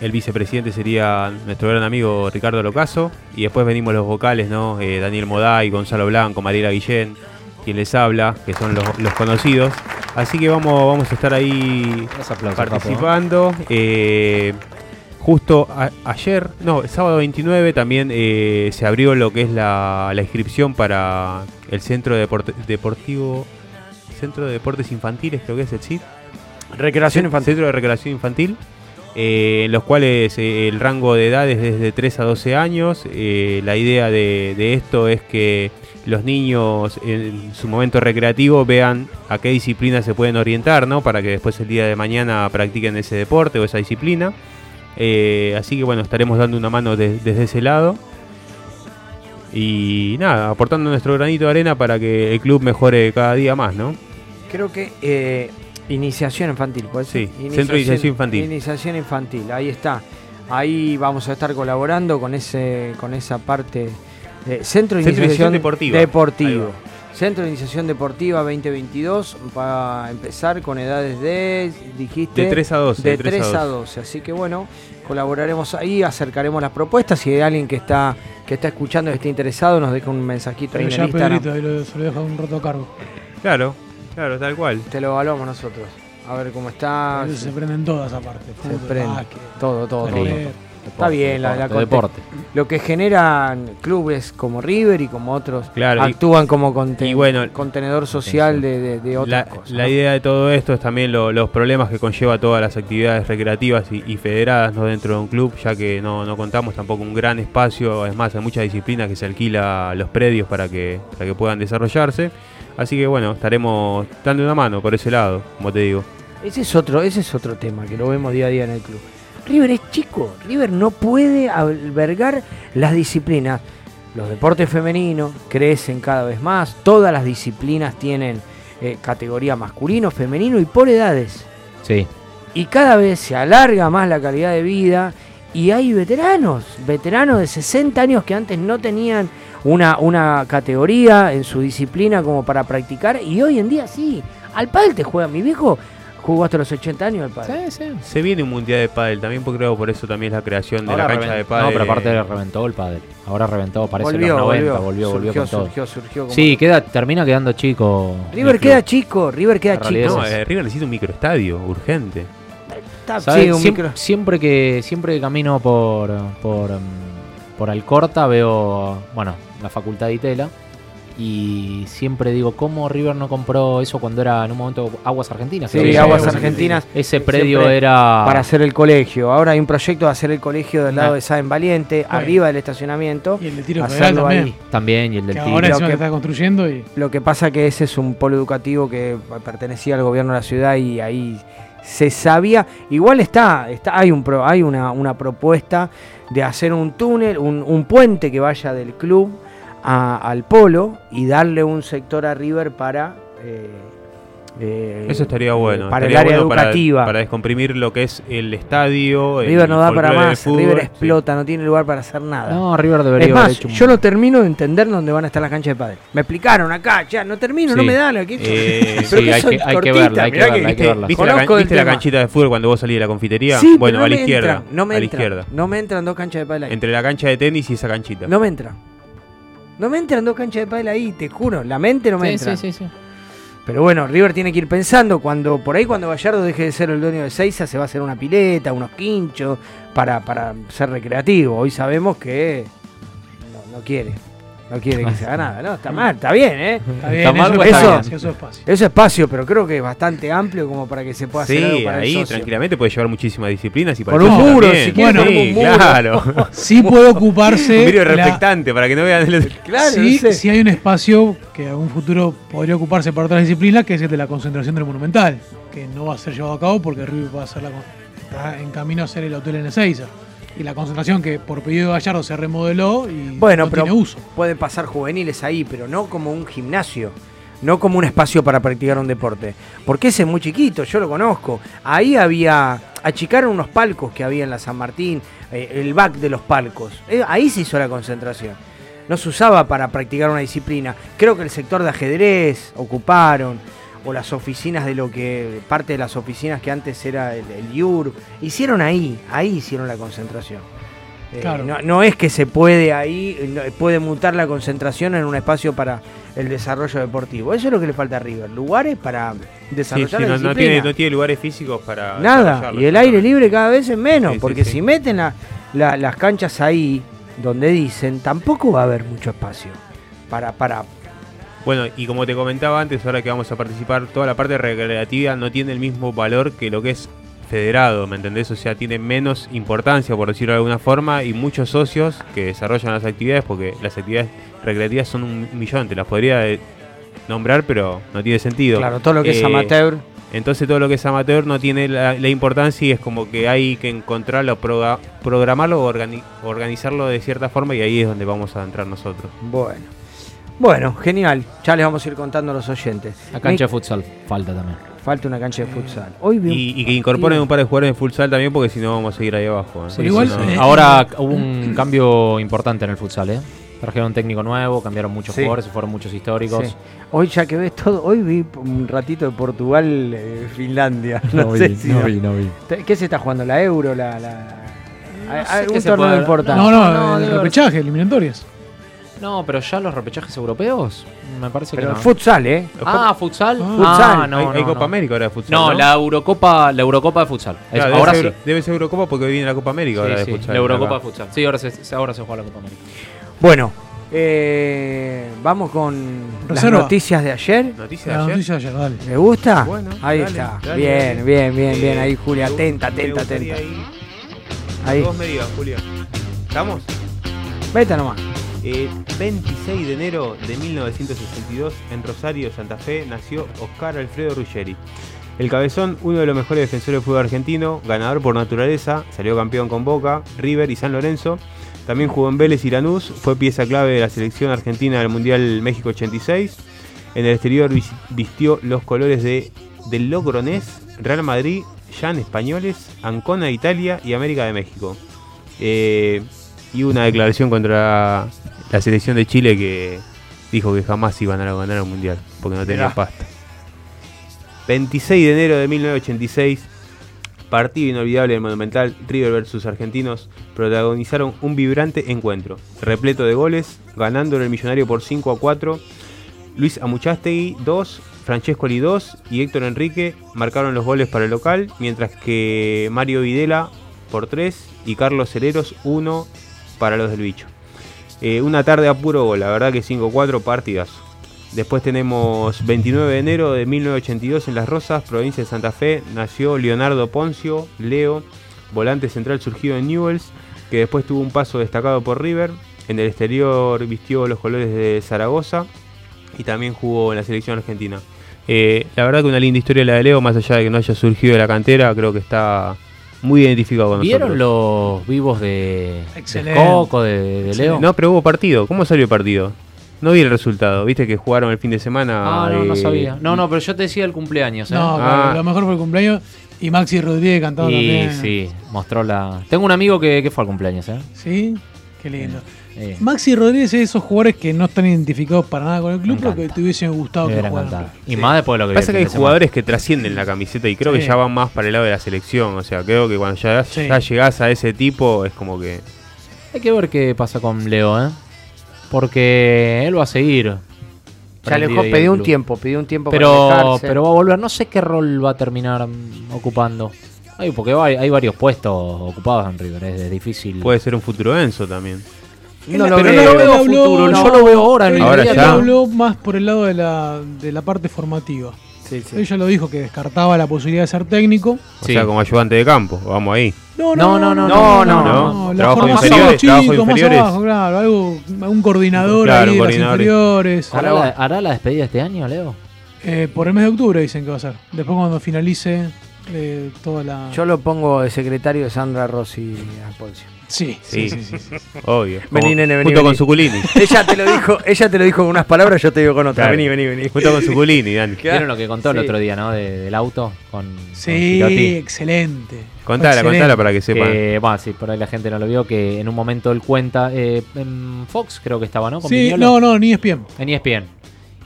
el vicepresidente sería nuestro gran amigo Ricardo Locaso, y después venimos los vocales, ¿no? Eh, Daniel Moday, Gonzalo Blanco, Mariela Guillén, quien les habla, que son los, los conocidos. Así que vamos, vamos a estar ahí participando. Eh, justo a- ayer, no, el sábado 29 también eh, se abrió lo que es la, la inscripción para el Centro Deportivo, Centro de Deportes Infantiles, creo que es el CID.
Recreación infantil.
Centro de Recreación Infantil, eh, en los cuales eh, el rango de edad es desde 3 a 12 años. Eh, la idea de, esto es que los niños en su momento recreativo vean a qué disciplina se pueden orientar, ¿no? Para que después el día de mañana practiquen ese deporte o esa disciplina. Así que bueno, estaremos dando una mano de- desde ese lado. Y nada, aportando nuestro granito de arena para que el club mejore cada día más, ¿no?
Creo que iniciación infantil, ¿puede ser?
Sí, Centro de Iniciación Infantil.
Iniciación infantil, ahí está. Ahí vamos a estar colaborando con ese con esa parte. de Centro de
Centro
Iniciación
Iniciación Deportiva.
Deportivo.
Ahí
Centro de Iniciación Deportiva 2022 va a empezar con edades de, dijiste,
De 3 a 12,
De
de 3
3
a
a 12. Así que bueno, colaboraremos ahí, acercaremos las propuestas. Si hay alguien que está que está escuchando y está interesado, nos deja un mensajito ahí
Pero
en
ya
el Instagram.
Pedrito ahí lo, se lo deja un roto cargo.
Claro, claro, tal cual.
Te lo evaluamos nosotros. A ver cómo está.
Se prenden todas aparte.
Se
Fútbol,
prende.
básquet,
Todo, todo, todo.
correr.
Está bien, la, la
deporte.
Lo que generan clubes como River y como otros
Claro, y-
actúan como conte-
y bueno,
contenedor social de, de, de otras
La,
cosas.
la
¿no?
idea de todo esto es también lo- los problemas que conlleva todas las actividades recreativas y, y federadas ¿no? dentro de un club, ya que no, no contamos tampoco un gran espacio, es más, hay muchas disciplinas que se alquila los predios para que, para que puedan desarrollarse. Así que bueno, estaremos dando una mano por ese lado, como te digo.
Ese es otro, ese es otro tema que lo vemos día a día en el club. River es chico, River no puede albergar las disciplinas. Los deportes femeninos crecen cada vez más, todas las disciplinas tienen eh, categoría masculino, femenino y por edades.
Sí.
Y cada vez se alarga más la calidad de vida y hay veteranos, veteranos de 60 años que antes no tenían una, una categoría en su disciplina como para practicar y hoy en día sí. Al pádel te juega mi viejo, jugó hasta los 80 años al pádel.
Se viene un mundial de pádel, también porque creo por eso también es la creación de
Ahora
la cancha de pádel.
No, pero aparte reventó el pádel. Ahora reventó, parece
Volvió,
los 90,
volvió.
volvió, volvió,
Surgió,
con todo.
surgió, surgió como-
Sí, queda, termina quedando chico.
River queda chico, River queda chico.
No, eh, River necesita un microestadio, urgente.
Sí, un
Siem-
micro-
Siempre que siempre que camino por por, mm, por Alcorta veo, bueno, la Facultad de Itela y siempre digo, ¿cómo River no compró eso cuando era en un momento Aguas Argentinas?
Sí, Aguas. Argentinas.
Ese predio era
Para hacer el colegio. Ahora hay un proyecto de hacer el colegio del lado
Ah.
de Saben Valiente,
Bueno.
arriba del estacionamiento.
Y el de tiro
hacerlo
también.
ahí.
también y el del
Que
tiro.
ahora encima
que-
que está construyendo y
Lo que pasa que ese es un polo educativo que pertenecía al gobierno de la ciudad y ahí se sabía. Igual está, está hay un pro- hay una, una propuesta de hacer un túnel, un, un puente que vaya del club a- al polo y darle un sector a River para eh, eh,
Eso estaría bueno.
para
estaría
el área
bueno
educativa.
Para, descomprimir lo que es el estadio. el
River no da para más,
fútbol,
River
sí.
explota, no tiene lugar para hacer nada.
No, River debería
es
haber
más,
hecho un-
yo no termino de entender dónde van a estar las canchas de pádel. Me explicaron acá, ya, no termino, no me dan. ¿qué-
Eh,
pero
sí,
que
hay que- hay que verla, hay que
mirá
verla, hay que
¿Viste,
verla.
viste la, can- viste la
tema.
canchita de fútbol cuando vos salís de la confitería?
Sí,
bueno,
pero
a
no
la
me
izquierda.
entran, no me
a la
entran,
izquierda.
No me entran dos canchas de pádel ahí.
Entre la cancha de tenis y esa canchita.
No me entran. No me entran dos canchas de pádel ahí, te juro. La mente no me
Sí,
entra.
sí, sí, sí.
Pero bueno, River tiene que ir pensando cuando por ahí cuando Gallardo deje de ser el dueño de Seiza se va a hacer una pileta, unos quinchos para, para ser recreativo. Hoy sabemos que no, no quiere. No quiere que se haga nada, ¿no? Está mal, está bien, ¿eh?
Está bien,
Está mal,
eso,
pues,
eso,
está bien.
eso es espacio.
Eso espacio, pero creo que es bastante amplio como para que se pueda hacer algo
Sí,
para el
ahí
socio.
tranquilamente puede llevar muchísimas disciplinas y para
Por un muro,
también.
si quieren,
Sí,
ponemos un muro.
claro.
Sí puede ocuparse.
un vidrio
la-
reflectante para que no vean el...
Claro,
sí,
no sé.
sí hay un espacio que en algún futuro podría ocuparse para otras disciplinas, que es el de la concentración del Monumental, que no va a ser llevado a cabo porque River va a hacer la, está en camino a hacer el hotel en Ezeiza. Y la concentración que por pedido de Gallardo se remodeló y
Bueno,
no
pero
tiene uso.
pueden pasar juveniles ahí, pero no como un gimnasio, no como un espacio para practicar un deporte. Porque ese es muy chiquito, yo lo conozco. Ahí había, achicaron unos palcos que había en la San Martín, eh, el back de los palcos. Eh, ahí se hizo la concentración. No se usaba para practicar una disciplina. Creo que el sector de ajedrez ocuparon, o las oficinas de lo que, parte de las oficinas que antes era el, el IUR, hicieron ahí, ahí hicieron la concentración. Eh,
Claro.
no, no es que se puede ahí, puede mutar la concentración en un espacio para el desarrollo deportivo. Eso es lo que le falta a River, lugares para
Sí,
desarrollar
sí,
la
no, no
disciplina.
tiene, no tiene lugares físicos para...
Nada, y el aire libre cada vez es menos,
Sí, sí,
porque
sí.
si meten la- la- las canchas ahí, donde dicen, tampoco va a haber mucho espacio para, para
Bueno, y como te comentaba antes, ahora que vamos a participar, toda la parte recreativa no tiene el mismo valor que lo que es federado, ¿me entendés? O sea, tiene menos importancia, por decirlo de alguna forma, y muchos socios que desarrollan las actividades, porque las actividades recreativas son un millón, te las podría eh, nombrar, pero no tiene sentido.
Claro, todo lo que es
Eh,
amateur.
Entonces todo lo que es amateur no tiene la, la importancia y es como que hay que encontrarlo, proga- programarlo o organi- organizarlo de cierta forma y ahí es donde vamos a entrar nosotros.
Bueno. Bueno, genial. Ya les vamos a ir contando a los oyentes.
La cancha de futsal falta también.
Falta una cancha de futsal. Hoy vi un-
Y, y que incorporen un par de jugadores de futsal también porque si no vamos a seguir ahí abajo. ¿eh?
Sí,
igual,
no.
eh,
Ahora hubo un cambio importante en el futsal, ¿eh? Trajeron un técnico nuevo, cambiaron muchos
Sí.
jugadores, se fueron muchos históricos.
Sí. Hoy ya que ves todo, hoy vi un ratito de Portugal, eh, Finlandia. No,
No
sé
vi,
si
no vi, no vi.
¿Qué se está jugando? ¿La Euro? ¿La, la...
sé qué se
torneo
puede-
importante?
No, no,
no,
el repechaje, eliminatorias.
No, pero ya los repechajes europeos, me parece
Pero
que no.
futsal, ¿eh?
Ah, futsal.
Ah.
Futsal.
Ah, no,
hay,
no,
hay
no.
Copa América ahora de futsal.
No,
No,
la Eurocopa, la Eurocopa de futsal.
Claro,
ahora
debe
sí.
ser, debe ser Eurocopa porque hoy viene la Copa América ahora
Sí,
de
sí,
futsal.
la Eurocopa de futsal. Sí, ahora se, ahora se juega la Copa América.
Bueno, eh, vamos con las noticias de ayer.
Noticias de ayer.
noticia de ayer, dale.
¿Le gusta?
Bueno,
ahí
dale,
está.
dale,
bien,
dale.
bien, bien, bien.
Eh,
Ahí, Julia,
me-
atenta,
me
atenta, atenta.
Ahí.
Ahí.
Vos me digas, Julio. ¿Estamos?
Vete nomás.
Eh, 26 de enero de 1962, en Rosario, Santa Fe, nació Oscar Alfredo Ruggeri. El cabezón, uno de los mejores defensores del fútbol argentino, ganador por naturaleza, salió campeón con Boca, River y San Lorenzo. También jugó en Vélez y Lanús, fue pieza clave de la selección argentina del Mundial México 86. En el exterior vis- vistió los colores de, del Logroñés, Real Madrid, Jan Españoles, Ancona Italia y América de México. Eh, y una declaración contra la selección de Chile que dijo que jamás iban a ganar un mundial porque no tenían pasta. 26 de enero de 1986, partido inolvidable del Monumental River versus Argentinos, protagonizaron un vibrante encuentro, repleto de goles, ganándole el millonario por 5 a 4. Luis Amuchastegui 2, Francesco Li 2 y Héctor Enrique marcaron los goles para el local, mientras que Mario Videla por 3 y Carlos Hereros 1 para los del bicho. Eh, una tarde a puro gol, la verdad que 5-4 partidas. Después tenemos 29 de enero de 1982 en Las Rosas, provincia de Santa Fe, nació Leonardo Poncio, Leo, volante central surgido en Newells, que después tuvo un paso destacado por River. En el exterior vistió los colores de Zaragoza y también jugó en la selección argentina. Eh, la verdad que una linda historia la de Leo, más allá de que no haya surgido de la cantera, creo que está muy identificado con
¿Vieron
nosotros.
los vivos de. Coco, de, de Leo?
No, pero hubo partido. ¿Cómo salió el partido? No vi el resultado. ¿Viste que jugaron el fin de semana?
Ah, no, no
eh,
sabía. No, no, pero yo te decía el cumpleaños. ¿eh?
No,
Ah.
lo mejor fue el cumpleaños. Y Maxi Rodríguez cantando
y
también.
sí, mostró la. Tengo un amigo que, que fue al cumpleaños, ¿eh?
Sí, qué lindo.
Eh,
Maxi Rodríguez es esos jugadores que no están identificados para nada con el club, pero que te hubiesen gustado que jugaran.
Y más después de lo que
Pasa
el
que hay
de
jugadores que trascienden la camiseta y creo que ya van más para el lado de la selección. O sea, creo que cuando ya,
Sí.
ya llegás a ese tipo es como que.
Hay que ver qué pasa con Leo, ¿eh? Porque él va a seguir.
Ya le pidió un tiempo, pidió un tiempo para
Pero,
alejarse.
pero va a volver. No sé qué rol va a terminar ocupando. Ay, porque va- hay varios puestos ocupados en River. Es difícil.
Puede ser un futuro Enzo también.
No lo
pero
veo.
él
lo veo
habló-
futuro, yo lo veo ahora, en
Ahora ya.
habló más por el lado de la, de la parte formativa.
Sí, sí.
Ella lo dijo que descartaba la posibilidad de ser técnico.
O sea, como ayudante de campo, vamos ahí.
No,
No, no, no,
no,
no,
no.
La
Trabajo inferiores,
chicos,
trabajo
más
inferiores.
abajo, claro, algo, un coordinador
Claro,
ahí de las inferiores.
¿Hará la, hará la despedida este año, Leo?
Eh, por el mes de octubre dicen que va a ser. Después cuando finalice eh, toda la...
Yo lo pongo de secretario de Sandra Rossi a Poncio.
Sí,
Sí,
sí, sí, sí, sí.
obvio.
Vení, nene, vení.
Junto
vení.
con Suculini.
ella te lo dijo, ella te lo dijo con unas palabras, yo te digo con otras.
Claro.
Vení, vení, vení.
Junto con Suculini, Dani.
¿Vieron lo que contó el otro día, no? De- del auto con,
Sí, excelente.
Contala,
Excelente.
contala para que sepan.
Que, bueno, sí, por ahí la gente no lo vio, que en un momento él cuenta, eh, en Fox creo que estaba, ¿no? Con
Sí,
Viñolo.
no, no, ni es bien.
En ESPN.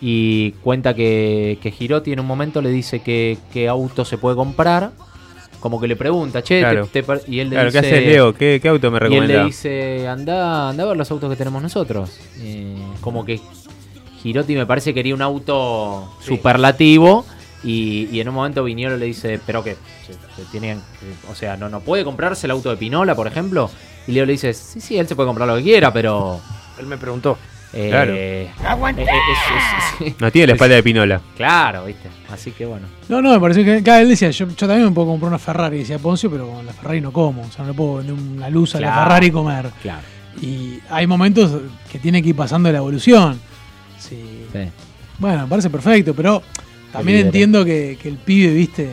Y cuenta que, que Girotti en un momento le dice que qué auto se puede comprar. Como que le pregunta, che, te-
Claro.
te par- y él le
Claro, ¿qué
dice...
haces, Leo? ¿Qué, qué auto me
Y él le dice, anda, anda a ver los autos que tenemos nosotros. Eh, como que Girotti me parece que quería un auto superlativo. Y, y en un momento Viñolo le dice, pero que se, se tienen, o sea, no, no puede comprarse el auto de Pinola, por ejemplo. Y Leo le dice, sí, sí, él se puede comprar lo que quiera, pero...
Él me preguntó.
Eh,
Claro.
eh, eh, es- es- es-
No tiene la espalda de Pinola.
Claro, viste. Así que bueno.
No, no, me pareció que cada él decía, yo, yo también me puedo comprar una Ferrari, decía Poncio, pero con la Ferrari no como. O sea, no le puedo vender una luz a la Ferrari y comer.
Claro.
Y hay momentos que tiene que ir pasando la evolución. Sí.
Sí.
Bueno, me parece perfecto, pero también entiendo que, que el pibe, viste,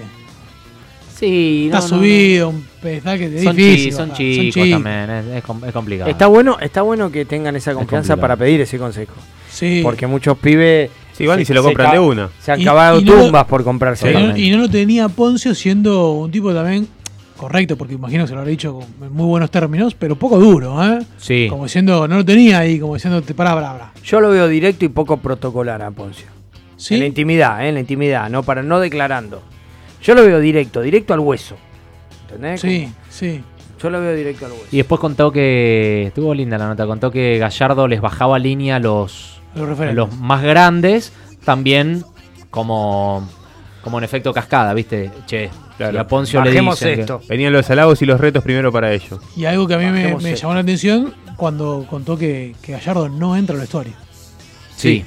Sí,
está
no, no, no.
subido, un pedestal que es
Son,
difícil.
chi- son chicos también, es, es com- es complicado.
Está bueno, está bueno que tengan esa confianza para pedir ese consejo.
Sí.
Porque muchos pibes
Sí, igual y se lo compran de una.
Se han
Y-
cavado
y no lo-
tumbas por comprarse.
Y no,
también.
y no lo tenía Poncio siendo un tipo también correcto, porque imagino que se lo habrá dicho con- en muy buenos términos, pero poco duro, ¿eh?
Sí.
Como diciendo, no lo tenía ahí, como diciendo, te pará, pará, pará.
Yo lo veo directo y poco protocolar a Poncio.
¿Sí?
En la intimidad, ¿eh? en la intimidad, no para no declarando. Yo lo veo directo, directo al hueso. ¿Entendés?
Sí, sí.
Yo lo veo directo al hueso.
Y después contó que. Estuvo linda la nota. Contó que Gallardo les bajaba línea a los,
Los
a
referentes.
los más grandes. También como. Como en efecto cascada, ¿viste? Che,
Claro.
y a Poncio le que-
esto.
Venían los halagos y los retos primero para ellos.
Y algo que a mí me, llamó la atención cuando contó que, que Gallardo no entra al vestuario.
Sí.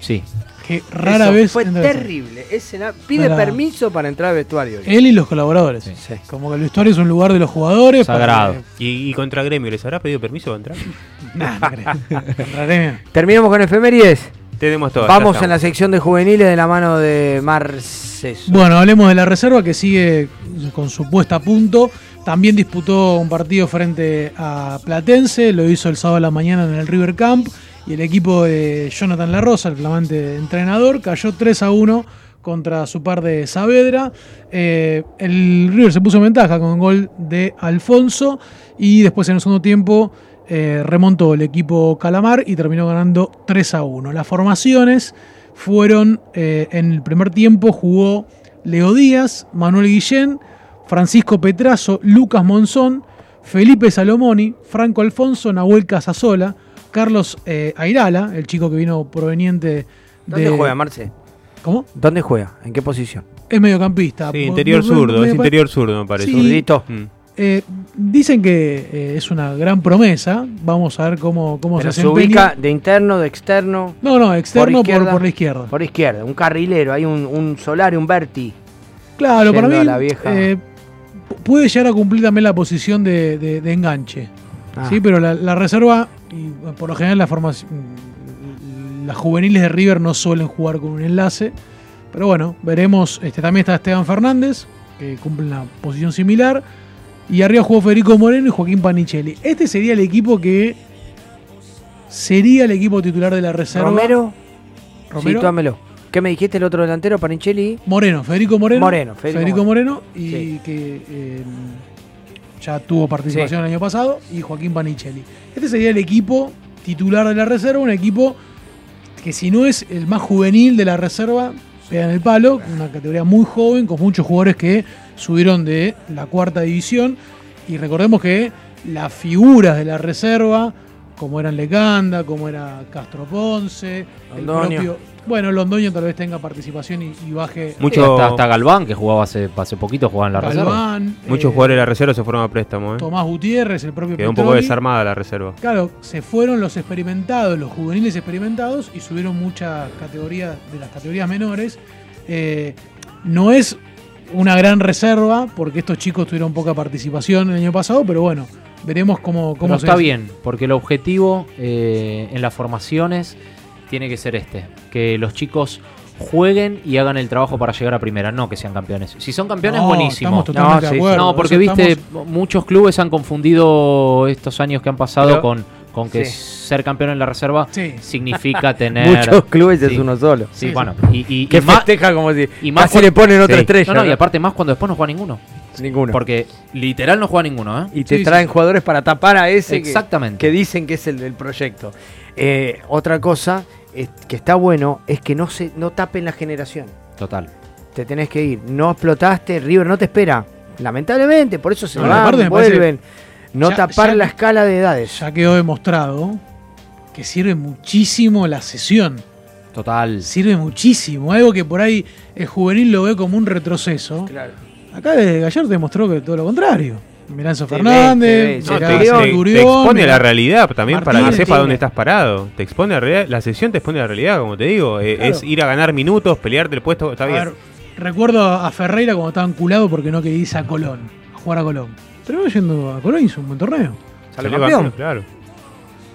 Sí.
Que rara
Eso
vez
Fue terrible. Ese pide
Para-
permiso para entrar al vestuario.
Él y los colaboradores. Como que el vestuario es un lugar de los jugadores.
Sagrado.
¿Y, y contra Gremio les habrá pedido permiso para entrar?
Nah, no creo. Entraré.
Terminamos con efemérides.
Tenemos todo.
Vamos en la sección de juveniles de la mano de Marces.
Bueno, hablemos de la reserva que sigue con su puesta a punto. También disputó un partido frente a Platense, lo hizo el sábado a la mañana en el River Camp. Y el equipo de Jonathan La Rosa, el flamante entrenador, cayó 3 a 1 contra su par de Saavedra. Eh, el River se puso en ventaja con el gol de Alfonso. Y después en el segundo tiempo eh, remontó el equipo Calamar y terminó ganando 3 a 1. Las formaciones fueron eh, en el primer tiempo jugó Leo Díaz, Manuel Guillén, Francisco Petrazo, Lucas Monzón, Felipe Salomoni, Franco Alfonso, Nahuel Casasola, Carlos eh, Airala, el chico que vino proveniente de.
¿Dónde juega, Marce?
¿Cómo?
¿Dónde juega? ¿En qué posición?
Es mediocampista.
Sí, interior
me-
zurdo,
me-
es
me-
interior zurdo, me parece.
Sí.
Zurdito.
Mm.
Eh, dicen que eh, es una gran promesa. Vamos a ver cómo, cómo
Pero
se
se ubica de interno, de externo.
No, no, externo por,
izquierda.
por la izquierda.
Por izquierda, un carrilero, hay un, un Solari, un Berti.
Claro, para mí
la vieja.
eh, pu- puede llegar a cumplir también la posición de, de- de enganche.
Ah.
Sí, pero la, la reserva, y por lo general la formación, las juveniles de River no suelen jugar con un enlace. Pero bueno, veremos. Este, también está Esteban Fernández, que cumple una posición similar. Y arriba jugó Federico Moreno y Joaquín Panichelli. Este sería el equipo que sería el equipo titular de la reserva.
Romero,
Romero.
Situámelo. ¿Qué me dijiste el otro delantero, Panichelli?
Moreno, Federico Moreno.
Moreno, Federico
Federico,
Moreno.
Moreno, y
Sí.
que eh, ya tuvo participación el año pasado, y Joaquín Panichelli. Este sería el equipo titular de la reserva, un equipo que si no es el más juvenil de la reserva, pega en el palo, una categoría muy joven, con muchos jugadores que subieron de la cuarta división. Y recordemos que las figuras de la reserva, como eran Lecanda, como era Castro Ponce, el
Londoño.
propio. Bueno, Londoño tal vez tenga participación y, y baje.
Sí, hasta, hasta Galván, que jugaba hace, hace poquito, jugaba en la reserva.
Galván,
Muchos
eh,
jugadores de la reserva se fueron a préstamo. ¿eh?
Tomás Gutiérrez, el propio
Quedó un poco
Petroni.
desarmada la reserva.
Claro, se fueron los experimentados, los juveniles experimentados y subieron muchas categorías de las categorías menores. Eh, no es una gran reserva porque estos chicos tuvieron poca participación el año pasado, pero bueno, veremos cómo, cómo
Pero
se
está bien, porque el objetivo eh, en las formaciones tiene que ser este: que los chicos jueguen y hagan el trabajo para llegar a primera, no que sean campeones. Si son campeones,
No,
buenísimo.
estamos totalmente de acuerdo,
No, porque viste, muchos clubes han confundido estos años que han pasado
Pero-
con, con que
sí.
ser campeón en la reserva
Sí.
significa tener.
Muchos clubes es uno solo.
Sí,
Sí,
bueno. Y, y-
Que
y más-
festeja como si
y más
casi le ponen otra
Sí.
estrella,
No, no, y aparte más cuando después no juega ninguno.
Ninguno.
Porque literal no juega ninguno, ¿eh?
Y te traen jugadores para tapar a ese que-
Exactamente.
Que, dicen que es el del proyecto. Eh, otra cosa es- que está bueno es que no se no tapen la generación.
Total.
Te tenés que ir. No explotaste, River no te espera. Lamentablemente, por eso se
No,
van, vuelven. No
Ya-
tapar
ya-
la escala de edades.
Ya quedó demostrado que sirve muchísimo la sesión.
Total.
Sirve muchísimo. Algo que por ahí el juvenil lo ve como un retroceso.
Claro.
Acá eh, Gallardo demostró que todo lo contrario. Miranzo
Te ve,
Fernández,
No, te, te- expone la realidad también para que sepa dónde estás parado. Te expone a la realidad. La sesión te expone a la realidad, como te digo. Eh,
Claro.
Es ir a ganar minutos, pelearte el puesto. Está
A
bien.
ver, recuerdo a Ferreira cuando estaba enculado porque no quería irse a Colón, a jugar a Colón. Terminó yendo a Colón y hizo un buen torneo.
Sale campeón.
Claro.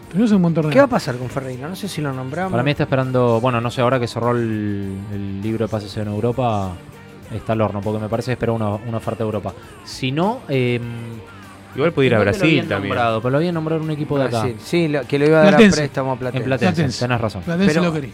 Terminó hizo un buen torneo.
¿Qué va a pasar con Ferreira? No sé si lo nombramos.
Para mí está esperando, bueno, no sé, ahora que cerró el, el libro de pases en Europa, está al horno, porque me parece que espera una, una oferta de Europa. Si no, eh,
Igual puede ir a
¿dónde lo
Brasil también.
nombrado? pero lo habían nombrado un equipo de acá.
Brasil. Sí, lo- que lo iba a dar
Platense.
a préstamo a Platense.
En Platense,
Platense.
tenés razón.
Platense
Pero-
lo quería.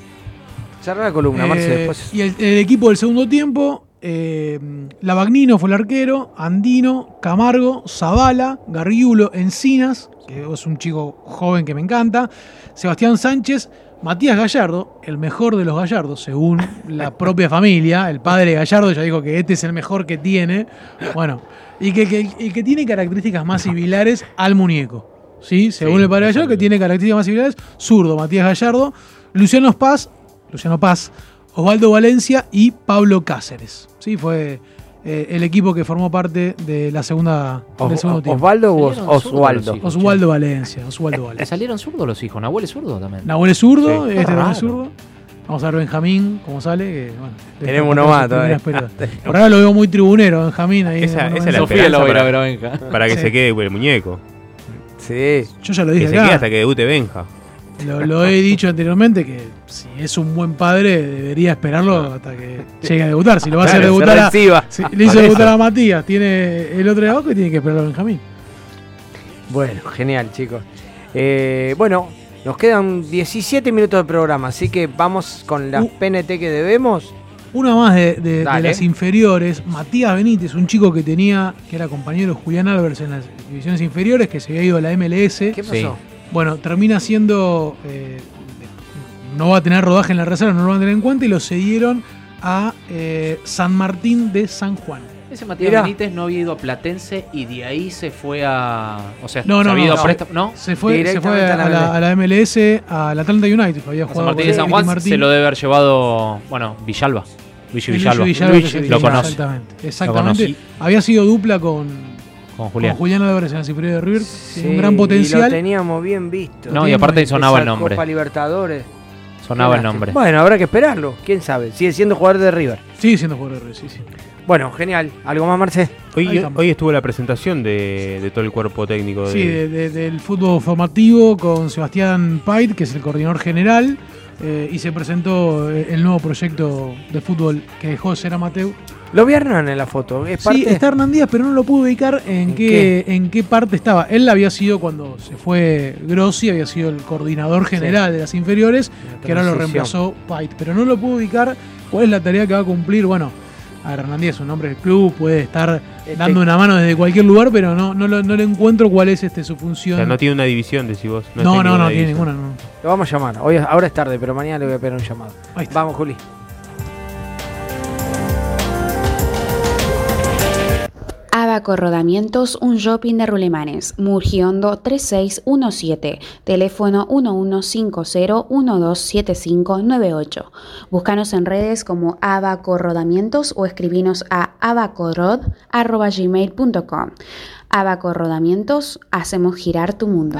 Cerra la columna,
Eh,
Marce. Después.
Y el, el equipo del segundo tiempo, eh, Lavagnino fue el arquero, Andino, Camargo, Zavala, Garriulo, Encinas, que es un chico joven que me encanta, Sebastián Sánchez, Matías Gallardo, el mejor de los Gallardos, según la propia familia. El padre de Gallardo ya dijo que este es el mejor que tiene. Bueno, y que, que- y que tiene características más similares al muñeco. ¿sí? Según
Sí,
el padre Gallardo, que tiene características más similares, zurdo, Matías Gallardo, Luciano Paz, Luciano Paz, Osvaldo Valencia y Pablo Cáceres. Sí, fue eh, el equipo que formó parte de la segunda
Os-
del segundo tiempo.
¿Osvaldo o Oswaldo?
Osvaldo Valencia, Osvaldo
che.
Valencia.
Salieron zurdos los hijos, Nahuel es zurdo también.
Nahuel es zurdo,
Sí.
este también es zurdo. Vamos a ver Benjamín cómo sale. Que, bueno,
Tenemos uno más todavía.
Por ahora lo veo muy tribunero, Benjamín. Ahí
Esa, es la
Sofía lo va a ir a
para,
ver a Benja.
para que
Sí.
se quede el muñeco.
Sí.
Yo ya lo
Que
dije
se quede hasta que debute Benja.
Lo, lo he dicho anteriormente que si es un buen padre debería esperarlo hasta que llegue a debutar. Si lo va a hacer
Claro,
debutar a, si le hizo debutar a Matías, tiene el otro de abajo y tiene que esperar a Benjamín.
Bueno, genial, chicos. Eh, bueno, nos quedan 17 minutos de programa, así que vamos con las
Uh.
PNT que debemos.
Una más de, de- de
Dale.
las inferiores, Matías Benítez, un chico que tenía, que era compañero de Julián Álvarez en las divisiones inferiores, que se había ido a la MLS.
¿Qué pasó?
Bueno, termina siendo. eh, no va a tener rodaje en la reserva, no lo van a tener en cuenta y lo cedieron a eh, San Martín de San Juan.
Ese Matías
Mirá.
Benítez no había ido a Platense y de ahí se fue a. O sea,
No,
se
no,
había ido
no,
a
no.
préstamo- ¿No?
Se fue, se fue
Directamente
a,
a la
la, a la MLS, al Atlanta United. Había
A San
jugado
Martín de San Juan
Martín.
se lo debe haber llevado, bueno, Villalba. Luigi Villalba.
Luigi Villalba se
lo conoce.
Exactamente. exactamente. Había sido dupla con,
Con Julián.
con Julián Álvarez en la de River.
Sí,
Tiene un gran
Y lo
potencial.
teníamos bien visto.
No, y aparte sonaba el nombre.
Copa Libertadores.
Sonaba el nombre.
Bueno, habrá que esperarlo. ¿Quién sabe? Sigue siendo jugador de River.
Sigue siendo jugador de River, sí, sí.
Bueno, genial. ¿Algo más, Marce?
Hoy, hoy estuvo la presentación de, de todo el cuerpo técnico.
Sí,
de,
de- de- del fútbol formativo con Sebastián Pait, que es el coordinador general, eh, y se presentó eh, el nuevo proyecto de fútbol que dejó de ser amateur.
Lo vi a Hernán en la foto. Es
Sí,
parte-
está Hernán Díaz, pero no lo pude ubicar en,
¿En
qué, en qué parte estaba. Él había sido cuando se fue Grossi, había sido el coordinador general de las inferiores, que ahora lo reemplazó Pait. Pero no lo pude ubicar cuál es la tarea que va a cumplir. Bueno, a ver, Hernán Díaz es un hombre del club, puede estar
Este-
dando una mano desde cualquier lugar, pero no, no, lo- no le encuentro cuál es este su
o
función.
sea, no tiene una división, decís vos.
no, no, no,
ninguna
tiene ninguna. No.
Lo vamos a llamar. Hoy, ahora es tarde, pero mañana le voy a pegar un llamado.
Ahí está.
Vamos, Juli.
Abaco Rodamientos, un shopping de Rulemanes, Murgiondo 3617, teléfono 1150-127598. Búscanos en redes como Abaco Rodamientos o escribinos a abacorod.gmail.com. Abaco Rodamientos, hacemos girar tu mundo.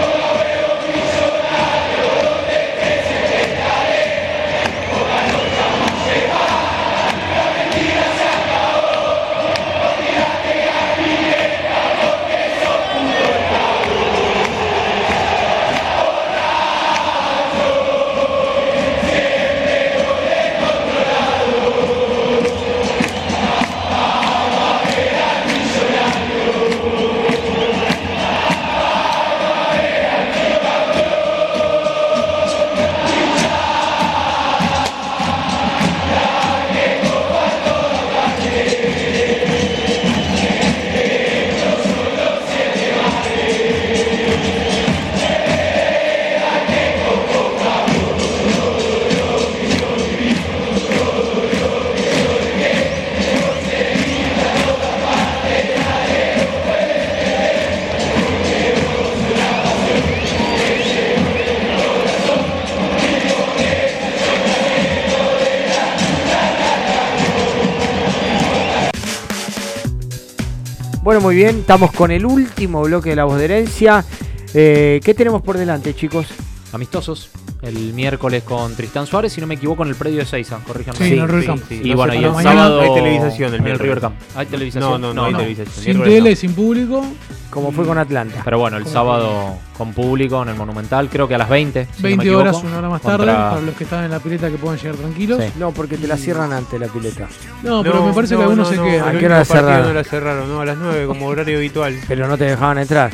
Muy bien, estamos con el último bloque de la voz de herencia. Eh, ¿Qué tenemos por delante, chicos?
Amistosos. El miércoles con Tristán Suárez, si no me equivoco, en el predio de Seiza, corríjame.
Sí, en el River Camp.
Y
No
bueno, y
no,
el
mañana
sábado
hay televisación el
el. River Camp. ¿Hay televisación?
No, no, no hay televisación.
Sin tele,
no.
sin público.
Como fue con Atlanta.
Pero bueno, el sábado con público en el Monumental, creo que a las 20. si no me
20
equivoco,
horas, una hora más tarde,
contra-
para los que están en la pileta que puedan llegar tranquilos.
Sí.
No, porque te la cierran antes la pileta.
No, pero me parece que algunos se quedan.
¿A qué hora la cerraron?
No la cerraron, no, a las 9 como horario habitual.
Pero no te dejaban entrar.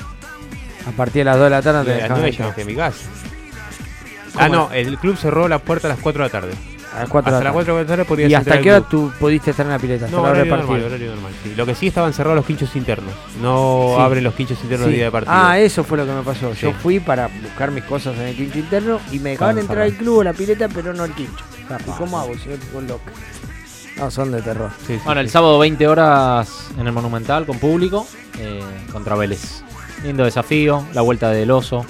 A partir de las 2 de la tarde no te
Y a las
dejaban
9 ya
entrar.
me fui a mi casa. Ah, no, el club cerró la puerta a las 4 de la tarde.
A las 4 de
Hasta
la
las 4 de la tarde
¿Y hasta qué hora tú pudiste estar en la pileta? Hasta
No,
la hora del
horario
partido.
normal, horario normal, sí. Lo que sí estaban cerrados los quinchos internos. No
Sí.
abren los quinchos internos
Sí.
el día de partido.
Ah, eso fue lo que me pasó. Yo fui para buscar mis cosas en el quincho interno y me dejaban entrar al club o la pileta, pero no al quincho.
Capaz.
¿Y cómo hago si con loca? No, son de terror.
Sí, sí,
Bueno, el sábado 20 horas en el Monumental con público eh, contra Vélez. Lindo desafío, la vuelta del oso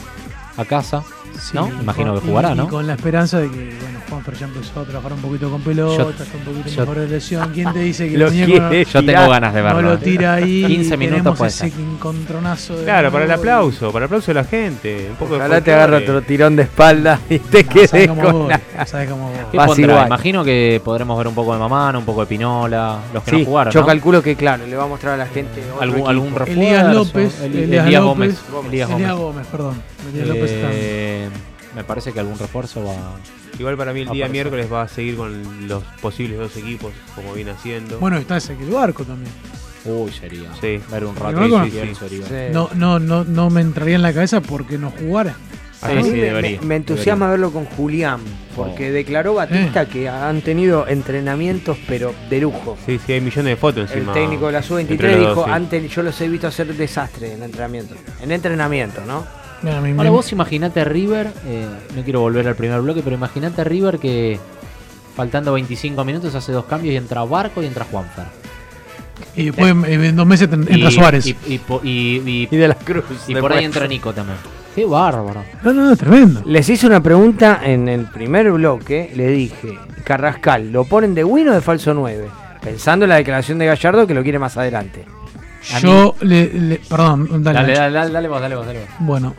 a casa.
Sí,
¿no?
y
Imagino
con-
que jugará,
y-
¿no?
Y con la esperanza de que, bueno, Juanfer ya empezó a trabajar un poquito con pelota, está un poquito
yo-
mejor de lesión. ¿Quién te dice que
Lo
el muñeco no,
Yo tengo
tirar.
ganas de verlo.
no lo tira ahí?
15 minutos
Tenemos
puede
ese
ser.
encontronazo de
Claro, para el aplauso, para el aplauso de la gente. Un poco de
Ojalá te
folclore.
agarre otro tirón de espalda y te quedes
Sabes cómo
con
voy,
la...
sabes cómo.
Imagino que podremos ver un poco de Mamán, un poco de Pinola, los que
Sí,
no jugaron.
yo
¿no?
calculo que, claro, le va a mostrar a la gente
algún, algún refuerzo.
Elías López, Elías
Elías
López,
Gómez. Elías
Elías
Gómez.
Gómez, perdón.
Eh, me parece que algún refuerzo va.
Igual para mí el día
Aparecer.
miércoles va a seguir con los posibles dos equipos, como viene haciendo.
Bueno, está ese que el barco también.
Uy, sería.
Sí.
Ver un
¿El
rato.
barco?
sí, sí, sería.
Sí.
No, no, no, no me entraría en la cabeza porque no jugara.
A
Sí,
mí
sí,
me,
debería,
me- entusiasma
debería.
verlo con Julián, porque
Oh.
declaró Batista que han tenido entrenamientos, pero de lujo.
Sí, sí, hay millones de fotos
El
encima.
técnico de la
entre
sub-23
los
dijo,
dos, sí.
antes yo los he visto hacer desastre en entrenamiento. En entrenamiento, ¿no?
Mira, mi-
Ahora
mi-
vos imaginate a River, eh, no quiero volver al primer bloque, pero imaginate a River que faltando 25 minutos hace dos cambios y entra Barco y entra Juanfer.
y después eh, en dos meses entra
Y-
Suárez.
Y, y y- y-
Y de la Cruz.
y por ahí entra Nico también. Qué bárbaro.
No, no, no, tremendo.
Les hice una pregunta en el primer bloque, le dije, Carrascal, ¿lo ponen de win o de falso 9? Pensando en la declaración de Gallardo que lo quiere más adelante.
Yo le, le- Perdón, dale.
Dale, dale, dale, dale vos, dale vos, dale vos.
Bueno,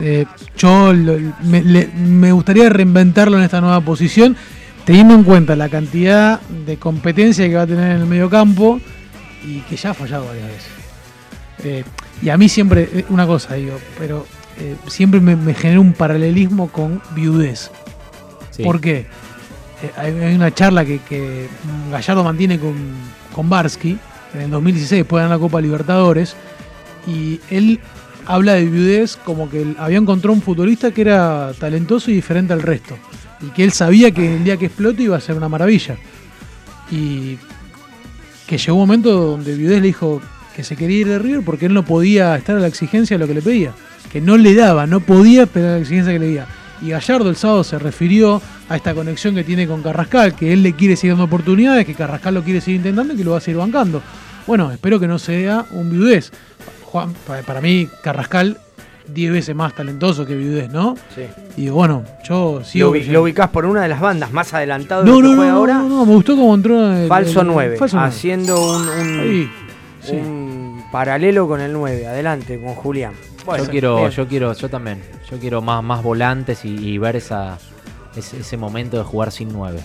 eh, yo lo- me, le- me gustaría reinventarlo en esta nueva posición, teniendo en cuenta la cantidad de competencia que va a tener en el medio campo y que ya ha fallado varias veces. Eh, y a mí siempre, eh, una cosa digo, pero eh, siempre me, me genera un paralelismo con viudez.
Sí.
¿Por qué? Hay, hay una charla que, que Gallardo mantiene con, con Barsky en el 2016, después de ganar la Copa Libertadores, y él habla de viudez como que había encontrado un futbolista que era talentoso y diferente al resto, y que él sabía que el día que explote iba a ser una maravilla. Y que llegó un momento donde Viudez le dijo que se quería ir de River porque él no podía estar a la exigencia de lo que le pedía, que no le daba, no podía esperar a la exigencia que le pedía. Y Gallardo el sábado se refirió a esta conexión que tiene con Carrascal, que él le quiere seguir dando oportunidades, que Carrascal lo quiere seguir intentando y que lo va a seguir bancando. Bueno, espero que no sea un Viudez. Juan, pa- para mí, Carrascal 10 veces más talentoso que Viudez, ¿no?
Sí.
Y bueno, yo
Lo,
sigo.
lo ubicás por una de las bandas más adelantado de
no,
lo que
no,
juega
no,
ahora.
no, no, me gustó cómo entró el,
Falso
el-
9,
falso nueve.
haciendo un, un-
Ahí, sí.
un paralelo con el 9. Adelante, con Julián. Bueno,
yo quiero,
bien.
yo quiero, yo también. Yo quiero más, más volantes y, y ver esa, ese, ese momento de jugar sin nueve.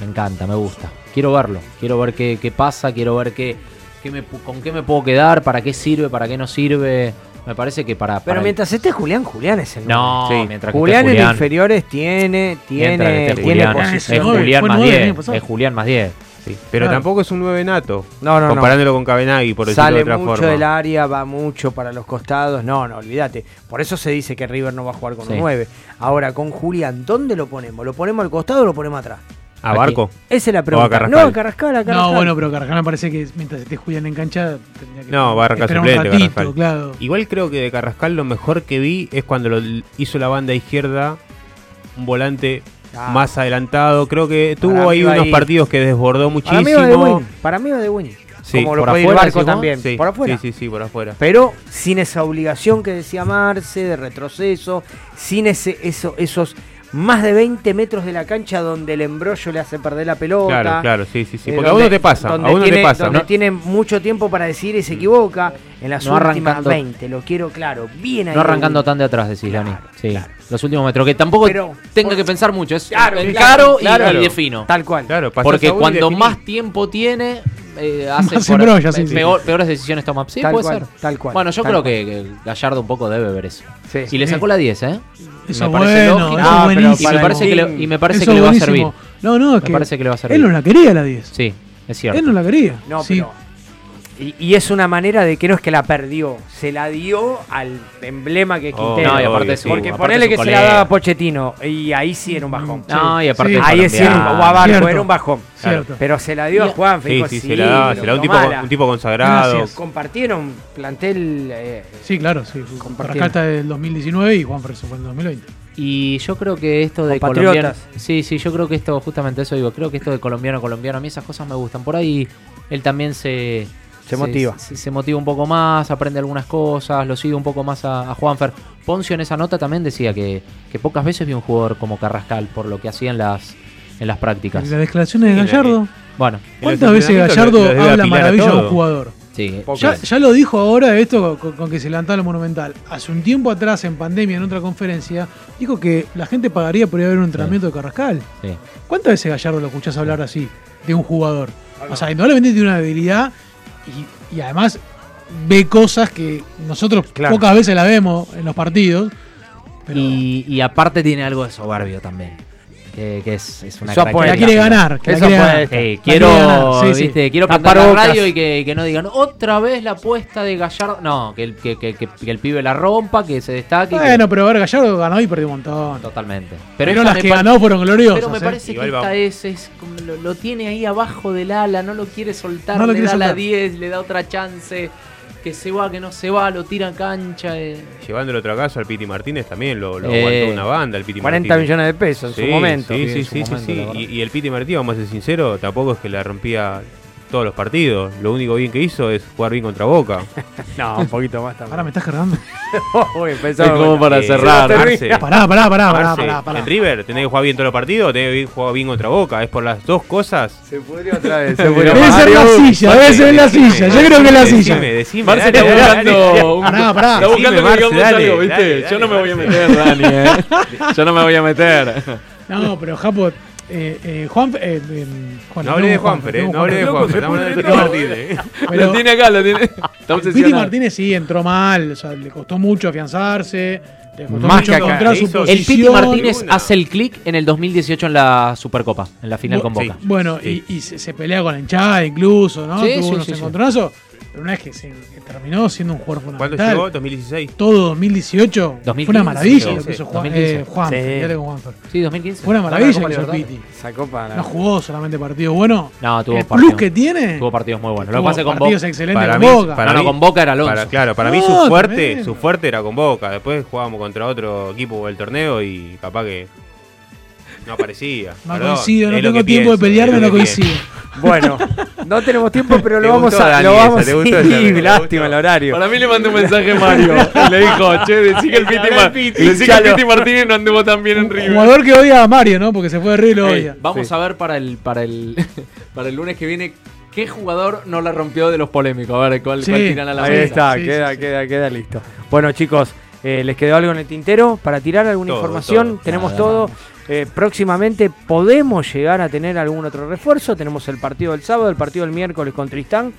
Me encanta, me gusta. Quiero verlo, quiero ver qué, qué pasa, quiero ver qué, qué me, pu- con qué me puedo quedar, para qué sirve, para qué no sirve. Me parece que para.
Pero
para-
mientras esté Julián, Julián es el
No,
nueve.
mientras que
Julián
esté
en
Julián.
inferiores tiene,
mientras que
tiene,
esté
tiene
Julián,
posición.
es Julián más
nueve el
10.
año pasado.
Es Julián más 10.
Sí, pero
Claro.
tampoco es un 9 nato.
No, no, no.
Comparándolo con Cabenagui, por decirlo
Sale
de otra
mucho
forma.
del área, va mucho para los costados. No, no, olvídate. Por eso se dice que River no va a jugar con
Sí.
un 9. Ahora, con Julián, ¿dónde lo ponemos? ¿Lo ponemos al costado o lo ponemos atrás?
¿A Barco?
Esa es la
¿O a
pregunta.
Carrascal?
No, a Carrascal, a Carrascal.
No, bueno, pero Carrascal me parece que mientras esté Julián en cancha tendría que
No, va a arrancar suplente
ratito,
Carrascal.
claro.
Igual creo que de Carrascal lo mejor que vi es cuando lo hizo la banda izquierda, un volante Más adelantado. Creo que tuvo ahí unos
ahí.
partidos que desbordó muchísimo.
Para mí va de Winnie.
Sí,
Como lo
por
puede ir
afuera,
Barco
decís vos.
también.
Sí,
por afuera.
Sí, sí, sí, por afuera.
Pero sin esa obligación que decía Marce de retroceso, sin ese, eso, esos más de 20 metros de la cancha donde el embrollo le hace perder la pelota.
Claro, claro, sí, sí, sí.
Eh,
Porque a uno te pasa, a uno te
tiene-
pasa.
Donde
¿no?
tiene mucho tiempo para decidir y se equivoca. En las
No
últimas
arrancando-
20, lo quiero claro. Bien ahí.
No arrancando tan de atrás, decís, Dani. Sí. Los últimos metros. Que tampoco
Pero-
tenga que pensar mucho. Es
Claro, claro,
caro y-
claro.
y, defino.
Tal cual.
Claro,
Porque cuando más tiempo tiene, eh, hace por-
sí,
pe-
sí.
peor- peores decisiones toma. Sí,
Tal
puede
cual,
ser.
tal cual,
Bueno, yo
tal
creo
cual.
que, que Gallardo un poco debe ver eso.
Sí.
Y le sacó la 10, ¿eh?
Eso
me
es
parece
bueno,
lógico.
eso es
Ah, pero
y me parece que le, y me parece
Eso
que le va a servir.
No, no, es
Me
que
parece que le va a servir.
él no la quería la 10.
Sí, es cierto.
Él no la quería.
No,
Sí.
pero. Y, y es una manera de que no es que la perdió, se la dio al emblema que es
Oh,
Quintero.
no, y aparte es
sí.
Porque
aparte
ponele
es
que se la daba Pochettino y ahí sí era un bajón.
No, y aparte
Sí.
es
Ahí sí era un,
colombiano.
o a Barco era un bajón.
Cierto.
Pero se la dio a Juan
Sí, sí, se la da, se la da un tipo, un tipo consagrado.
Gracias.
Compartieron plantel. eh,
Sí, claro, sí. Está del 2019 y Juan Ferso fue en el 2020.
Y yo creo que esto de colombiano. Sí, sí, yo creo que esto, justamente eso digo, creo que esto de colombiano colombiano, a mí esas cosas me gustan. Por ahí él también se.
Se motiva.
Se, se motiva un poco más, aprende algunas cosas, lo sigue un poco más a, a Juanfer. Poncio en esa nota también decía que, que pocas veces vi un jugador como Carrascal por lo que hacía en las, en las prácticas.
Y las declaraciones de Gallardo.
Bueno,
¿Cuántas veces Gallardo
lo
habla maravilla de un jugador?
sí.
Ya, ya lo dijo ahora esto con, con que se levantaba el Monumental. Hace un tiempo atrás, en pandemia, en otra conferencia, dijo que la gente pagaría por ir a ver un entrenamiento de Carrascal.
sí.
¿Cuántas veces Gallardo lo escuchás hablar así de un jugador? O sea, indudablemente tiene una debilidad y, y además ve cosas que nosotros
Claro.
pocas veces la vemos en los partidos. Pero
Y, y aparte tiene algo de soberbio también. Que, que es, es una
Eso
la quiere ganar. Que la
Eso
quiere ganar.
Sí,
La
quiero,
quiere ganar, sí, sí.
¿viste? quiero prender la radio y que, que no digan otra vez la apuesta de Gallardo. No, que el, que, que- que- que el pibe la rompa, que se destaque. que-
Bueno, pero a ver, Gallardo ganó y perdió un montón.
Totalmente.
Pero,
esa
las
me
que ganó fueron gloriosas.
Pero me
¿eh?
parece que esta es, es como lo, lo tiene ahí abajo del ala, no lo quiere soltar,
No lo
le
quiere
da la
soltar.
10, le da otra chance, que se va, que no se va, lo tira a cancha. eh.
Llevándolo otro caso al Piti Martínez también lo, lo
Eh,
aguantó una banda, el Piti
40
Martínez.
millones de pesos en
Sí,
su momento.
Sí,
Sí,
sí, sí,
momento.
Y, y el Piti Martínez, vamos a ser sinceros, tampoco es que la rompía todos los partidos. Lo único bien que hizo es jugar bien contra Boca.
No, un poquito más también.
Ahora me estás cargando.
Uy,
Es
pensaba,
como
bueno,
para
Eh,
cerrar.
Marce,
Pará, pará, pará, pará,
Marce,
pará, pará.
En River tenés que jugar bien todos los partidos, tenés que jugar bien contra Boca. Es por las dos cosas.
Se pudrió otra vez.
Se pudrió.
Debe ser la silla, debe ser la silla. Yo creo que es la silla.
Decime, decime.
Marce está buscando
Pará, pará.
Está buscando que digamos algo, ¿viste?
dale,
Yo no me voy a meter, Dani, ¿eh? Yo no me voy a meter.
No, pero Japo, eh, eh, Juan, eh, eh, Juan,
No hablé de Juanfer, eh.
tenemos
No hablé de Juanfer. Estamos hablando de. Piti Martínez. eh.
Pero-
lo tiene acá, lo tiene.
Piti. Martínez sí entró mal, o sea, le costó mucho afianzarse. Le costó
Más
mucho
que acá.
encontrar su
El Piti
posición.
Martínez hace el clic en el 2018 en la Supercopa, en la final con Boca.
Bueno, y, y se, se pelea con la hinchada incluso, ¿no?
Sí,
Tuvo
sí,
unos
sí, sí.
encontronazos. Pero una vez que, se, que terminó siendo un jugador
¿Cuándo
fundamental.
llegó? 2016.
Todo 2018. fue
2015,
una maravilla lo que hizo Juan,
2015.
eh, Juan,
Sí.
fíjate con Juanfer.
Sí, 2015.
Fue una maravilla
la Copa
que hizo. Piti.
Sacó para.
No jugó solamente partidos buenos.
No, tuvo
el
partidos.
plus que tiene.
Tuvo partidos muy buenos. Lo que pasa con
partidos
Boca.
excelentes
Para
con
mí,
Boca.
para
No,
mí-
no, con Boca era Alonso.
Para, claro, para mí
No,
su fuerte, su fuerte era con Boca. Después jugábamos contra otro equipo del torneo y capaz que no aparecía.
No
Perdón,
coincido, no tengo tiempo de pelearme, no coincido.
Bueno, no tenemos tiempo, pero lo vamos a.
Dani,
Lo vamos lástima el horario.
Para mí le mandé un mensaje a Mario. le dijo, che, decí que el Piti, Ma- decí que el. Piti Martínez no anduvo tan bien en River.
Jugador que odia a Mario, ¿no? Porque se fue de River y lo odia.
vamos a ver para el, para el para el lunes que viene qué jugador no la rompió de los polémicos. A ver cuál,
Sí,
cuál tiran a la
ahí
mesa.
está,
Sí,
queda,
sí, sí.
queda, queda listo. Bueno, chicos, eh, ¿les quedó algo en el tintero para tirar alguna
Todo,
información?
todo.
Tenemos
Nada,
todo. Eh, próximamente podemos llegar a tener algún otro refuerzo. Tenemos el partido del sábado, el partido del miércoles con Tristán.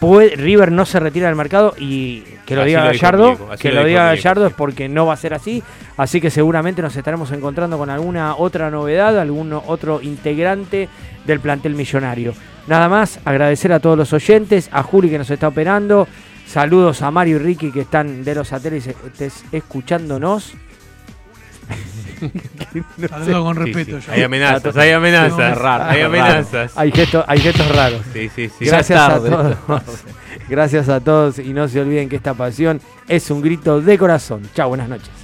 Puede- River no se retira del mercado y que lo
Así
diga
lo
Gallardo, que
lo
lo diga Gallardo es porque no va a ser así. Así que seguramente nos estaremos encontrando con alguna otra novedad, algún otro integrante del plantel millonario. Nada más, agradecer a todos los oyentes, a Juli que nos está operando, saludos a Mario y Ricky que están de los satélites escuchándonos.
Saludo con respeto.
sí. Hay amenazas, hay amenazas.
Raro,
hay amenazas.
Hay gestos, hay gestos raros.
Sí, sí, sí.
Gracias a todos. Gracias a todos y no se olviden que esta pasión es un grito de corazón. Chao, buenas noches.